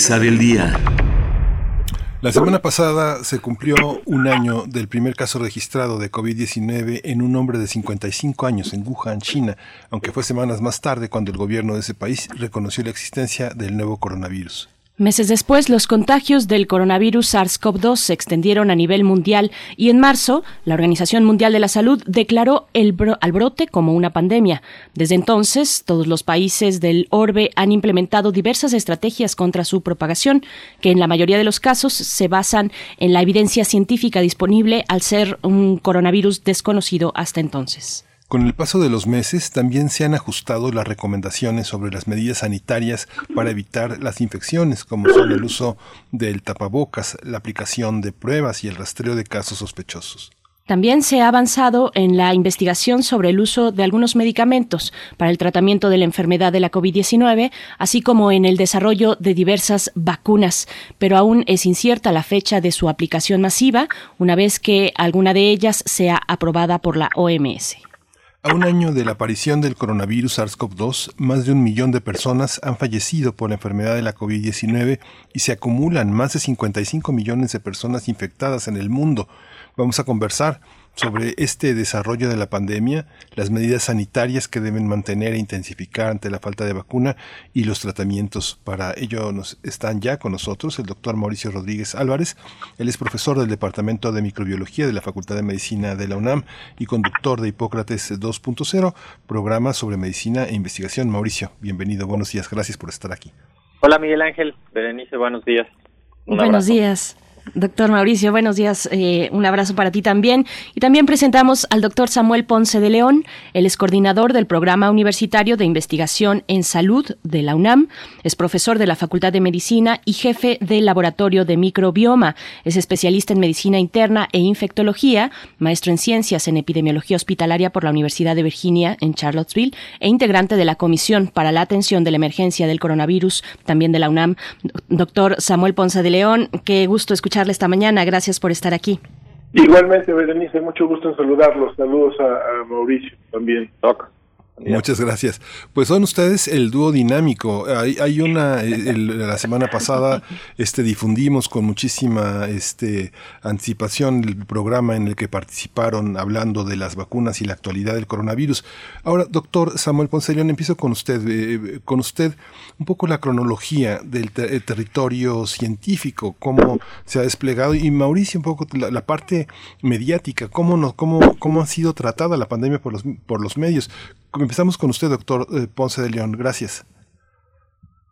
Mesa día. La semana pasada se cumplió un año del primer caso registrado de COVID-19 en un hombre de 55 años en Wuhan, China, aunque fue semanas más tarde cuando el gobierno de ese país reconoció la existencia del nuevo coronavirus. Meses después, los contagios del coronavirus SARS-CoV-2 se extendieron a nivel mundial y en marzo, la Organización Mundial de la Salud declaró el al brote como una pandemia. Desde entonces, todos los países del orbe han implementado diversas estrategias contra su propagación, que en la mayoría de los casos se basan en la evidencia científica disponible al ser un coronavirus desconocido hasta entonces. Con el paso de los meses también se han ajustado las recomendaciones sobre las medidas sanitarias para evitar las infecciones, como son el uso del tapabocas, la aplicación de pruebas y el rastreo de casos sospechosos. También se ha avanzado en la investigación sobre el uso de algunos medicamentos para el tratamiento de la enfermedad de la COVID-19, así como en el desarrollo de diversas vacunas, pero aún es incierta la fecha de su aplicación masiva, una vez que alguna de ellas sea aprobada por la OMS. A un año de la aparición del coronavirus SARS-CoV-2, más de un millón de personas han fallecido por la enfermedad de la COVID-19 y se acumulan más de 55 millones de personas infectadas en el mundo. Vamos a conversar sobre este desarrollo de la pandemia, las medidas sanitarias que deben mantener e intensificar ante la falta de vacuna y los tratamientos. Para ello nos están ya con nosotros el doctor Mauricio Rodríguez Álvarez. Él es profesor del Departamento de Microbiología de la Facultad de Medicina de la UNAM y conductor de Hipócrates 2.0, programa sobre medicina e investigación. Mauricio, bienvenido, buenos días, gracias por estar aquí. Hola Miguel Ángel, Berenice, buenos días. Un buenos abrazo. días. Doctor Mauricio, buenos días. Eh, un abrazo para ti también. Y también presentamos al doctor Samuel Ponce de León. Él es coordinador del Programa Universitario de Investigación en Salud de la UNAM. Es profesor de la Facultad de Medicina y jefe del Laboratorio de Microbioma. Es especialista en Medicina Interna e Infectología, maestro en Ciencias en Epidemiología Hospitalaria por la Universidad de Virginia en Charlottesville e integrante de la Comisión para la Atención de la Emergencia del Coronavirus, también de la UNAM. Doctor Samuel Ponce de León, qué gusto escucharle esta mañana. Gracias por estar aquí. Igualmente, Berenice, mucho gusto en saludarlos. Saludos a, a Mauricio también. Doc. Muchas gracias. Pues son ustedes el dúo dinámico. Hay, hay una, el, la semana pasada este, difundimos con muchísima este, anticipación el programa en el que participaron hablando de las vacunas y la actualidad del coronavirus. Ahora, doctor Samuel Ponce León, empiezo con usted, eh, con usted un poco la cronología del ter territorio científico, cómo se ha desplegado y Mauricio un poco la, parte mediática, cómo, no, cómo, cómo ha sido tratada la pandemia por los, por los medios. Empezamos con usted, doctor eh, Ponce de León. Gracias.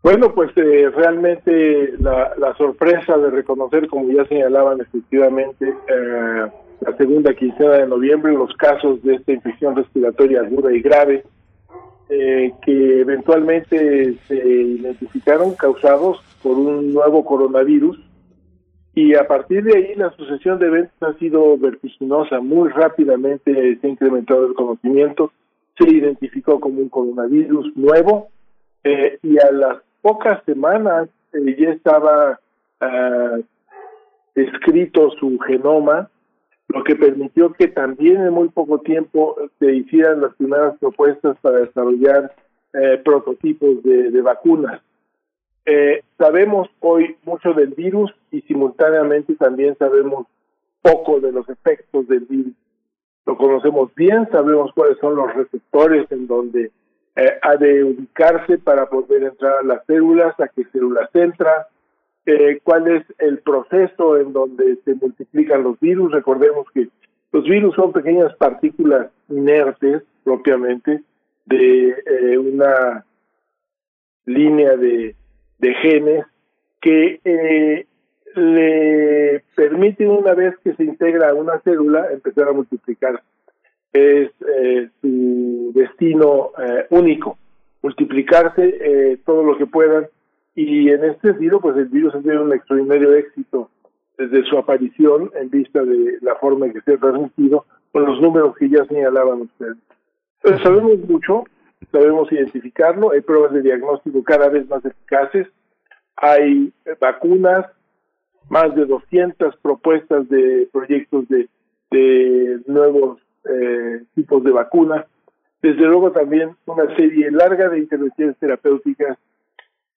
Bueno, pues eh, realmente la, sorpresa de reconocer, como ya señalaban efectivamente, eh, la segunda quincena de noviembre, los casos de esta infección respiratoria aguda y grave, eh, que eventualmente se identificaron causados por un nuevo coronavirus. Y a partir de ahí la sucesión de eventos ha sido vertiginosa. Muy rápidamente se ha incrementado el conocimiento se identificó como un coronavirus nuevo eh, y a las pocas semanas eh, ya estaba uh, escrito su genoma, lo que permitió que también en muy poco tiempo se hicieran las primeras propuestas para desarrollar eh, prototipos de, vacunas. Eh, sabemos hoy mucho del virus y simultáneamente también sabemos poco de los efectos del virus lo conocemos bien, sabemos cuáles son los receptores en donde eh, ha de ubicarse para poder entrar a las células, a qué células entra, eh, cuál es el proceso en donde se multiplican los virus. Recordemos que los virus son pequeñas partículas inertes propiamente de eh, una línea de, de genes que eh, le permite una vez que se integra a una célula empezar a multiplicar. Es eh, su destino eh, único, multiplicarse eh, todo lo que puedan y en este sentido pues el virus ha tenido un extraordinario éxito desde su aparición en vista de la forma en que se ha transmitido con los números que ya señalaban ustedes. Sabemos mucho, sabemos identificarlo, hay pruebas de diagnóstico cada vez más eficaces, hay vacunas, más de 200 propuestas de proyectos de, de nuevos eh, tipos de vacunas. Desde luego también una serie larga de intervenciones terapéuticas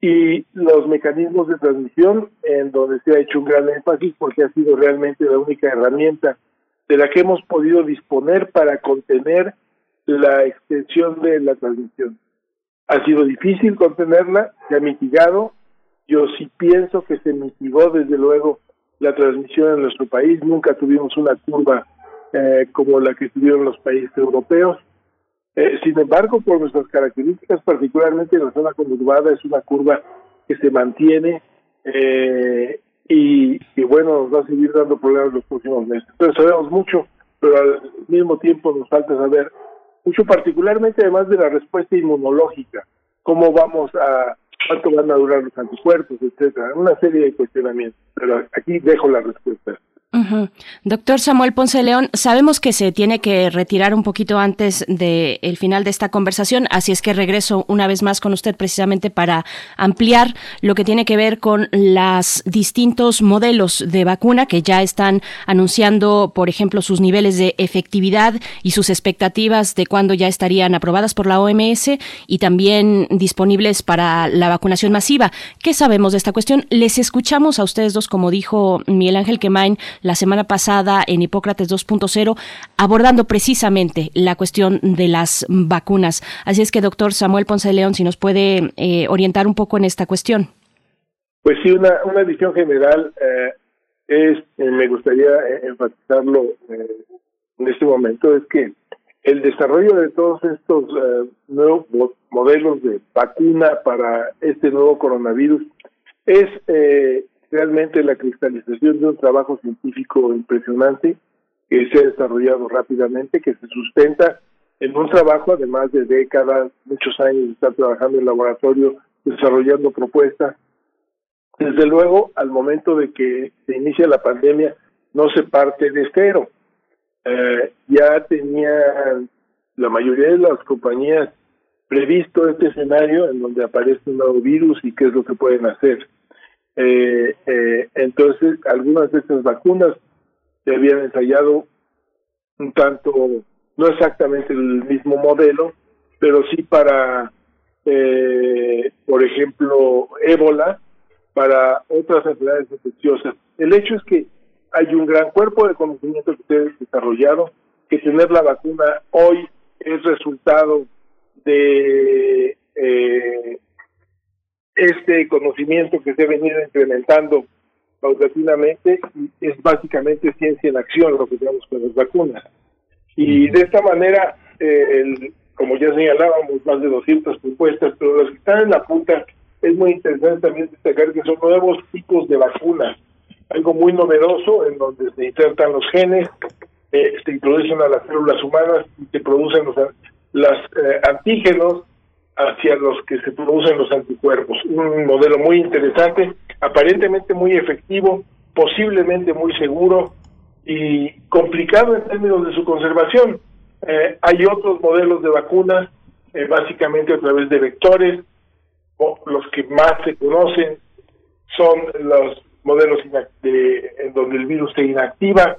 y los mecanismos de transmisión en donde se ha hecho un gran énfasis porque ha sido realmente la única herramienta de la que hemos podido disponer para contener la extensión de la transmisión. Ha sido difícil contenerla, se ha mitigado, yo sí pienso que se mitigó desde luego la transmisión en nuestro país. Nunca tuvimos una curva eh, como la que tuvieron los países europeos. Eh, sin embargo, por nuestras características, particularmente en la zona conurbada, es una curva que se mantiene eh, y, y, bueno, nos va a seguir dando problemas los próximos meses. Entonces sabemos mucho, pero al mismo tiempo nos falta saber mucho, particularmente además de la respuesta inmunológica, cómo vamos a cuánto van a durar los anticuerpos, etcétera, una serie de cuestionamientos. Pero aquí dejo la respuesta. Doctor Samuel Ponce León, sabemos que se tiene que retirar un poquito antes del de final de esta conversación, así es que regreso una vez más con usted precisamente para ampliar lo que tiene que ver con los distintos modelos de vacuna que ya están anunciando, por ejemplo, sus niveles de efectividad y sus expectativas de cuándo ya estarían aprobadas por la OMS y también disponibles para la vacunación masiva. ¿Qué sabemos de esta cuestión? Les escuchamos a ustedes dos, como dijo Miguel Ángel Quemain, la semana pasada en Hipócrates 2.0, abordando precisamente la cuestión de las vacunas. Así es que, doctor Samuel Ponce de León, si nos puede eh, orientar un poco en esta cuestión. Pues sí, una, una visión general eh, es, eh, me gustaría enfatizarlo en este momento, es que el desarrollo de todos estos nuevos modelos de vacuna para este nuevo coronavirus es realmente la cristalización de un trabajo científico impresionante que se ha desarrollado rápidamente, que se sustenta en un trabajo, además de décadas, muchos años de estar trabajando en laboratorio, desarrollando propuestas. Desde luego, al momento de que se inicia la pandemia, no se parte de cero. Eh, ya tenía la mayoría de las compañías previsto este escenario en donde aparece un nuevo virus y qué es lo que pueden hacer. Eh, eh, entonces, algunas de estas vacunas se habían ensayado un tanto, no exactamente el mismo modelo, pero sí para, eh, por ejemplo, ébola, para otras enfermedades infecciosas. El hecho es que hay un gran cuerpo de conocimiento que ustedes desarrollado, que tener la vacuna hoy es resultado de eh, este conocimiento que se ha venido implementando paulatinamente es básicamente ciencia en acción lo que tenemos con las vacunas. Y de esta manera, eh, el, como ya señalábamos, más de 200 propuestas, pero las que están en la punta es muy interesante también destacar que son nuevos tipos de vacunas, algo muy novedoso en donde se insertan los genes, eh, se introducen a las células humanas y se producen los las, eh, antígenos hacia los que se producen los anticuerpos. Un modelo muy interesante, aparentemente muy efectivo, posiblemente muy seguro y complicado en términos de su conservación. Eh, hay otros modelos de vacunas, eh, básicamente a través de vectores, los que más se conocen son los modelos de, en donde el virus se inactiva,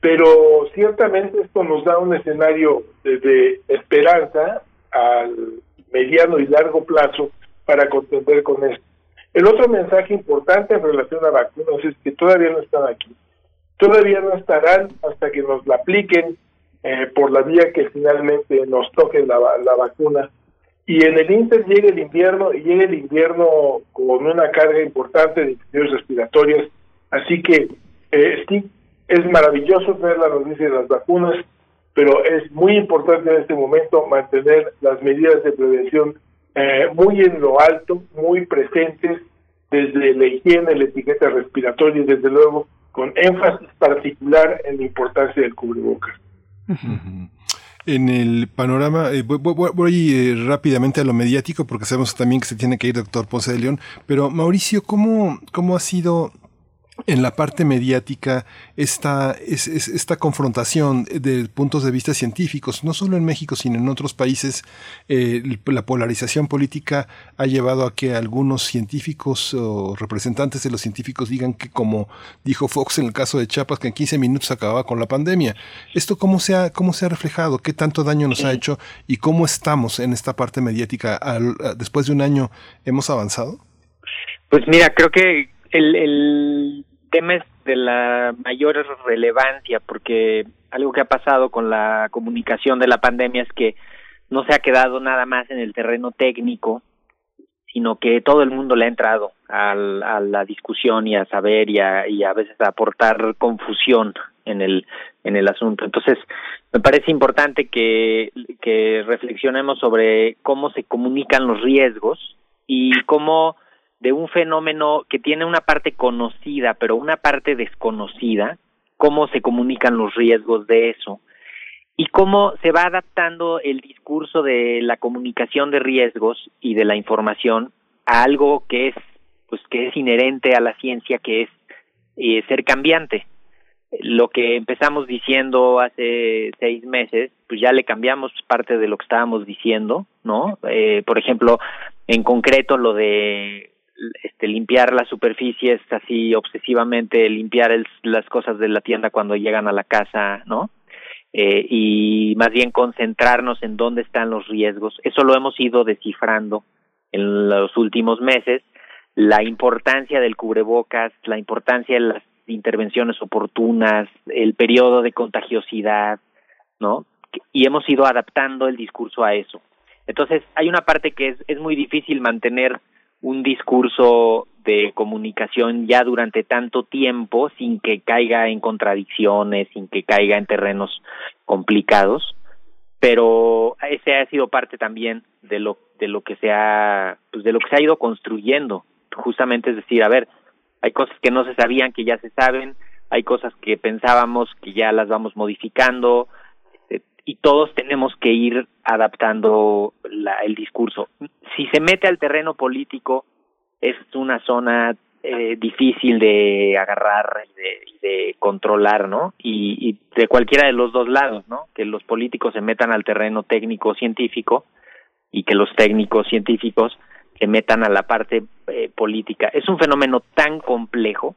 pero ciertamente esto nos da un escenario de esperanza al mediano y largo plazo para contender con esto. El otro mensaje importante en relación a vacunas es que todavía no están aquí. Todavía no estarán hasta que nos la apliquen eh, por la vía que finalmente nos toque la, vacuna. Y en el Inter llega el invierno y llega el invierno con una carga importante de infecciones respiratorias. Así que eh, sí, es maravilloso ver la noticia de las vacunas, pero es muy importante en este momento mantener las medidas de prevención eh, muy en lo alto, muy presentes, desde la higiene, la etiqueta respiratoria y desde luego con énfasis particular en la importancia del cubrebocas. En el panorama, eh, voy, eh, rápidamente a lo mediático porque sabemos también que se tiene que ir doctor Ponce de León, pero Mauricio, ¿cómo, cómo ha sido en la parte mediática esta, es, esta confrontación de puntos de vista científicos, no solo en México, sino en otros países, eh, la polarización política ha llevado a que algunos científicos o representantes de los científicos digan que, como dijo Fox en el caso de Chiapas, que en 15 minutos acababa con la pandemia. ¿Esto cómo se ha, cómo se ha reflejado? ¿Qué tanto daño nos ha hecho? ¿Y cómo estamos en esta parte mediática? después de un año, ¿hemos avanzado? Pues mira, creo que el, el tema es de la mayor relevancia porque algo que ha pasado con la comunicación de la pandemia es que no se ha quedado nada más en el terreno técnico, sino que todo el mundo le ha entrado a, la discusión y a saber y a, y a veces a aportar confusión en el en el asunto. Entonces, me parece importante que, que reflexionemos sobre cómo se comunican los riesgos y cómo de un fenómeno que tiene una parte conocida, pero una parte desconocida, cómo se comunican los riesgos de eso y cómo se va adaptando el discurso de la comunicación de riesgos y de la información a algo que es pues que es inherente a la ciencia que es eh, ser cambiante. Lo que empezamos diciendo hace seis meses pues ya le cambiamos parte de lo que estábamos diciendo no eh, por ejemplo en concreto lo de este, limpiar las superficies así obsesivamente, limpiar las cosas de la tienda cuando llegan a la casa, ¿no? Eh, y más bien concentrarnos en dónde están los riesgos. Eso lo hemos ido descifrando en los últimos meses. La importancia del cubrebocas, la importancia de las intervenciones oportunas, el periodo de contagiosidad, ¿no? Y hemos ido adaptando el discurso a eso. Entonces, hay una parte que es, es muy difícil mantener un discurso de comunicación ya durante tanto tiempo sin que caiga en contradicciones, sin que caiga en terrenos complicados, pero ese ha sido parte también de lo de lo que se ha pues de lo que se ha ido construyendo, justamente es decir, a ver, hay cosas que no se sabían que ya se saben, hay cosas que pensábamos que ya las vamos modificando y todos tenemos que ir adaptando la, el discurso. Si se mete al terreno político es una zona eh, difícil de agarrar y de, controlar, ¿no? Y, de cualquiera de los dos lados, ¿no? Que los políticos se metan al terreno técnico científico y que los técnicos científicos se metan a la parte eh, política. Es un fenómeno tan complejo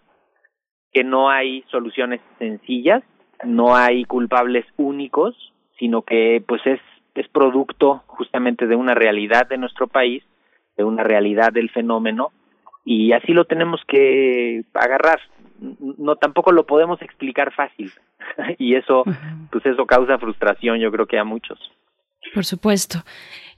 que no hay soluciones sencillas, no hay culpables únicos, sino que pues es es producto justamente de una realidad de nuestro país, de una realidad del fenómeno y así lo tenemos que agarrar. No tampoco lo podemos explicar fácil y eso pues eso causa frustración yo creo que a muchos. Por supuesto.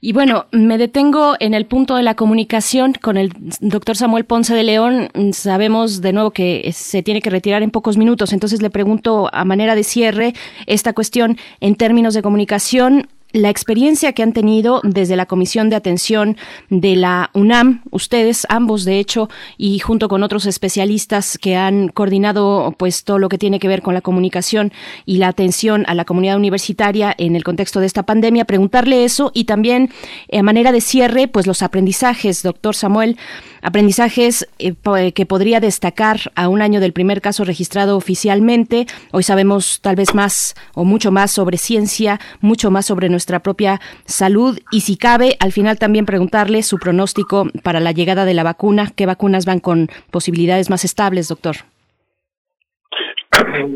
Y bueno, me detengo en el punto de la comunicación con el doctor Samuel Ponce de León. Sabemos de nuevo que se tiene que retirar en pocos minutos, entonces le pregunto a manera de cierre esta cuestión en términos de comunicación la experiencia que han tenido desde la Comisión de Atención de la UNAM, ustedes ambos de hecho, y junto con otros especialistas que han coordinado pues todo lo que tiene que ver con la comunicación y la atención a la comunidad universitaria en el contexto de esta pandemia, preguntarle eso y también eh, a manera de cierre pues los aprendizajes, doctor Samuel, aprendizajes eh, que podría destacar a un año del primer caso registrado oficialmente. Hoy sabemos tal vez más o mucho más sobre ciencia, mucho más sobre nuestra propia salud y si cabe, al final también preguntarle su pronóstico para la llegada de la vacuna, qué vacunas van con posibilidades más estables, doctor.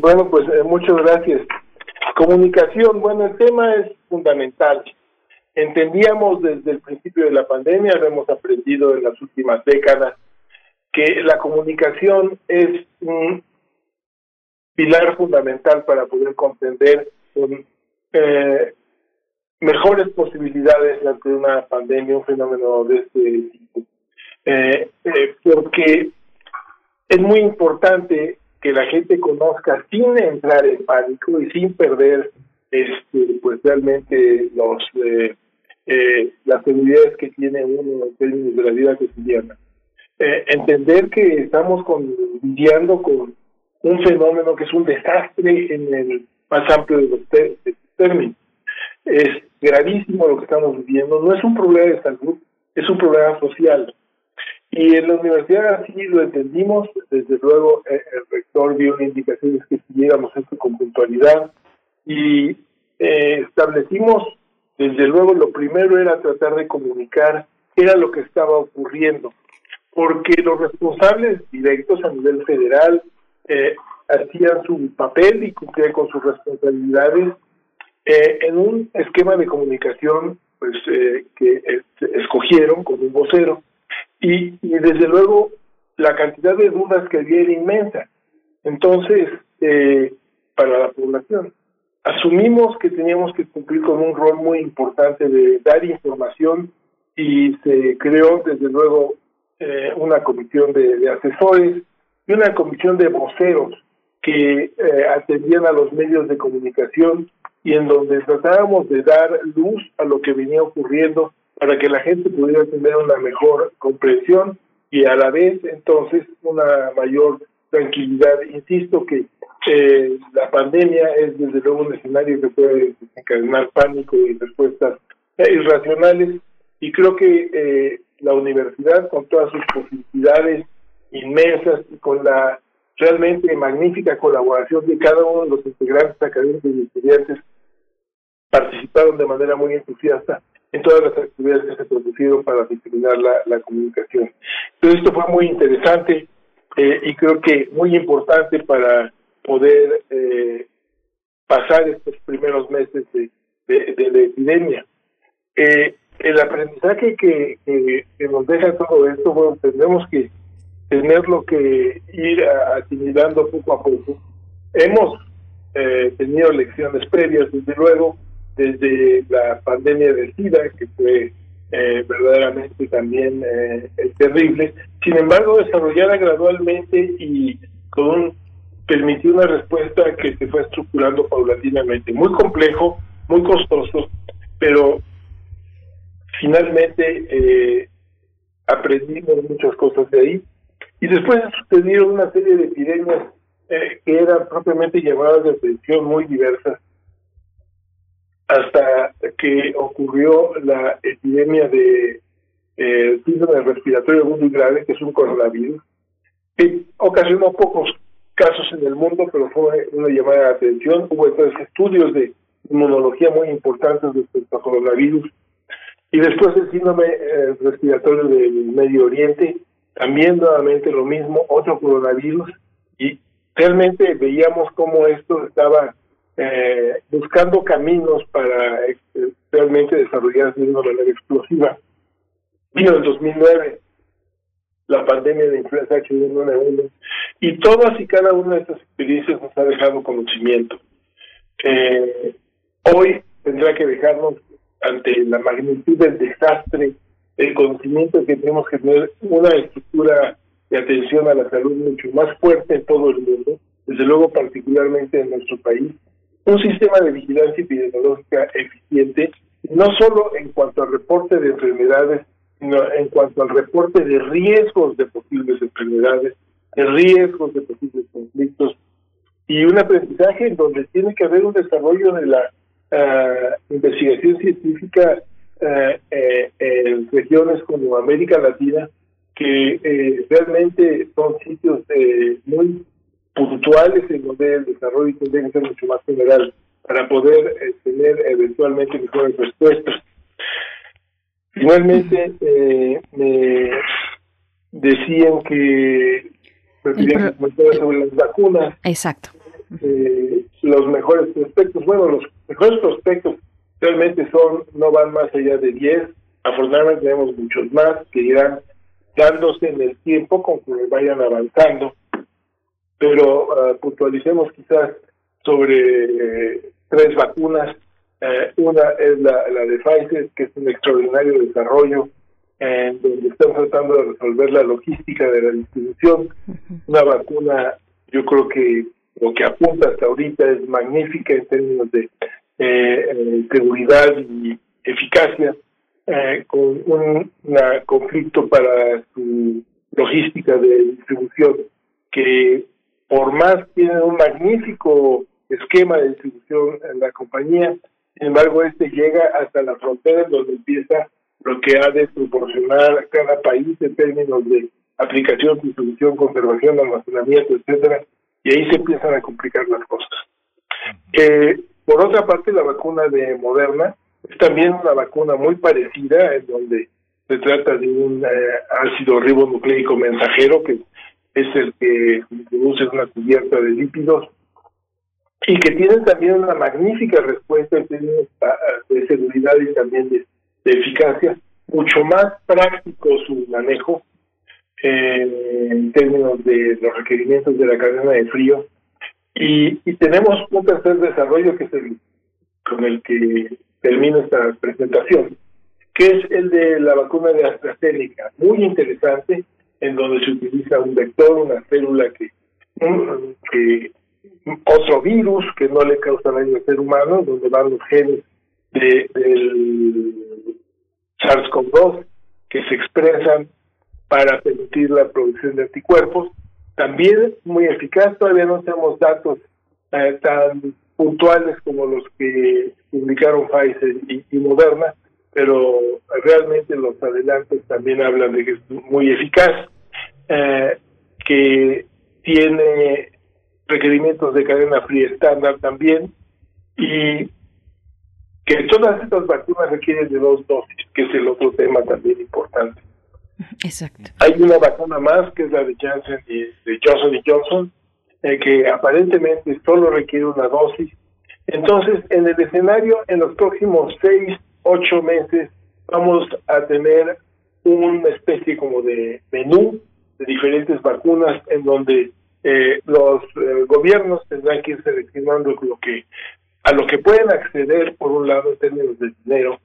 Bueno, pues eh, muchas gracias. Comunicación, bueno, el tema es fundamental. Entendíamos desde el principio de la pandemia, lo hemos aprendido en las últimas décadas, que la comunicación es un pilar fundamental para poder comprender eh, mejores posibilidades ante una pandemia, un fenómeno de este tipo. Eh, eh, porque es muy importante que la gente conozca sin entrar en pánico y sin perder este pues realmente los eh, las seguridades que tiene uno en términos de la vida cotidiana. Eh, entender que estamos lidiando con un fenómeno que es un desastre en el más amplio de los términos. Es gravísimo lo que estamos viviendo, no es un problema de salud, es un problema social. Y en la universidad así lo entendimos, desde luego eh, el rector dio indicaciones que siguiéramos esto con puntualidad y eh, establecimos desde luego lo primero era tratar de comunicar qué era lo que estaba ocurriendo, porque los responsables directos a nivel federal eh, hacían su papel y cumplían con sus responsabilidades eh, en un esquema de comunicación pues eh, que escogieron como un vocero. Y, y, desde luego la cantidad de dudas que había era inmensa. Entonces para la población asumimos que teníamos que cumplir con un rol muy importante de dar información y se creó desde luego eh, una comisión de, asesores y una comisión de voceros que eh, atendían a los medios de comunicación y en donde tratábamos de dar luz a lo que venía ocurriendo para que la gente pudiera tener una mejor comprensión y a la vez entonces una mayor tranquilidad. Insisto que eh, la pandemia es desde luego un escenario que puede desencadenar pánico y respuestas irracionales y creo que eh, la universidad con todas sus posibilidades inmensas y con la realmente magnífica colaboración de cada uno de los integrantes académicos y estudiantes participaron de manera muy entusiasta en todas las actividades que se produjeron para disciplinar la, la comunicación. Entonces esto fue muy interesante eh, y creo que muy importante para poder eh, pasar estos primeros meses de, de, la epidemia. Eh, el aprendizaje que, que, nos deja todo esto, bueno, tenemos que tenerlo que ir asimilando poco a poco. Hemos eh, tenido lecciones previas, desde luego, desde la pandemia de SIDA, que fue eh, verdaderamente también eh, terrible. Sin embargo, desarrollada gradualmente y con un, permitió una respuesta que se fue estructurando paulatinamente. Muy complejo, muy costoso, pero finalmente eh, aprendimos muchas cosas de ahí. Y después sucedieron una serie de epidemias eh, que eran propiamente llamadas de atención muy diversas, hasta que ocurrió la epidemia de eh, síndrome respiratorio muy grave, que es un coronavirus, que ocasionó pocos casos en el mundo, pero fue una llamada de atención. Hubo entonces estudios de inmunología muy importantes respecto al coronavirus. Y después el síndrome eh, respiratorio del Medio Oriente, también nuevamente lo mismo, otro coronavirus. Y realmente veíamos cómo esto estaba eh, buscando caminos para eh, realmente desarrollarse de una manera explosiva. Vino en 2009 la pandemia de influenza H1N1 y todas y cada una de estas experiencias nos ha dejado conocimiento. Eh, hoy tendrá que dejarnos ante la magnitud del desastre, el conocimiento que tenemos que tener una estructura de atención a la salud mucho más fuerte en todo el mundo, desde luego particularmente en nuestro país, un sistema de vigilancia epidemiológica eficiente, no solo en cuanto al reporte de enfermedades, sino en cuanto al reporte de riesgos de posibles enfermedades, de riesgos de posibles conflictos, y un aprendizaje en donde tiene que haber un desarrollo de la uh, investigación científica uh, eh, en regiones como América Latina, que eh, realmente son sitios eh, muy puntuales en donde el desarrollo tendría que ser mucho más general para poder eh, tener eventualmente mejores respuestas. Finalmente, me decían que sobre las vacunas. Exacto. Eh, los mejores prospectos, bueno, los mejores prospectos realmente son, no van más allá de 10. Afortunadamente tenemos muchos más que irán dándose en el tiempo conforme vayan avanzando. Pero uh, puntualicemos quizás sobre eh, tres vacunas. Eh, una es la, la de Pfizer, que es un extraordinario desarrollo en donde están tratando de resolver la logística de la distribución. Una vacuna, yo creo que lo que apunta hasta ahorita es magnífica en términos de eh, seguridad y eficacia, eh, con un conflicto para su logística de distribución, que por más tiene un magnífico esquema de distribución en la compañía, sin embargo, este llega hasta la frontera donde empieza lo que ha de proporcionar cada país en términos de aplicación, distribución, conservación, almacenamiento, etcétera, y ahí se empiezan a complicar las cosas. Eh, por otra parte, la vacuna de Moderna es también una vacuna muy parecida, en donde se trata de un eh, ácido ribonucleico mensajero, que es el que produce una cubierta de lípidos, y que tienen también una magnífica respuesta en términos de seguridad y también de, de eficacia, mucho más práctico su manejo eh, en términos de los requerimientos de la cadena de frío. Y, y tenemos un tercer desarrollo que es el con el que termino esta presentación, que es el de la vacuna de AstraZeneca, muy interesante, en donde se utiliza un vector, una célula que, que otro virus que no le causa daño al ser humano, donde van los genes de, del SARS-CoV-2 que se expresan para permitir la producción de anticuerpos. También muy eficaz, todavía no tenemos datos eh, tan puntuales como los que publicaron Pfizer y, Moderna, pero realmente los adelantos también hablan de que es muy eficaz, eh, que tiene requerimientos de cadena fría estándar también y que todas estas vacunas requieren de dos dosis, que es el otro tema también importante. Exacto. Hay una vacuna más, que es la de Janssen y de Johnson y Johnson, eh, que aparentemente solo requiere una dosis. Entonces, en el escenario, en los próximos seis, ocho meses, vamos a tener una especie como de menú de diferentes vacunas en donde eh, los eh, gobiernos tendrán que ir seleccionando lo que a lo que pueden acceder por un lado en términos de dinero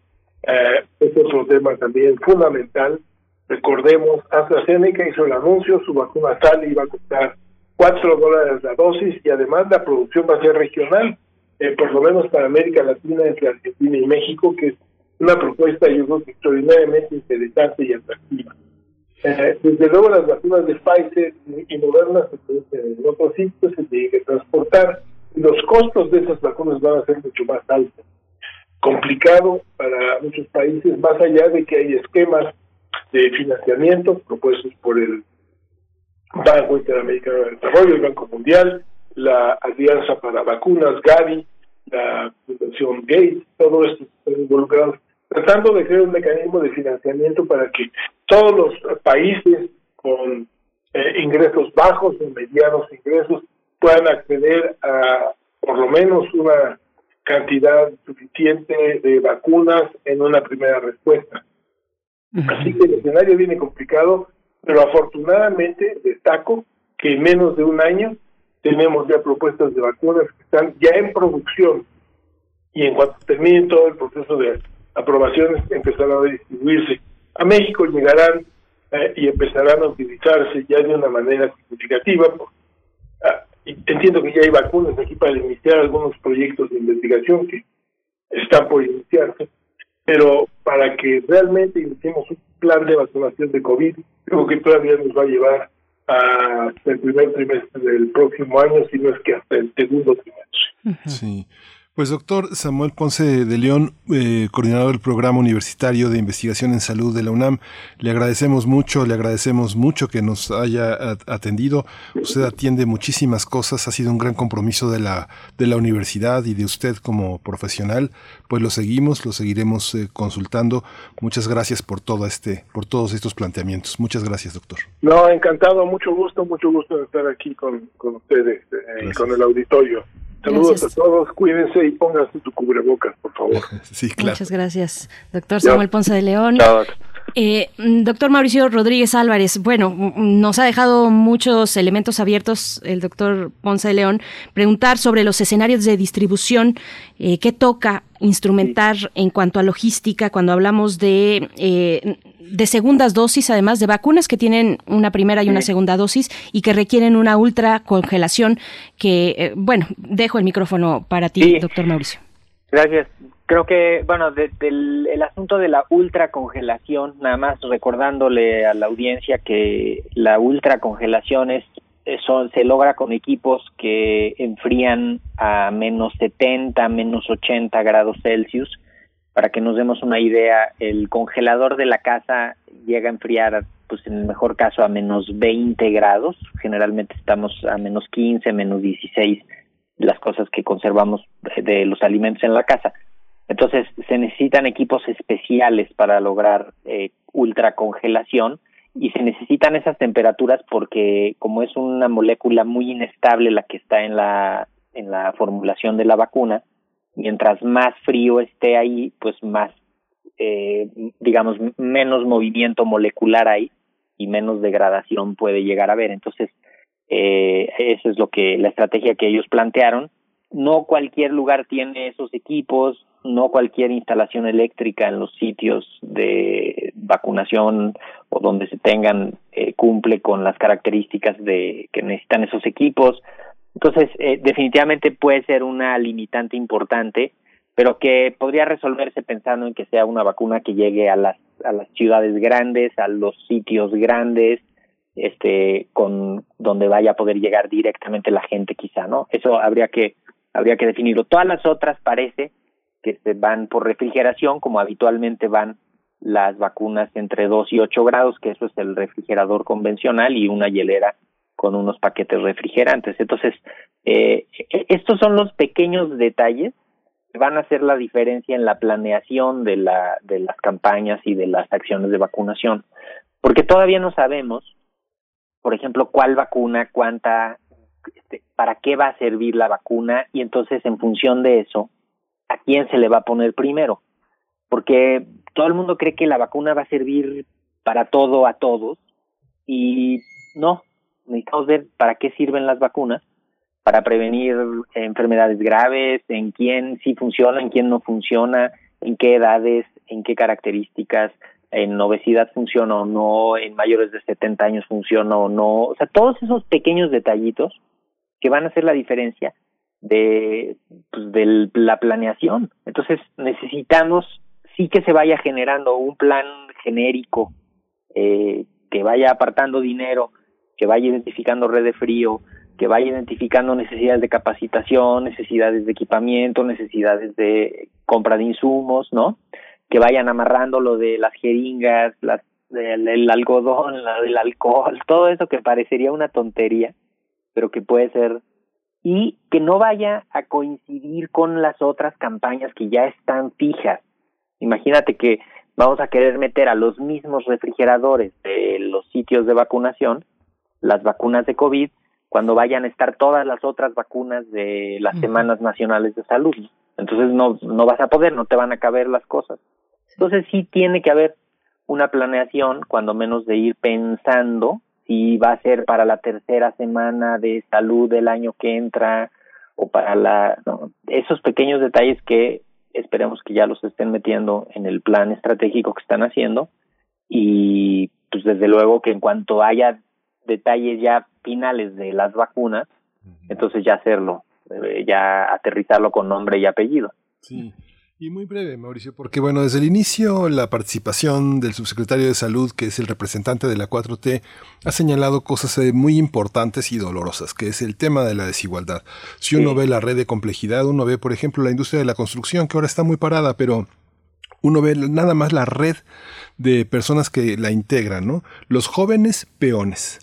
eh, es otro tema también fundamental. Recordemos AstraZeneca hizo el anuncio su vacuna sale y va a costar cuatro dólares la dosis y además la producción va a ser regional eh, por lo menos para América Latina entre Argentina y México que es una propuesta yo creo extraordinariamente interesante y atractiva. Eh, desde luego las vacunas de Pfizer y Moderna se producen en otros sitios, se tienen que transportar los costos de esas vacunas van a ser mucho más altos. Complicado para muchos países, más allá de que hay esquemas de financiamiento propuestos por el Banco Interamericano de Desarrollo, el Banco Mundial, la Alianza para Vacunas, Gavi, la Fundación Gates, todo esto están involucrados tratando de crear un mecanismo de financiamiento para que todos los países con eh, ingresos bajos o medianos ingresos puedan acceder a por lo menos una cantidad suficiente de vacunas en una primera respuesta. Así que el escenario viene complicado, pero afortunadamente destaco que en menos de un año tenemos ya propuestas de vacunas que están ya en producción y en cuanto termine todo el proceso de aprobaciones empezarán a distribuirse. A México llegarán eh, y empezarán a utilizarse ya de una manera significativa. Ah, entiendo que ya hay vacunas aquí para iniciar algunos proyectos de investigación que están por iniciarse, pero para que realmente iniciemos un plan de vacunación de COVID, creo que todavía nos va a llevar hasta el primer trimestre del próximo año, si no es que hasta el segundo trimestre. Sí. Pues doctor Samuel Ponce de León, eh, coordinador del programa universitario de investigación en salud de la UNAM, le agradecemos mucho, le agradecemos mucho que nos haya atendido. Usted atiende muchísimas cosas, ha sido un gran compromiso de la, de la universidad y de usted como profesional. Pues lo seguimos, lo seguiremos eh, consultando. Muchas gracias por todo este, por todos estos planteamientos. Muchas gracias, doctor. No, encantado, mucho gusto, mucho gusto de estar aquí con, con ustedes, eh, con el auditorio. Saludos a todos, cuídense y pónganse tu cubrebocas, por favor. sí, claro. Muchas gracias, doctor Samuel Ponce de León. Eh, doctor Mauricio Rodríguez Álvarez, bueno, nos ha dejado muchos elementos abiertos el doctor Ponce de León. Preguntar sobre los escenarios de distribución, eh, qué toca instrumentar en cuanto a logística cuando hablamos de, eh, de segundas dosis, además de vacunas que tienen una primera y una segunda dosis y que requieren una ultra congelación que, eh, bueno, dejo el micrófono para ti, doctor Mauricio. Gracias. Creo que, bueno, del el asunto de la ultracongelación, nada más recordándole a la audiencia que la ultracongelación es son, se logra con equipos que enfrían a menos 70, menos 80 grados Celsius. Para que nos demos una idea, el congelador de la casa llega a enfriar, pues en el mejor caso, a menos 20 grados. Generalmente estamos a menos 15, menos 16 las cosas que conservamos de los alimentos en la casa. Entonces se necesitan equipos especiales para lograr eh, ultracongelación y se necesitan esas temperaturas porque como es una molécula muy inestable la que está en la en la formulación de la vacuna, mientras más frío esté ahí, pues más eh, digamos menos movimiento molecular hay y menos degradación puede llegar a haber. Entonces, eh, eso es lo que la estrategia que ellos plantearon. No cualquier lugar tiene esos equipos, no cualquier instalación eléctrica en los sitios de vacunación o donde se tengan eh, cumple con las características de que necesitan esos equipos. Entonces, eh, definitivamente puede ser una limitante importante, pero que podría resolverse pensando en que sea una vacuna que llegue a las a las ciudades grandes, a los sitios grandes, este con donde vaya a poder llegar directamente la gente quizá, ¿no? Eso habría que habría que definirlo. Todas las otras parece que se van por refrigeración, como habitualmente van las vacunas entre 2 y 8 grados, que eso es el refrigerador convencional, y una hielera con unos paquetes refrigerantes. Entonces, eh, estos son los pequeños detalles que van a hacer la diferencia en la planeación de, la, de las campañas y de las acciones de vacunación, porque todavía no sabemos, por ejemplo, cuál vacuna, cuánta, este, para qué va a servir la vacuna, y entonces en función de eso, a quién se le va a poner primero, porque todo el mundo cree que la vacuna va a servir para todo a todos y no, necesitamos ver para qué sirven las vacunas, para prevenir enfermedades graves, en quién sí funciona, en quién no funciona, en qué edades, en qué características, en obesidad funciona o no, en mayores de 70 años funciona o no, o sea, todos esos pequeños detallitos que van a hacer la diferencia de, pues, de la planeación. Entonces necesitamos sí que se vaya generando un plan genérico eh, que vaya apartando dinero, que vaya identificando red de frío, que vaya identificando necesidades de capacitación, necesidades de equipamiento, necesidades de compra de insumos, ¿no? Que vayan amarrando lo de las jeringas, las, el, algodón, la, el alcohol, todo eso que parecería una tontería, pero que puede ser y que no vaya a coincidir con las otras campañas que ya están fijas. Imagínate que vamos a querer meter a los mismos refrigeradores de los sitios de vacunación, las vacunas de COVID, cuando vayan a estar todas las otras vacunas de las semanas nacionales de salud. Entonces no, no vas a poder, no te van a caber las cosas. Entonces sí tiene que haber una planeación, cuando menos de ir pensando si va a ser para la tercera semana de salud del año que entra o para la no, esos pequeños detalles que esperemos que ya los estén metiendo en el plan estratégico que están haciendo y pues desde luego que en cuanto haya detalles ya finales de las vacunas entonces ya hacerlo eh, ya aterrizarlo con nombre y apellido. Sí. Y muy breve, Mauricio, porque bueno, desde el inicio la participación del subsecretario de Salud, que es el representante de la 4T, ha señalado cosas eh, muy importantes y dolorosas, que es el tema de la desigualdad. Si uno ve la red de complejidad, uno ve, por ejemplo, la industria de la construcción, que ahora está muy parada, pero uno ve nada más la red de personas que la integran, ¿no? Los jóvenes peones,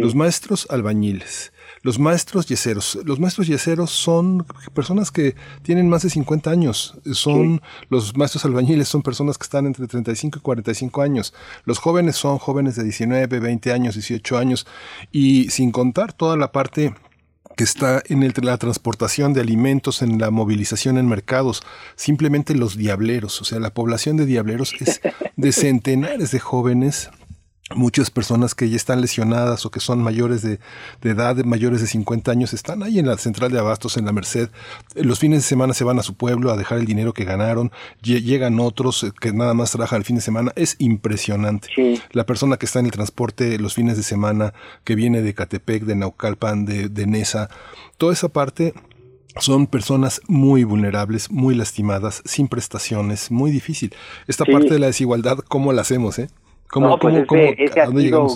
los maestros albañiles, los maestros yeseros. Los maestros yeseros son personas que tienen más de 50 años. Son los maestros albañiles, son personas que están entre 35 y 45 años. Los jóvenes son jóvenes de 19, 20 años, 18 años. Y sin contar toda la parte que está en el, la transportación de alimentos, en la movilización en mercados, simplemente los diableros, o sea, la población de diableros es de centenares de jóvenes Muchas personas que ya están lesionadas o que son mayores de, de, edad, mayores de 50 años, están ahí en la central de abastos, en la Merced. Los fines de semana se van a su pueblo a dejar el dinero que ganaron. Llegan otros eh, que nada más trabajan el fin de semana. Es impresionante. La persona que está en el transporte los fines de semana, que viene de Catepec, de Naucalpan, de, de Nesa, toda esa parte son personas muy vulnerables, muy lastimadas, sin prestaciones, muy difícil. Esta parte de la desigualdad, ¿cómo la hacemos, eh? No, pues ese, ha sido,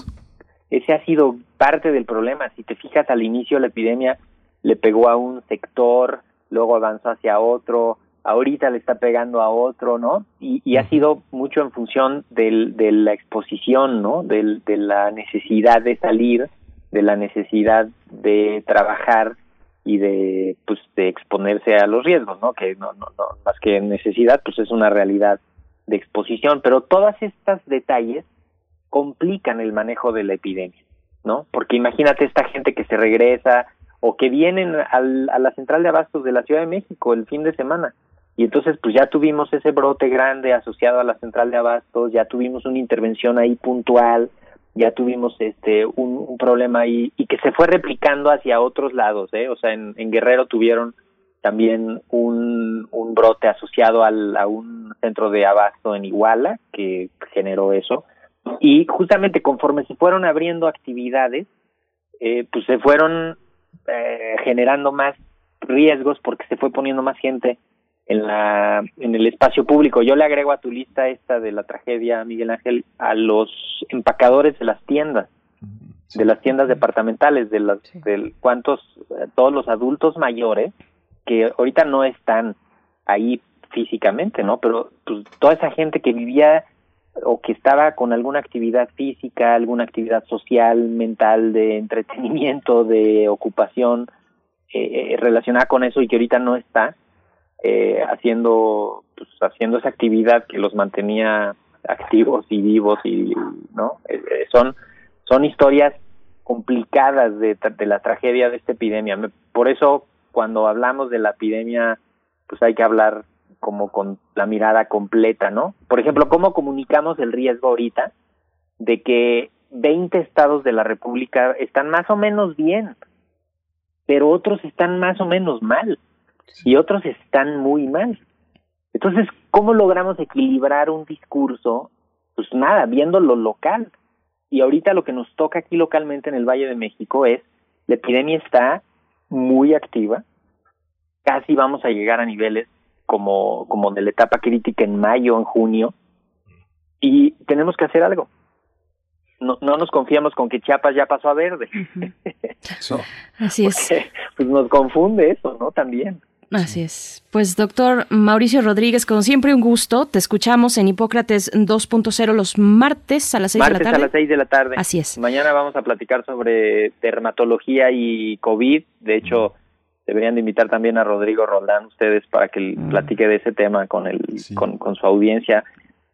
ese ha sido parte del problema. Si te fijas, al inicio la epidemia le pegó a un sector, luego avanzó hacia otro, ahorita le está pegando a otro, ¿no? Y, y ha sido mucho en función del, de la exposición, ¿no? Del, de la necesidad de salir, de la necesidad de trabajar y de, pues, de exponerse a los riesgos, ¿no? Que no, no, no, más que necesidad, pues es una realidad de exposición, pero todas estas detalles complican el manejo de la epidemia, ¿no? Porque imagínate esta gente que se regresa o que vienen al, a la central de abastos de la Ciudad de México el fin de semana y entonces pues ya tuvimos ese brote grande asociado a la central de abastos, ya tuvimos una intervención ahí puntual, ya tuvimos este un, problema ahí y que se fue replicando hacia otros lados, ¿eh? O sea, en Guerrero tuvieron también un, un brote asociado al, a un centro de abasto en Iguala que generó eso. Y justamente conforme se fueron abriendo actividades, eh, pues se fueron eh, generando más riesgos porque se fue poniendo más gente en la en el espacio público. Yo le agrego a tu lista esta de la tragedia Miguel Ángel a los empacadores de las tiendas, de las tiendas departamentales, de las del cuántos eh, todos los adultos mayores que ahorita no están ahí físicamente, ¿no? Pero pues, toda esa gente que vivía o que estaba con alguna actividad física, alguna actividad social, mental, de entretenimiento, de ocupación eh, eh relacionada con eso y que ahorita no está eh, haciendo, pues, haciendo esa actividad que los mantenía activos y vivos y, ¿no? Eh, son, son historias complicadas de, de la tragedia de esta epidemia. por eso cuando hablamos de la epidemia, pues hay que hablar como con la mirada completa, ¿no? Por ejemplo, ¿cómo comunicamos el riesgo ahorita de que 20 estados de la República están más o menos bien, pero otros están más o menos mal y otros están muy mal. Entonces, ¿cómo logramos equilibrar un discurso? Pues nada, viendo lo local. Y ahorita lo que nos toca aquí localmente en el Valle de México es, la epidemia está muy activa, casi vamos a llegar a niveles como, como de la etapa crítica en mayo, en junio, y tenemos que hacer algo. No, no nos confiamos con que Chiapas ya pasó a verde. Así es. pues nos confunde eso, ¿no? También. Así es. Pues doctor Mauricio Rodríguez, como siempre un gusto. Te escuchamos en Hipócrates 2.0 los martes a las 6 de la tarde. Martes a las 6 de la tarde. Así es. Mañana vamos a platicar sobre dermatología y COVID. De hecho, deberían de invitar también a Rodrigo Roldán ustedes para que platique de ese tema con el con, con su audiencia.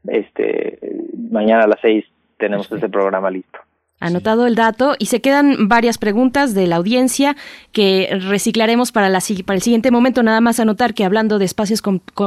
Este mañana a las 6 tenemos ese programa listo. Anotado el dato y se quedan varias preguntas de la audiencia que reciclaremos para, la, para el siguiente momento. Nada más anotar que hablando de espacios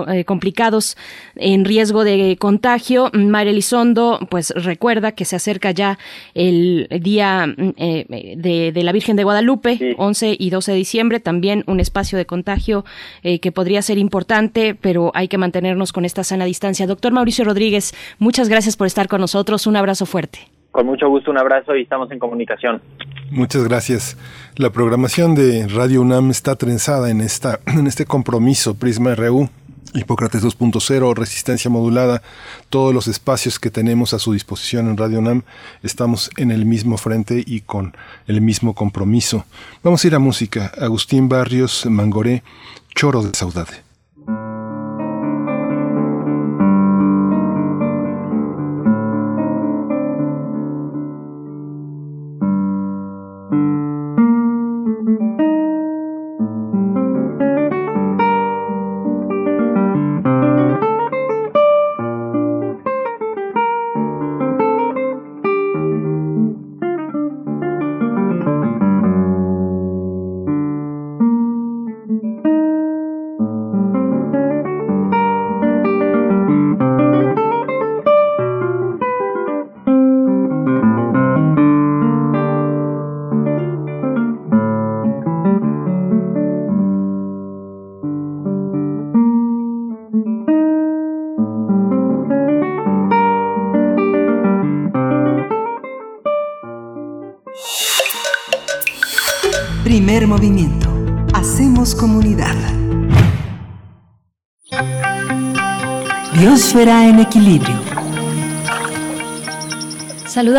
eh, complicados en riesgo de contagio, María Elizondo pues recuerda que se acerca ya el día eh, de, la Virgen de Guadalupe, 11 y 12 de diciembre, también un espacio de contagio eh, que podría ser importante, pero hay que mantenernos con esta sana distancia. Doctor Mauricio Rodríguez, muchas gracias por estar con nosotros. Un abrazo fuerte. Con mucho gusto, un abrazo y estamos en comunicación. Muchas gracias. La programación de Radio UNAM está trenzada en, esta, en este compromiso Prisma RU. Hipócrates 2.0, resistencia modulada, todos los espacios que tenemos a su disposición en Radio UNAM, estamos en el mismo frente y con el mismo compromiso. Vamos a ir a música. Agustín Barrios Mangoré, Choro de Saudade.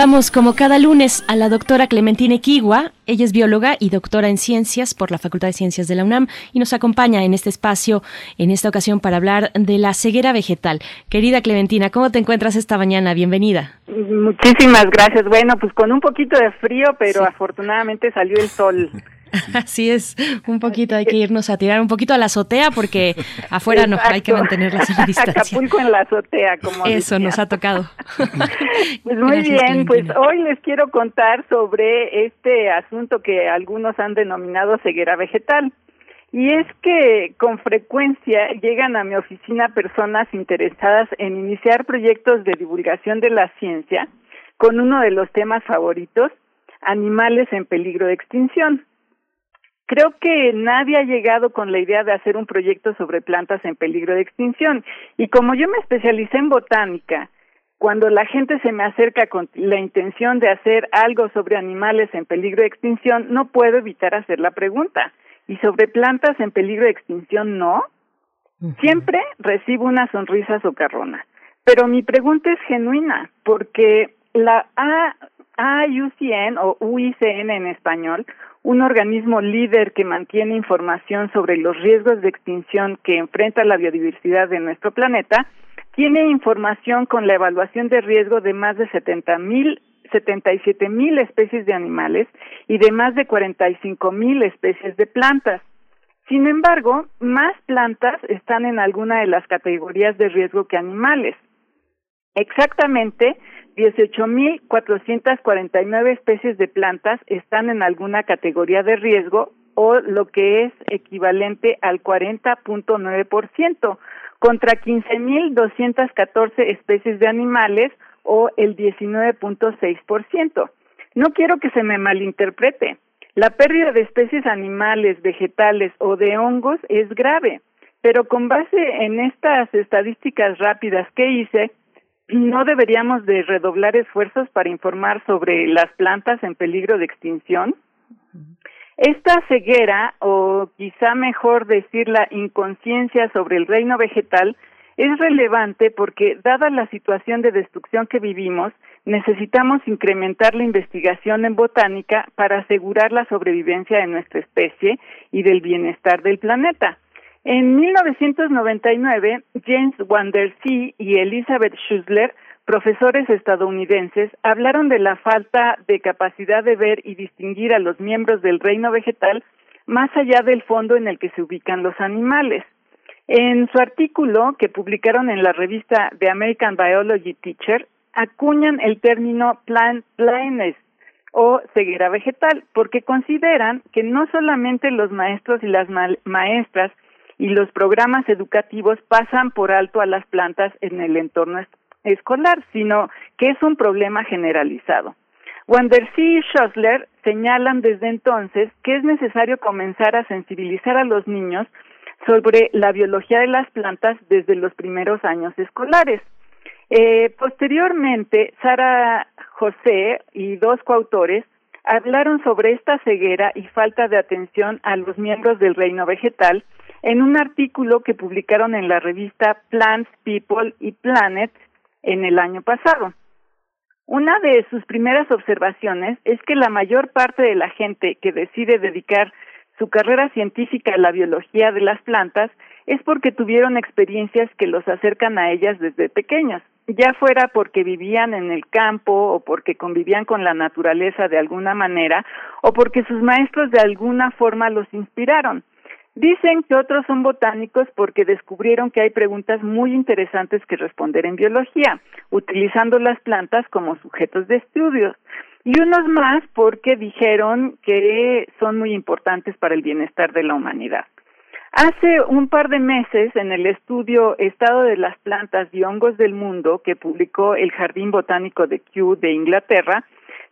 Saludamos como cada lunes a la doctora Clementina Equigua. Ella es bióloga y doctora en ciencias por la Facultad de Ciencias de la UNAM y nos acompaña en este espacio, en esta ocasión, para hablar de la ceguera vegetal. Querida Clementina, ¿cómo te encuentras esta mañana? Bienvenida. Muchísimas gracias. Bueno, pues con un poquito de frío, pero afortunadamente salió el sol. Así es, un poquito hay que irnos a tirar un poquito a la azotea porque afuera no hay que mantener la distancia. Acapulco en la azotea, como Eso nos ha tocado. pues muy bien, pues hoy les quiero contar sobre este asunto que algunos han denominado ceguera vegetal. Y es que con frecuencia llegan a mi oficina personas interesadas en iniciar proyectos de divulgación de la ciencia con uno de los temas favoritos, animales en peligro de extinción. Creo que nadie ha llegado con la idea de hacer un proyecto sobre plantas en peligro de extinción. Y como yo me especialicé en botánica, cuando la gente se me acerca con la intención de hacer algo sobre animales en peligro de extinción, no puedo evitar hacer la pregunta. ¿Y sobre plantas en peligro de extinción no? Siempre recibo una sonrisa socarrona. Pero mi pregunta es genuina, porque la AIUCN o UICN en español un organismo líder que mantiene información sobre los riesgos de extinción que enfrenta la biodiversidad de nuestro planeta, tiene información con la evaluación de riesgo de más de 70 mil 77 mil especies de animales y de más de 45 mil especies de plantas. Sin embargo, más plantas están en alguna de las categorías de riesgo que animales. Exactamente, 18.449 especies de plantas están en alguna categoría de riesgo o lo que es equivalente al 40.9%, contra 15.214 especies de animales o el 19.6%. No quiero que se me malinterprete. La pérdida de especies animales, vegetales o de hongos es grave, pero con base en estas estadísticas rápidas que hice, no deberíamos de redoblar esfuerzos para informar sobre las plantas en peligro de extinción. Esta ceguera, o quizá mejor decir la inconsciencia sobre el reino vegetal, es relevante porque, dada la situación de destrucción que vivimos, necesitamos incrementar la investigación en botánica para asegurar la sobrevivencia de nuestra especie y del bienestar del planeta. En 1999, James Wandersee y Elizabeth Schussler, profesores estadounidenses, hablaron de la falta de capacidad de ver y distinguir a los miembros del reino vegetal más allá del fondo en el que se ubican los animales. En su artículo que publicaron en la revista The American Biology Teacher, acuñan el término plant blindness o ceguera vegetal, porque consideran que no solamente los maestros y las maestras y los programas educativos pasan por alto a las plantas en el entorno escolar, sino que es un problema generalizado. Wandersee y Schossler señalan desde entonces que es necesario comenzar a sensibilizar a los niños sobre la biología de las plantas desde los primeros años escolares. Eh, posteriormente, Sara José y dos coautores hablaron sobre esta ceguera y falta de atención a los miembros del reino vegetal en un artículo que publicaron en la revista Plants, People y Planet en el año pasado. Una de sus primeras observaciones es que la mayor parte de la gente que decide dedicar su carrera científica a la biología de las plantas es porque tuvieron experiencias que los acercan a ellas desde pequeños, ya fuera porque vivían en el campo o porque convivían con la naturaleza de alguna manera o porque sus maestros de alguna forma los inspiraron. Dicen que otros son botánicos porque descubrieron que hay preguntas muy interesantes que responder en biología, utilizando las plantas como sujetos de estudios. Y unos más porque dijeron que son muy importantes para el bienestar de la humanidad. Hace un par de meses, en el estudio Estado de las plantas y hongos del mundo que publicó el Jardín Botánico de Kew de Inglaterra,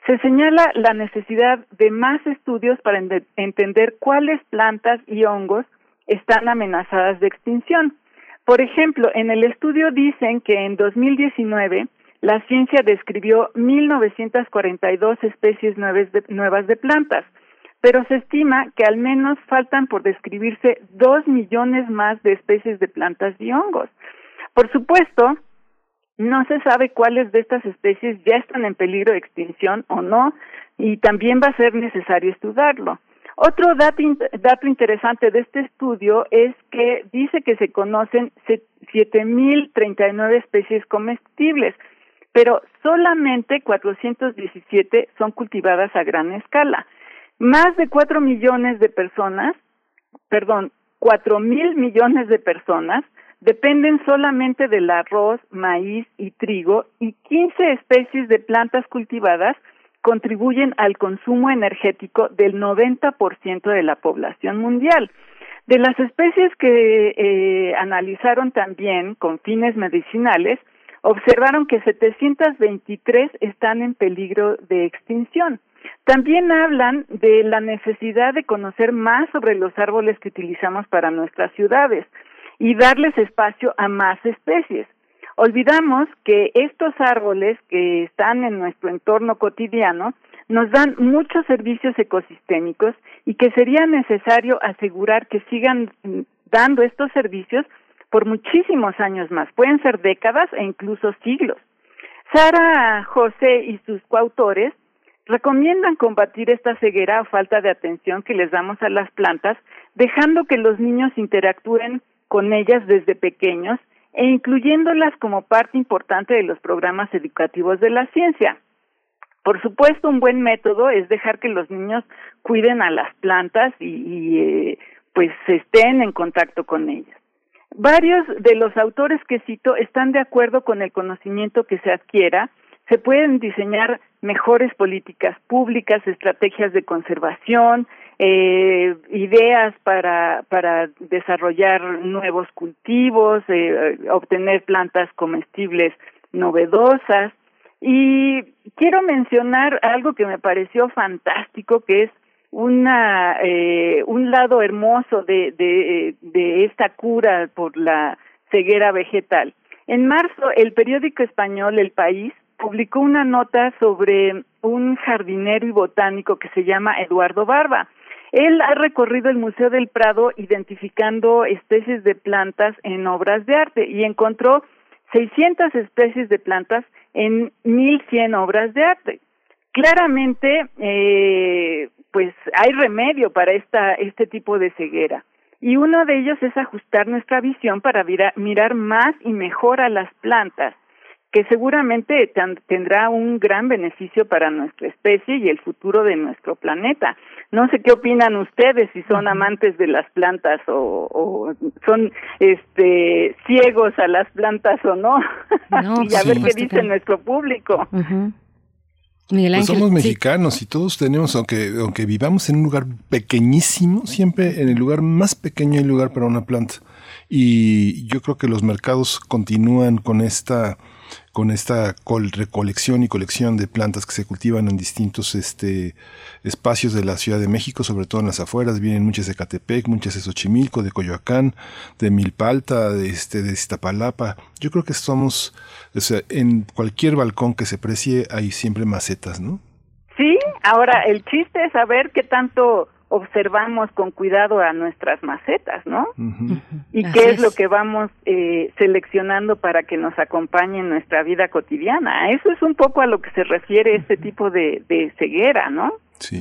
se señala la necesidad de más estudios para entender cuáles plantas y hongos están amenazadas de extinción. Por ejemplo, en el estudio dicen que en 2019 la ciencia describió 1.942 especies nuevas de plantas, pero se estima que al menos faltan por describirse dos millones más de especies de plantas y hongos. Por supuesto, no se sabe cuáles de estas especies ya están en peligro de extinción o no, y también va a ser necesario estudiarlo. Otro dato, dato interesante de este estudio es que dice que se conocen 7.039 especies comestibles, pero solamente 417 son cultivadas a gran escala. Más de 4 millones de personas, perdón, 4 mil millones de personas dependen solamente del arroz, maíz y trigo y 15 especies de plantas cultivadas contribuyen al consumo energético del 90% de la población mundial. De las especies que eh, analizaron también con fines medicinales, observaron que 723 están en peligro de extinción. También hablan de la necesidad de conocer más sobre los árboles que utilizamos para nuestras ciudades y darles espacio a más especies. Olvidamos que estos árboles que están en nuestro entorno cotidiano nos dan muchos servicios ecosistémicos y que sería necesario asegurar que sigan dando estos servicios por muchísimos años más, pueden ser décadas e incluso siglos. Sara José y sus coautores recomiendan combatir esta ceguera o falta de atención que les damos a las plantas, dejando que los niños interactúen con ellas desde pequeños e incluyéndolas como parte importante de los programas educativos de la ciencia. Por supuesto, un buen método es dejar que los niños cuiden a las plantas y, eh, pues estén en contacto con ellas. Varios de los autores que cito están de acuerdo con el conocimiento que se adquiera, se pueden diseñar mejores políticas públicas, estrategias de conservación, eh, ideas para, para desarrollar nuevos cultivos, eh, obtener plantas comestibles novedosas. Y quiero mencionar algo que me pareció fantástico, que es una eh, un lado hermoso de, de, de esta cura por la ceguera vegetal. En marzo, el periódico español El País publicó una nota sobre un jardinero y botánico que se llama Eduardo Barba. Él ha recorrido el Museo del Prado identificando especies de plantas en obras de arte y encontró 600 especies de plantas en 1100 obras de arte. Claramente, eh, pues hay remedio para esta, este tipo de ceguera. Y uno de ellos es ajustar nuestra visión para mirar más y mejor a las plantas que seguramente tendrá un gran beneficio para nuestra especie y el futuro de nuestro planeta. No sé qué opinan ustedes si son amantes de las plantas o, son este ciegos a las plantas o no. y a ver qué dice nuestro público. pues somos mexicanos y todos tenemos, aunque, aunque vivamos en un lugar pequeñísimo, siempre en el lugar más pequeño hay lugar para una planta. Y yo creo que los mercados continúan con esta con esta recolección y colección de plantas que se cultivan en distintos este, espacios de la Ciudad de México, sobre todo en las afueras. Vienen muchas de Catepec, muchas de Xochimilco, de Coyoacán, de Milpalta, de, este, de Iztapalapa. Yo creo que somos, o sea, en cualquier balcón que se precie hay siempre macetas, ¿no? Sí, ahora el chiste es saber qué tanto observamos con cuidado a nuestras macetas, ¿no? Y qué es, lo que vamos eh, seleccionando para que nos acompañe en nuestra vida cotidiana. Eso es un poco a lo que se refiere este tipo de, de ceguera, ¿no?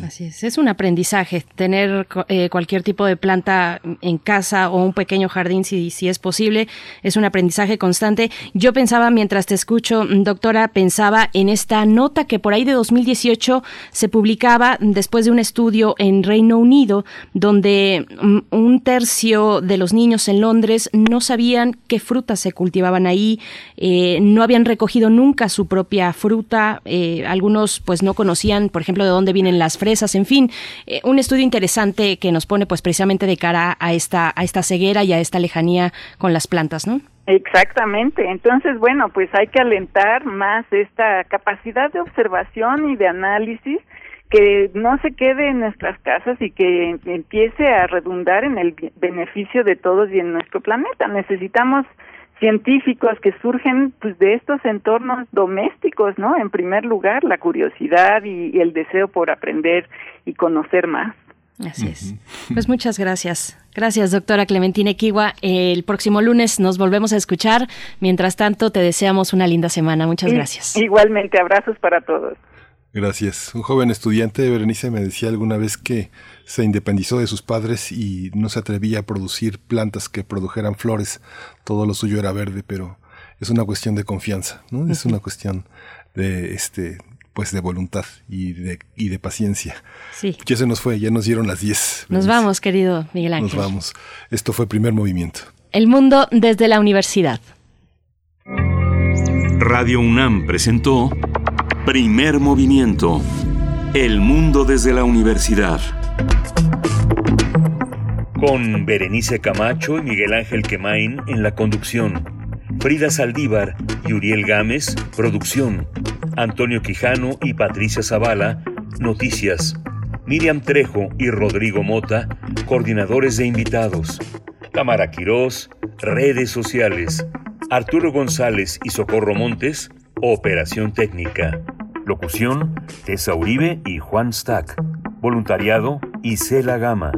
Así es, es un aprendizaje tener eh, cualquier tipo de planta en casa o un pequeño jardín si, si es posible, es un aprendizaje constante. Yo pensaba, mientras te escucho, doctora, pensaba en esta nota que por ahí de 2018 se publicaba después de un estudio en Reino Unido, donde mm, un tercio de los niños en Londres no sabían qué frutas se cultivaban ahí, eh, no habían recogido nunca su propia fruta, eh, algunos pues no conocían, por ejemplo, de dónde vienen las fresas, en fin, eh, un estudio interesante que nos pone pues precisamente de cara a esta, a esta ceguera y a esta lejanía con las plantas, ¿no? Exactamente. Entonces, bueno, pues hay que alentar más esta capacidad de observación y de análisis que no se quede en nuestras casas y que empiece a redundar en el beneficio de todos y en nuestro planeta. Necesitamos científicos que surgen pues de estos entornos domésticos, ¿no? En primer lugar, la curiosidad y, el deseo por aprender y conocer más. Así es. Pues muchas gracias. Gracias, doctora Clementina Kiwa. El próximo lunes nos volvemos a escuchar. Mientras tanto, te deseamos una linda semana. Muchas gracias. Igualmente, abrazos para todos. Gracias. Un joven estudiante, Berenice, me decía alguna vez que se independizó de sus padres y no se atrevía a producir plantas que produjeran flores. Todo lo suyo era verde, pero es una cuestión de confianza, ¿no? Es una cuestión de este pues de voluntad y de, y de paciencia. Sí. Ya se nos fue, ya nos dieron las 10. Nos vamos, querido Miguel Ángel. Nos vamos. Esto fue Primer Movimiento. El mundo desde la universidad. Radio UNAM presentó Primer Movimiento. El mundo desde la universidad con Berenice Camacho y Miguel Ángel Quemain en la conducción, Frida Saldívar y Uriel Gámez, producción, Antonio Quijano y Patricia Zavala, noticias, Miriam Trejo y Rodrigo Mota, coordinadores de invitados, Tamara Quirós, redes sociales, Arturo González y Socorro Montes, operación técnica. Locución, Tessa Uribe y Juan Stack. Voluntariado, Isela Gama.